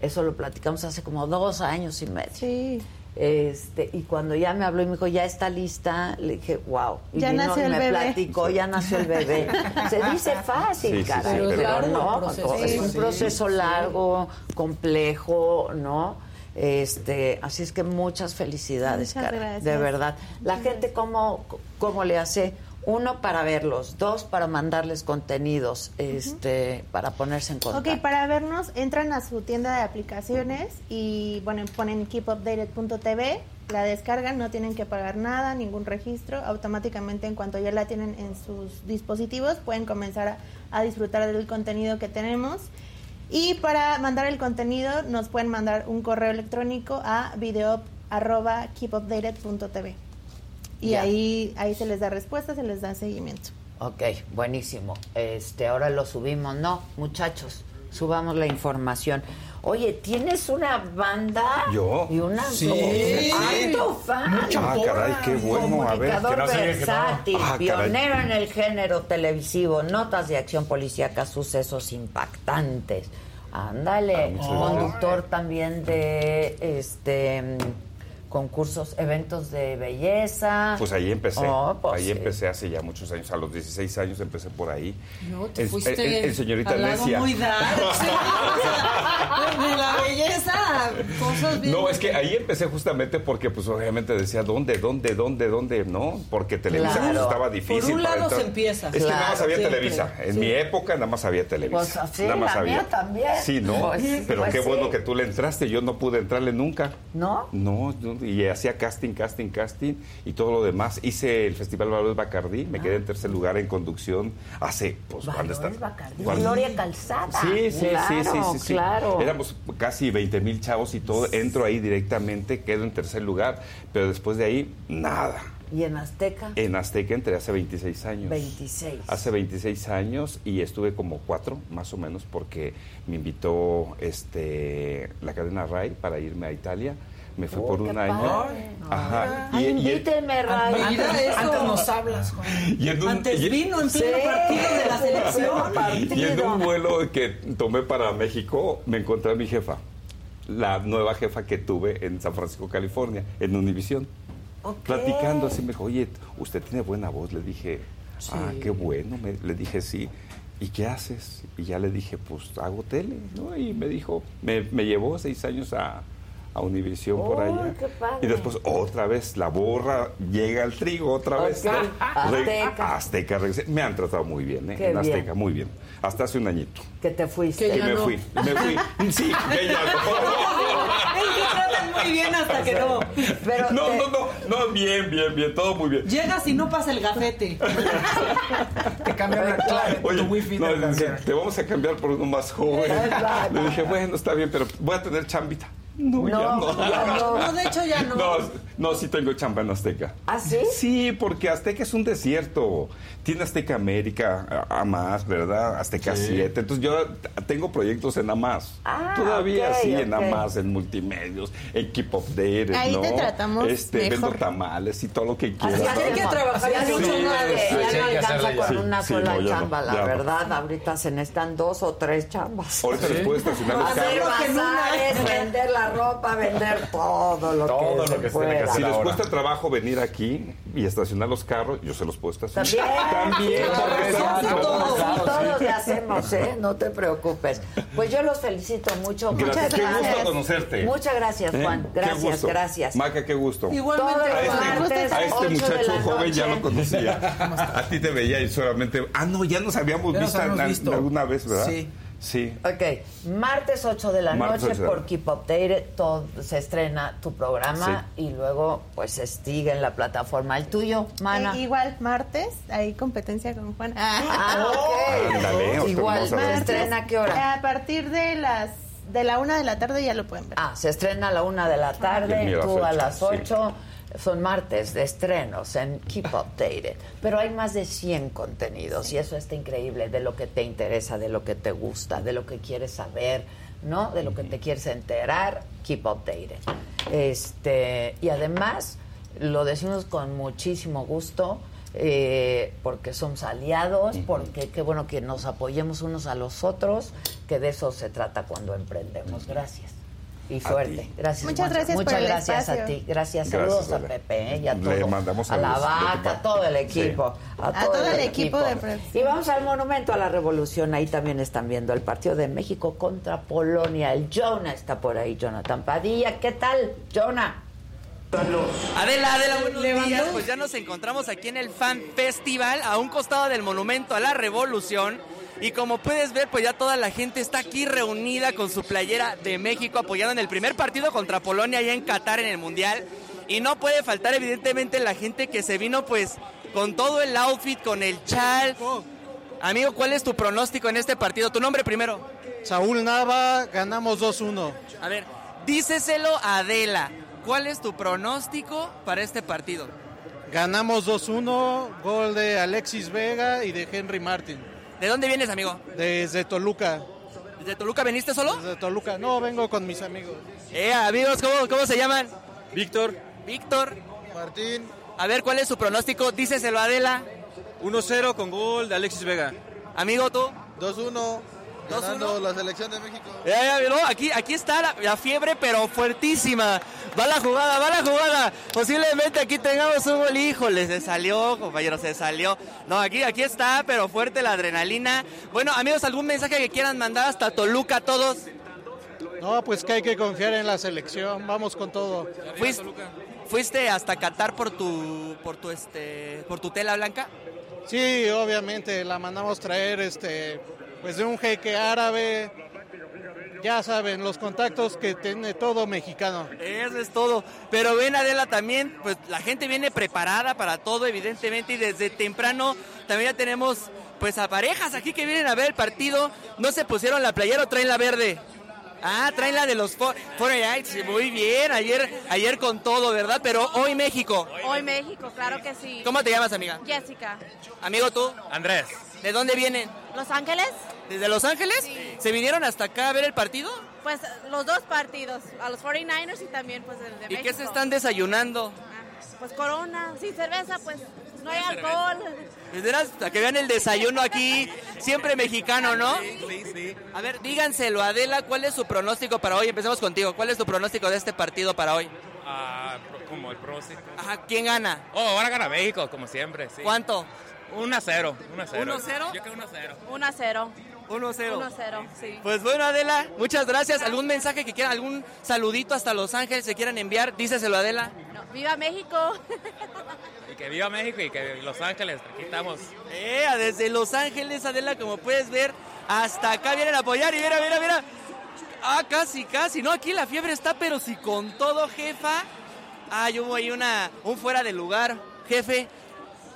Eso lo platicamos hace como dos años y medio. Sí. Este, y cuando ya me habló y me dijo, ya está lista, le dije, wow. Y Ya vino nació el me bebé. platicó, ya nació el bebé. Se dice fácil, Sí, caray, sí, pero, pero- Claro, no, proceso. es un proceso sí. largo, complejo, ¿no? Este, así es que muchas felicidades, Muchas cara, gracias. de verdad. La gente cómo, cómo le hace uno para verlos, dos para mandarles contenidos, este, para ponerse en contacto. Ok, para vernos, entran a su tienda de aplicaciones y bueno, ponen keepupdated.tv, la descargan, no tienen que pagar nada, ningún registro, automáticamente en cuanto ya la tienen en sus dispositivos pueden comenzar a, a disfrutar del contenido que tenemos. Y para mandar el contenido nos pueden mandar un correo electrónico a video@keepupdated.tv. Y Ya. ahí ahí se les da respuesta, se les da seguimiento. Ok, buenísimo. Este, ahora lo subimos, ¿no? Muchachos, subamos la información. Oye, ¿tienes una banda? ¿Yo? Y una Sí. alto fan. Ah, caray, qué bueno. A ver, que no versátil, Ah, caray. pionero en el género televisivo, notas de acción policíaca, sucesos impactantes. Ándale, muchas conductor también de este concursos, eventos de belleza. Pues ahí empecé. Oh, pues ahí sí. empecé hace ya muchos años. A los 16 años empecé por ahí. No, te El- fuiste el- el- el señorita al lado Necia. muy dark. la belleza, cosas bien. No, es que ahí empecé justamente porque, pues, obviamente decía, ¿dónde, dónde, dónde, dónde? ¿No? Porque Televisa Claro. pues, estaba difícil. Por un lado entrar. se empieza. Es que nada más había siempre. Televisa. En Sí. mi época nada más había Televisa. Pues, sí, nada más la había. mía también. Sí, ¿no? Pues, Pero pues, qué sí. bueno que tú le entraste. Yo no pude entrarle nunca. ¿No? No, no, y hacía casting, casting, casting y todo lo demás. Hice el Festival Valores Bacardí, me quedé en tercer lugar en conducción hace, pues, ¿cuándo está? Bacardí, ¿Cuándo? Gloria Calzada. Sí, sí, claro, sí, sí, sí, sí. Claro. Éramos casi 20 mil chavos y todo. Entro ahí directamente, quedo en tercer lugar, pero después de ahí, nada. ¿Y en Azteca? En Azteca entré hace 26 años. 26. Hace 26 años y estuve como cuatro, más o menos, porque me invitó este la cadena RAI para irme a Italia. Me fui Oh, por un año. padre. Ajá. Ay, Y- Ray. Antes nos hablas, Juan. y en un- Antes y- vino en Sí, pleno partido de la selección. partido. Y en un vuelo que tomé para México, me encontré a mi jefa, la nueva jefa que tuve en San Francisco, California, en Univisión. Ok. Platicando así, me dijo, oye, usted tiene buena voz. Le dije, ah, qué bueno. Me- le dije, sí. ¿Y qué haces? Y ya le dije, pues hago tele, ¿no? Y me dijo, me, me llevó seis años a, a Univisión por ¡Uy, allá. qué padre! Y después otra vez la borra, llega el trigo otra vez. Azteca. Azteca, regresé. Me han tratado muy bien, ¿eh? Qué en Azteca, bien. muy bien. Hasta hace un añito. Que te fuiste. y me fui, me fui. Sí, que ya no. Muy bien hasta que no. Pero no, te- no, no, no, bien, bien, bien, todo muy bien. Llegas y no pasa el gafete. Te cambian la clave, Oye, tu wifi no, te te vamos a cambiar por uno más joven. Le dije, bueno, está bien, pero voy a tener chambita. No, ya No, no. ya no. No, de hecho ya no. No, no, sí tengo chamba en Azteca. ¿Ah, sí? Sí, porque Azteca es un desierto. Tiene Azteca América, a, a más, ¿verdad? Azteca Sí. 7. Entonces yo tengo proyectos en AMAS. Ah, Todavía ok, sí, en ok. AMAS, en multimedios, en Keep Updated, Ahí ¿no? te tratamos este, mejor. Vendo tamales y todo lo que quieras. Así hay que trabajar Ya en no no alcanza con una Sí, sola no, no, chamba, la no. verdad. Ahorita se necesitan dos o tres chambas. Ahorita les puedo estacionar los carros. vender la ropa, vender todo lo Todo que lo se que se pueda. Si les cuesta trabajo venir aquí y estacionar los carros, yo se los puedo estacionar. También, También, sí, porque todos, Claro, sí. le hacemos, ¿eh? No te preocupes. Pues yo los felicito mucho. Gracias. Muchas Qué gracias. gusto conocerte. Muchas gracias, ¿Eh? Juan. Qué Gracias, gusto. gracias. Maca, qué gusto. Igualmente, Todos A este 8 de muchacho joven ya lo conocía. A ti te veía y solamente. Ah, no, ya nos habíamos Ya nos visto, habíamos en- visto. alguna vez, ¿verdad? Sí. Sí. Ok, martes 8 de la Martes noche 8 de la por. Keep Updated todo, se estrena tu programa y luego pues se sigue en la plataforma. ¿El tuyo, Mana? Eh, igual, martes, hay competencia con Juan. Ah, ok. Ándale, Igual, ¿se estrena a qué hora? A partir de las de la una de la tarde ya lo pueden ver. Ah, se estrena a la una de la tarde, el mío a tú a las las ocho, 8. Son martes de estrenos en Keep Updated. Pero hay más de 100 contenidos y eso está increíble de lo que te interesa, de lo que te gusta, de lo que quieres saber, ¿no? De lo que te quieres enterar, Keep Updated. Este, y además, lo decimos con muchísimo gusto. eh, porque somos aliados, porque qué bueno que nos apoyemos unos a los otros, que de eso se trata cuando emprendemos. Gracias. Y suerte. ti. Gracias. Muchas Juancho. gracias por Muchas el gracias a ti. Gracias. Gracias, Saludos a. Pepe ¿eh? y a Le todo. mandamos a la de vaca, a todo el Sí. equipo. A, A todo el equipo de producción. Y vamos al Monumento a la Revolución. Ahí también están viendo el partido de México contra Polonia. El Jonah está por ahí, Jonathan Padilla. ¿Qué tal, Jonah? Adela, Adela, buenos días. Pues ya nos encontramos aquí en el Fan Festival, a un costado del Monumento a la Revolución. Y como puedes ver, pues ya toda la gente está aquí reunida con su playera de México, apoyando en el primer partido contra Polonia allá en Qatar en el Mundial. Y no puede faltar, evidentemente, la gente que se vino, pues, con todo el outfit, con el chal. Amigo, ¿cuál es tu pronóstico en este partido? Tu nombre primero. Saúl Nava, ganamos 2-1. A ver, díceselo a Adela. ¿Cuál es tu pronóstico para este partido? Ganamos 2-1, gol de Alexis Vega y de Henry Martin. ¿De dónde vienes, amigo? Desde Toluca. ¿Desde Toluca veniste solo? Desde Toluca. No, vengo con mis amigos. Eh, amigos, ¿cómo, cómo se llaman? Víctor. Víctor. Martín. A ver, ¿cuál es su pronóstico? Díceselo a Adela. 1-0 con gol de Alexis Vega. Amigo, tú. 2-1. Ganando la selección de México. Ya, ya, no, aquí, aquí está la, la fiebre, pero fuertísima. Va la jugada, va la jugada. Posiblemente aquí tengamos un gol. Híjole, se salió, compañero, se salió. No, aquí, aquí está, pero fuerte la adrenalina. Bueno, amigos, ¿algún mensaje que quieran mandar hasta Toluca a todos? No, pues que hay que confiar en la selección. Vamos con todo. ¿Fuiste, fuiste hasta Qatar por tu, por tu, este, por tu tela blanca? Sí, obviamente la mandamos traer este pues de un jeque árabe. Ya saben, los contactos que tiene todo mexicano. Eso es todo. Pero ven Adela también, pues la gente viene preparada para todo, evidentemente, y desde temprano también ya tenemos pues a parejas aquí que vienen a ver el partido. No se pusieron la playera o traen la verde. Ah, traen la de los fo- 49ers. Muy bien, ayer, ayer con todo, ¿verdad? Pero hoy México. Hoy México, claro que sí. ¿Cómo te llamas, amiga? Jessica. Amigo, tú. Andrés. ¿De dónde vienen? ¿Los Ángeles? ¿Desde Los Ángeles? ¿Se vinieron hasta acá a ver el partido? Pues los dos partidos, a los 49ers y también pues el de ¿Y qué se están desayunando? Pues corona, sin cerveza pues no hay alcohol. De veras, a que vean el desayuno aquí, siempre mexicano, ¿no? Sí, sí. A ver, díganselo, Adela, ¿cuál es su pronóstico para hoy? Empecemos contigo. ¿Cuál es tu pronóstico de este partido para hoy? Ah, como el próximo. Ajá, ¿quién gana? Oh, van a ganar México, como siempre, sí. ¿Cuánto? 1 a 0. 1 a 0. 1 a 0? Yo creo 1 a 0. 1 a 0. 1-0. 1-0, sí. Pues bueno, Adela, muchas gracias. ¿Algún mensaje que quieran, algún saludito hasta Los Ángeles se quieran enviar? Díceselo, Adela. No, ¡Viva México! Y que viva México y que Los Ángeles, aquí estamos. Eh, desde Los Ángeles, Adela, como puedes ver, hasta acá vienen a apoyar y mira, mira, mira. Ah, casi, casi. No, aquí la fiebre está, pero si con todo, jefa. Ah, yo hubo ahí una, un fuera de lugar. Jefe,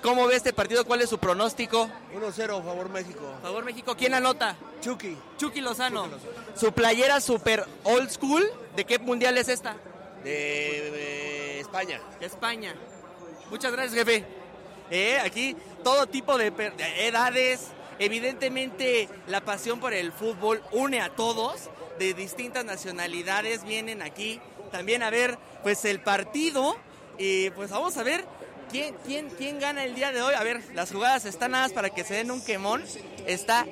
¿cómo ve este partido? ¿Cuál es su pronóstico? 1-0, favor México. Favor México, ¿quién anota? Chucky. Chucky Lozano. Su playera super old school, ¿de qué mundial es esta? De, de España. España. Muchas gracias, jefe. Eh, aquí todo tipo de, de edades. Evidentemente la pasión por el fútbol une a todos de distintas nacionalidades. Vienen aquí también a ver pues el partido. Y pues vamos a ver quién, quién, quién gana el día de hoy. A ver, las jugadas están nada para que se den un quemón. Está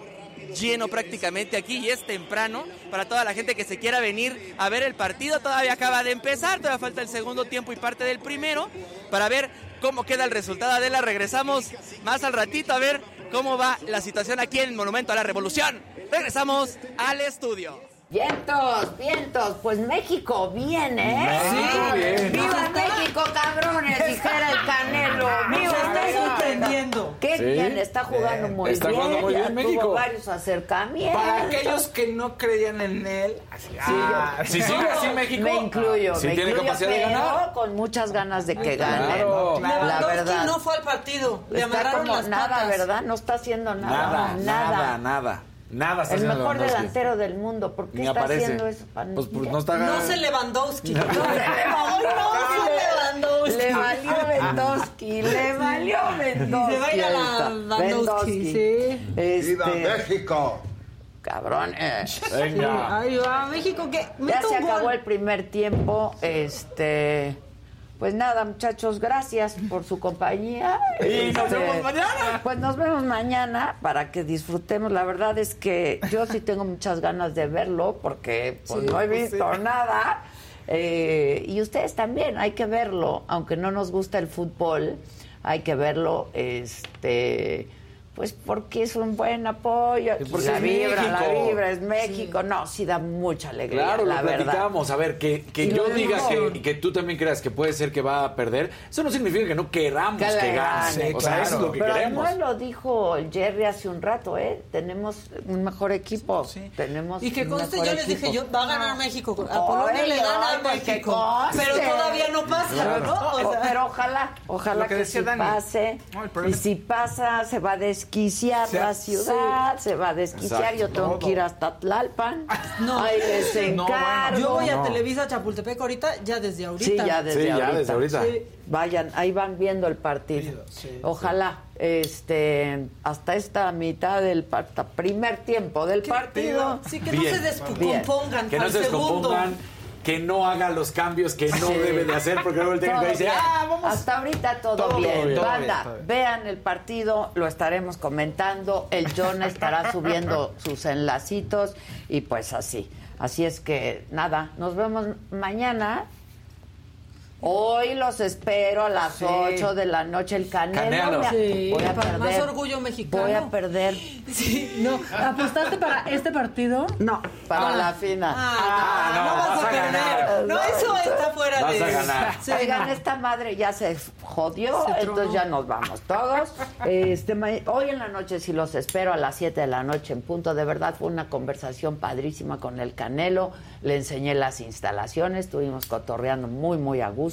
lleno prácticamente aquí y es temprano para toda la gente que se quiera venir a ver el partido. Todavía acaba de empezar, todavía falta el segundo tiempo y parte del primero para ver cómo queda el resultado. Adela, regresamos más al ratito a ver cómo va la situación aquí en el Monumento a la Revolución. Regresamos al estudio. Vientos, vientos, pues México bien, ¿eh? México bien. ¡Viva México, cabrones! Dijera el Canelo. ¡Viva está sorprendiendo. Qué Sí. bien, está jugando Eh, muy está bien. jugando muy ya bien tuvo México. varios acercamientos. Para aquellos que no creían en él, así, Sí, ah, yo- sí, no, sigue así México. Me incluyo, Sí me tiene incluyo, capacidad de pero ganar. con muchas ganas de que gane. Claro. La Lewandowski verdad. no fue al partido. Le Está amarraron como las nada, patas. ¿verdad? No está haciendo nada. Nada, nada, nada. Nada está El haciendo mejor Lewandowski. delantero del mundo. ¿Por qué Ni está aparece. haciendo eso? Pues, pues, no está No ganando. se Lewandowski. No. No se Lewandowski. Le valió Lewandowski, le valió Lewandowski. Se va a ir a la ahí está. Lewandowski, sí. Este, ¡Viva México! Cabrones. Venga. Ahí va, México que Ya mete se un acabó gol. el primer tiempo. Este. Pues nada, muchachos, gracias por su compañía. Y nos Este, vemos mañana. Pues nos vemos mañana para que disfrutemos. La verdad es que yo sí tengo muchas ganas de verlo porque pues, Sí, no he pues, visto sí. nada. Eh, y ustedes también, hay que verlo, aunque no nos gusta el fútbol, hay que verlo, este, pues porque es un buen apoyo. La es vibra, la México. vibra es México. No, sí da mucha alegría, Claro, la lo verdad. platicábamos. A ver, que, que Y yo diga que, y que tú también creas que puede ser que va a perder, eso no significa que no queramos Que gane. gane, o sea, eso es lo que Pero queremos. además lo dijo Jerry hace un rato, ¿eh? Tenemos un mejor equipo. Tenemos Y que conste, yo les equipo. dije, yo, va a ganar México. A Polonia le gana a México. Pero todavía no pasa, ¿no? O O- sea, pero ojalá, ojalá que que, sí Dani. pase. No, y si pasa, se va a desquiciar la ciudad, se va a desquiciar. Exacto. Yo tengo Todo. que ir hasta Tlalpan. No. Ahí les No, bueno. encargo. yo voy a. Televisa Chapultepec ahorita, ya desde ahorita. Sí, ya desde Sí, ya ahorita. desde ahorita. Sí. Vayan, ahí van viendo el partido. Sí, Ojalá, este, hasta esta mitad del hasta primer tiempo del partido. Sí, que no Bien. se descompongan Que no al se segundo. Que no haga los cambios que no Sí. debe de hacer, porque luego el técnico Todo dice, bien. ah, vamos. Hasta ahorita todo, Todo bien. bien, todo Banda, bien. vean el partido, lo estaremos comentando. El John estará subiendo sus enlacitos y pues así. Así es que nada, nos vemos mañana. Hoy los espero a las Sí. 8 de la noche el Canelo. Canelo. Me- Sí, voy a para perder. más orgullo mexicano. Voy a perder. Sí, no. ¿Apostaste para este partido? No, para Ah. la final. Ah, no, no, vas, vas a a perder. ganar. No, eso está fuera Vas de. a ganar. Sí, Oigan, no. esta madre ya se jodió, Se entonces ya nos vamos todos. Este, hoy en la noche sí los espero a las 7 de la noche en punto. De verdad fue una conversación padrísima con el Canelo. Le enseñé las instalaciones, estuvimos cotorreando muy, muy a gusto.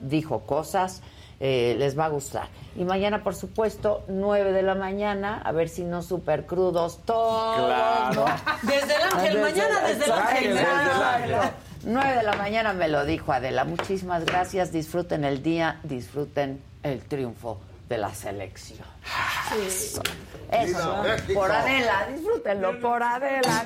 Dijo cosas, eh, les va a gustar. Y mañana, por supuesto, 9 de la mañana, a ver si no súper crudos todos. Claro. ¿no? Desde el ángel, mañana desde el ángel. Desde el ángel. 9 de la mañana me lo dijo Adela. Muchísimas gracias. Disfruten el día, disfruten el triunfo de la selección. Eso. Por Adela, disfrútenlo por Adela.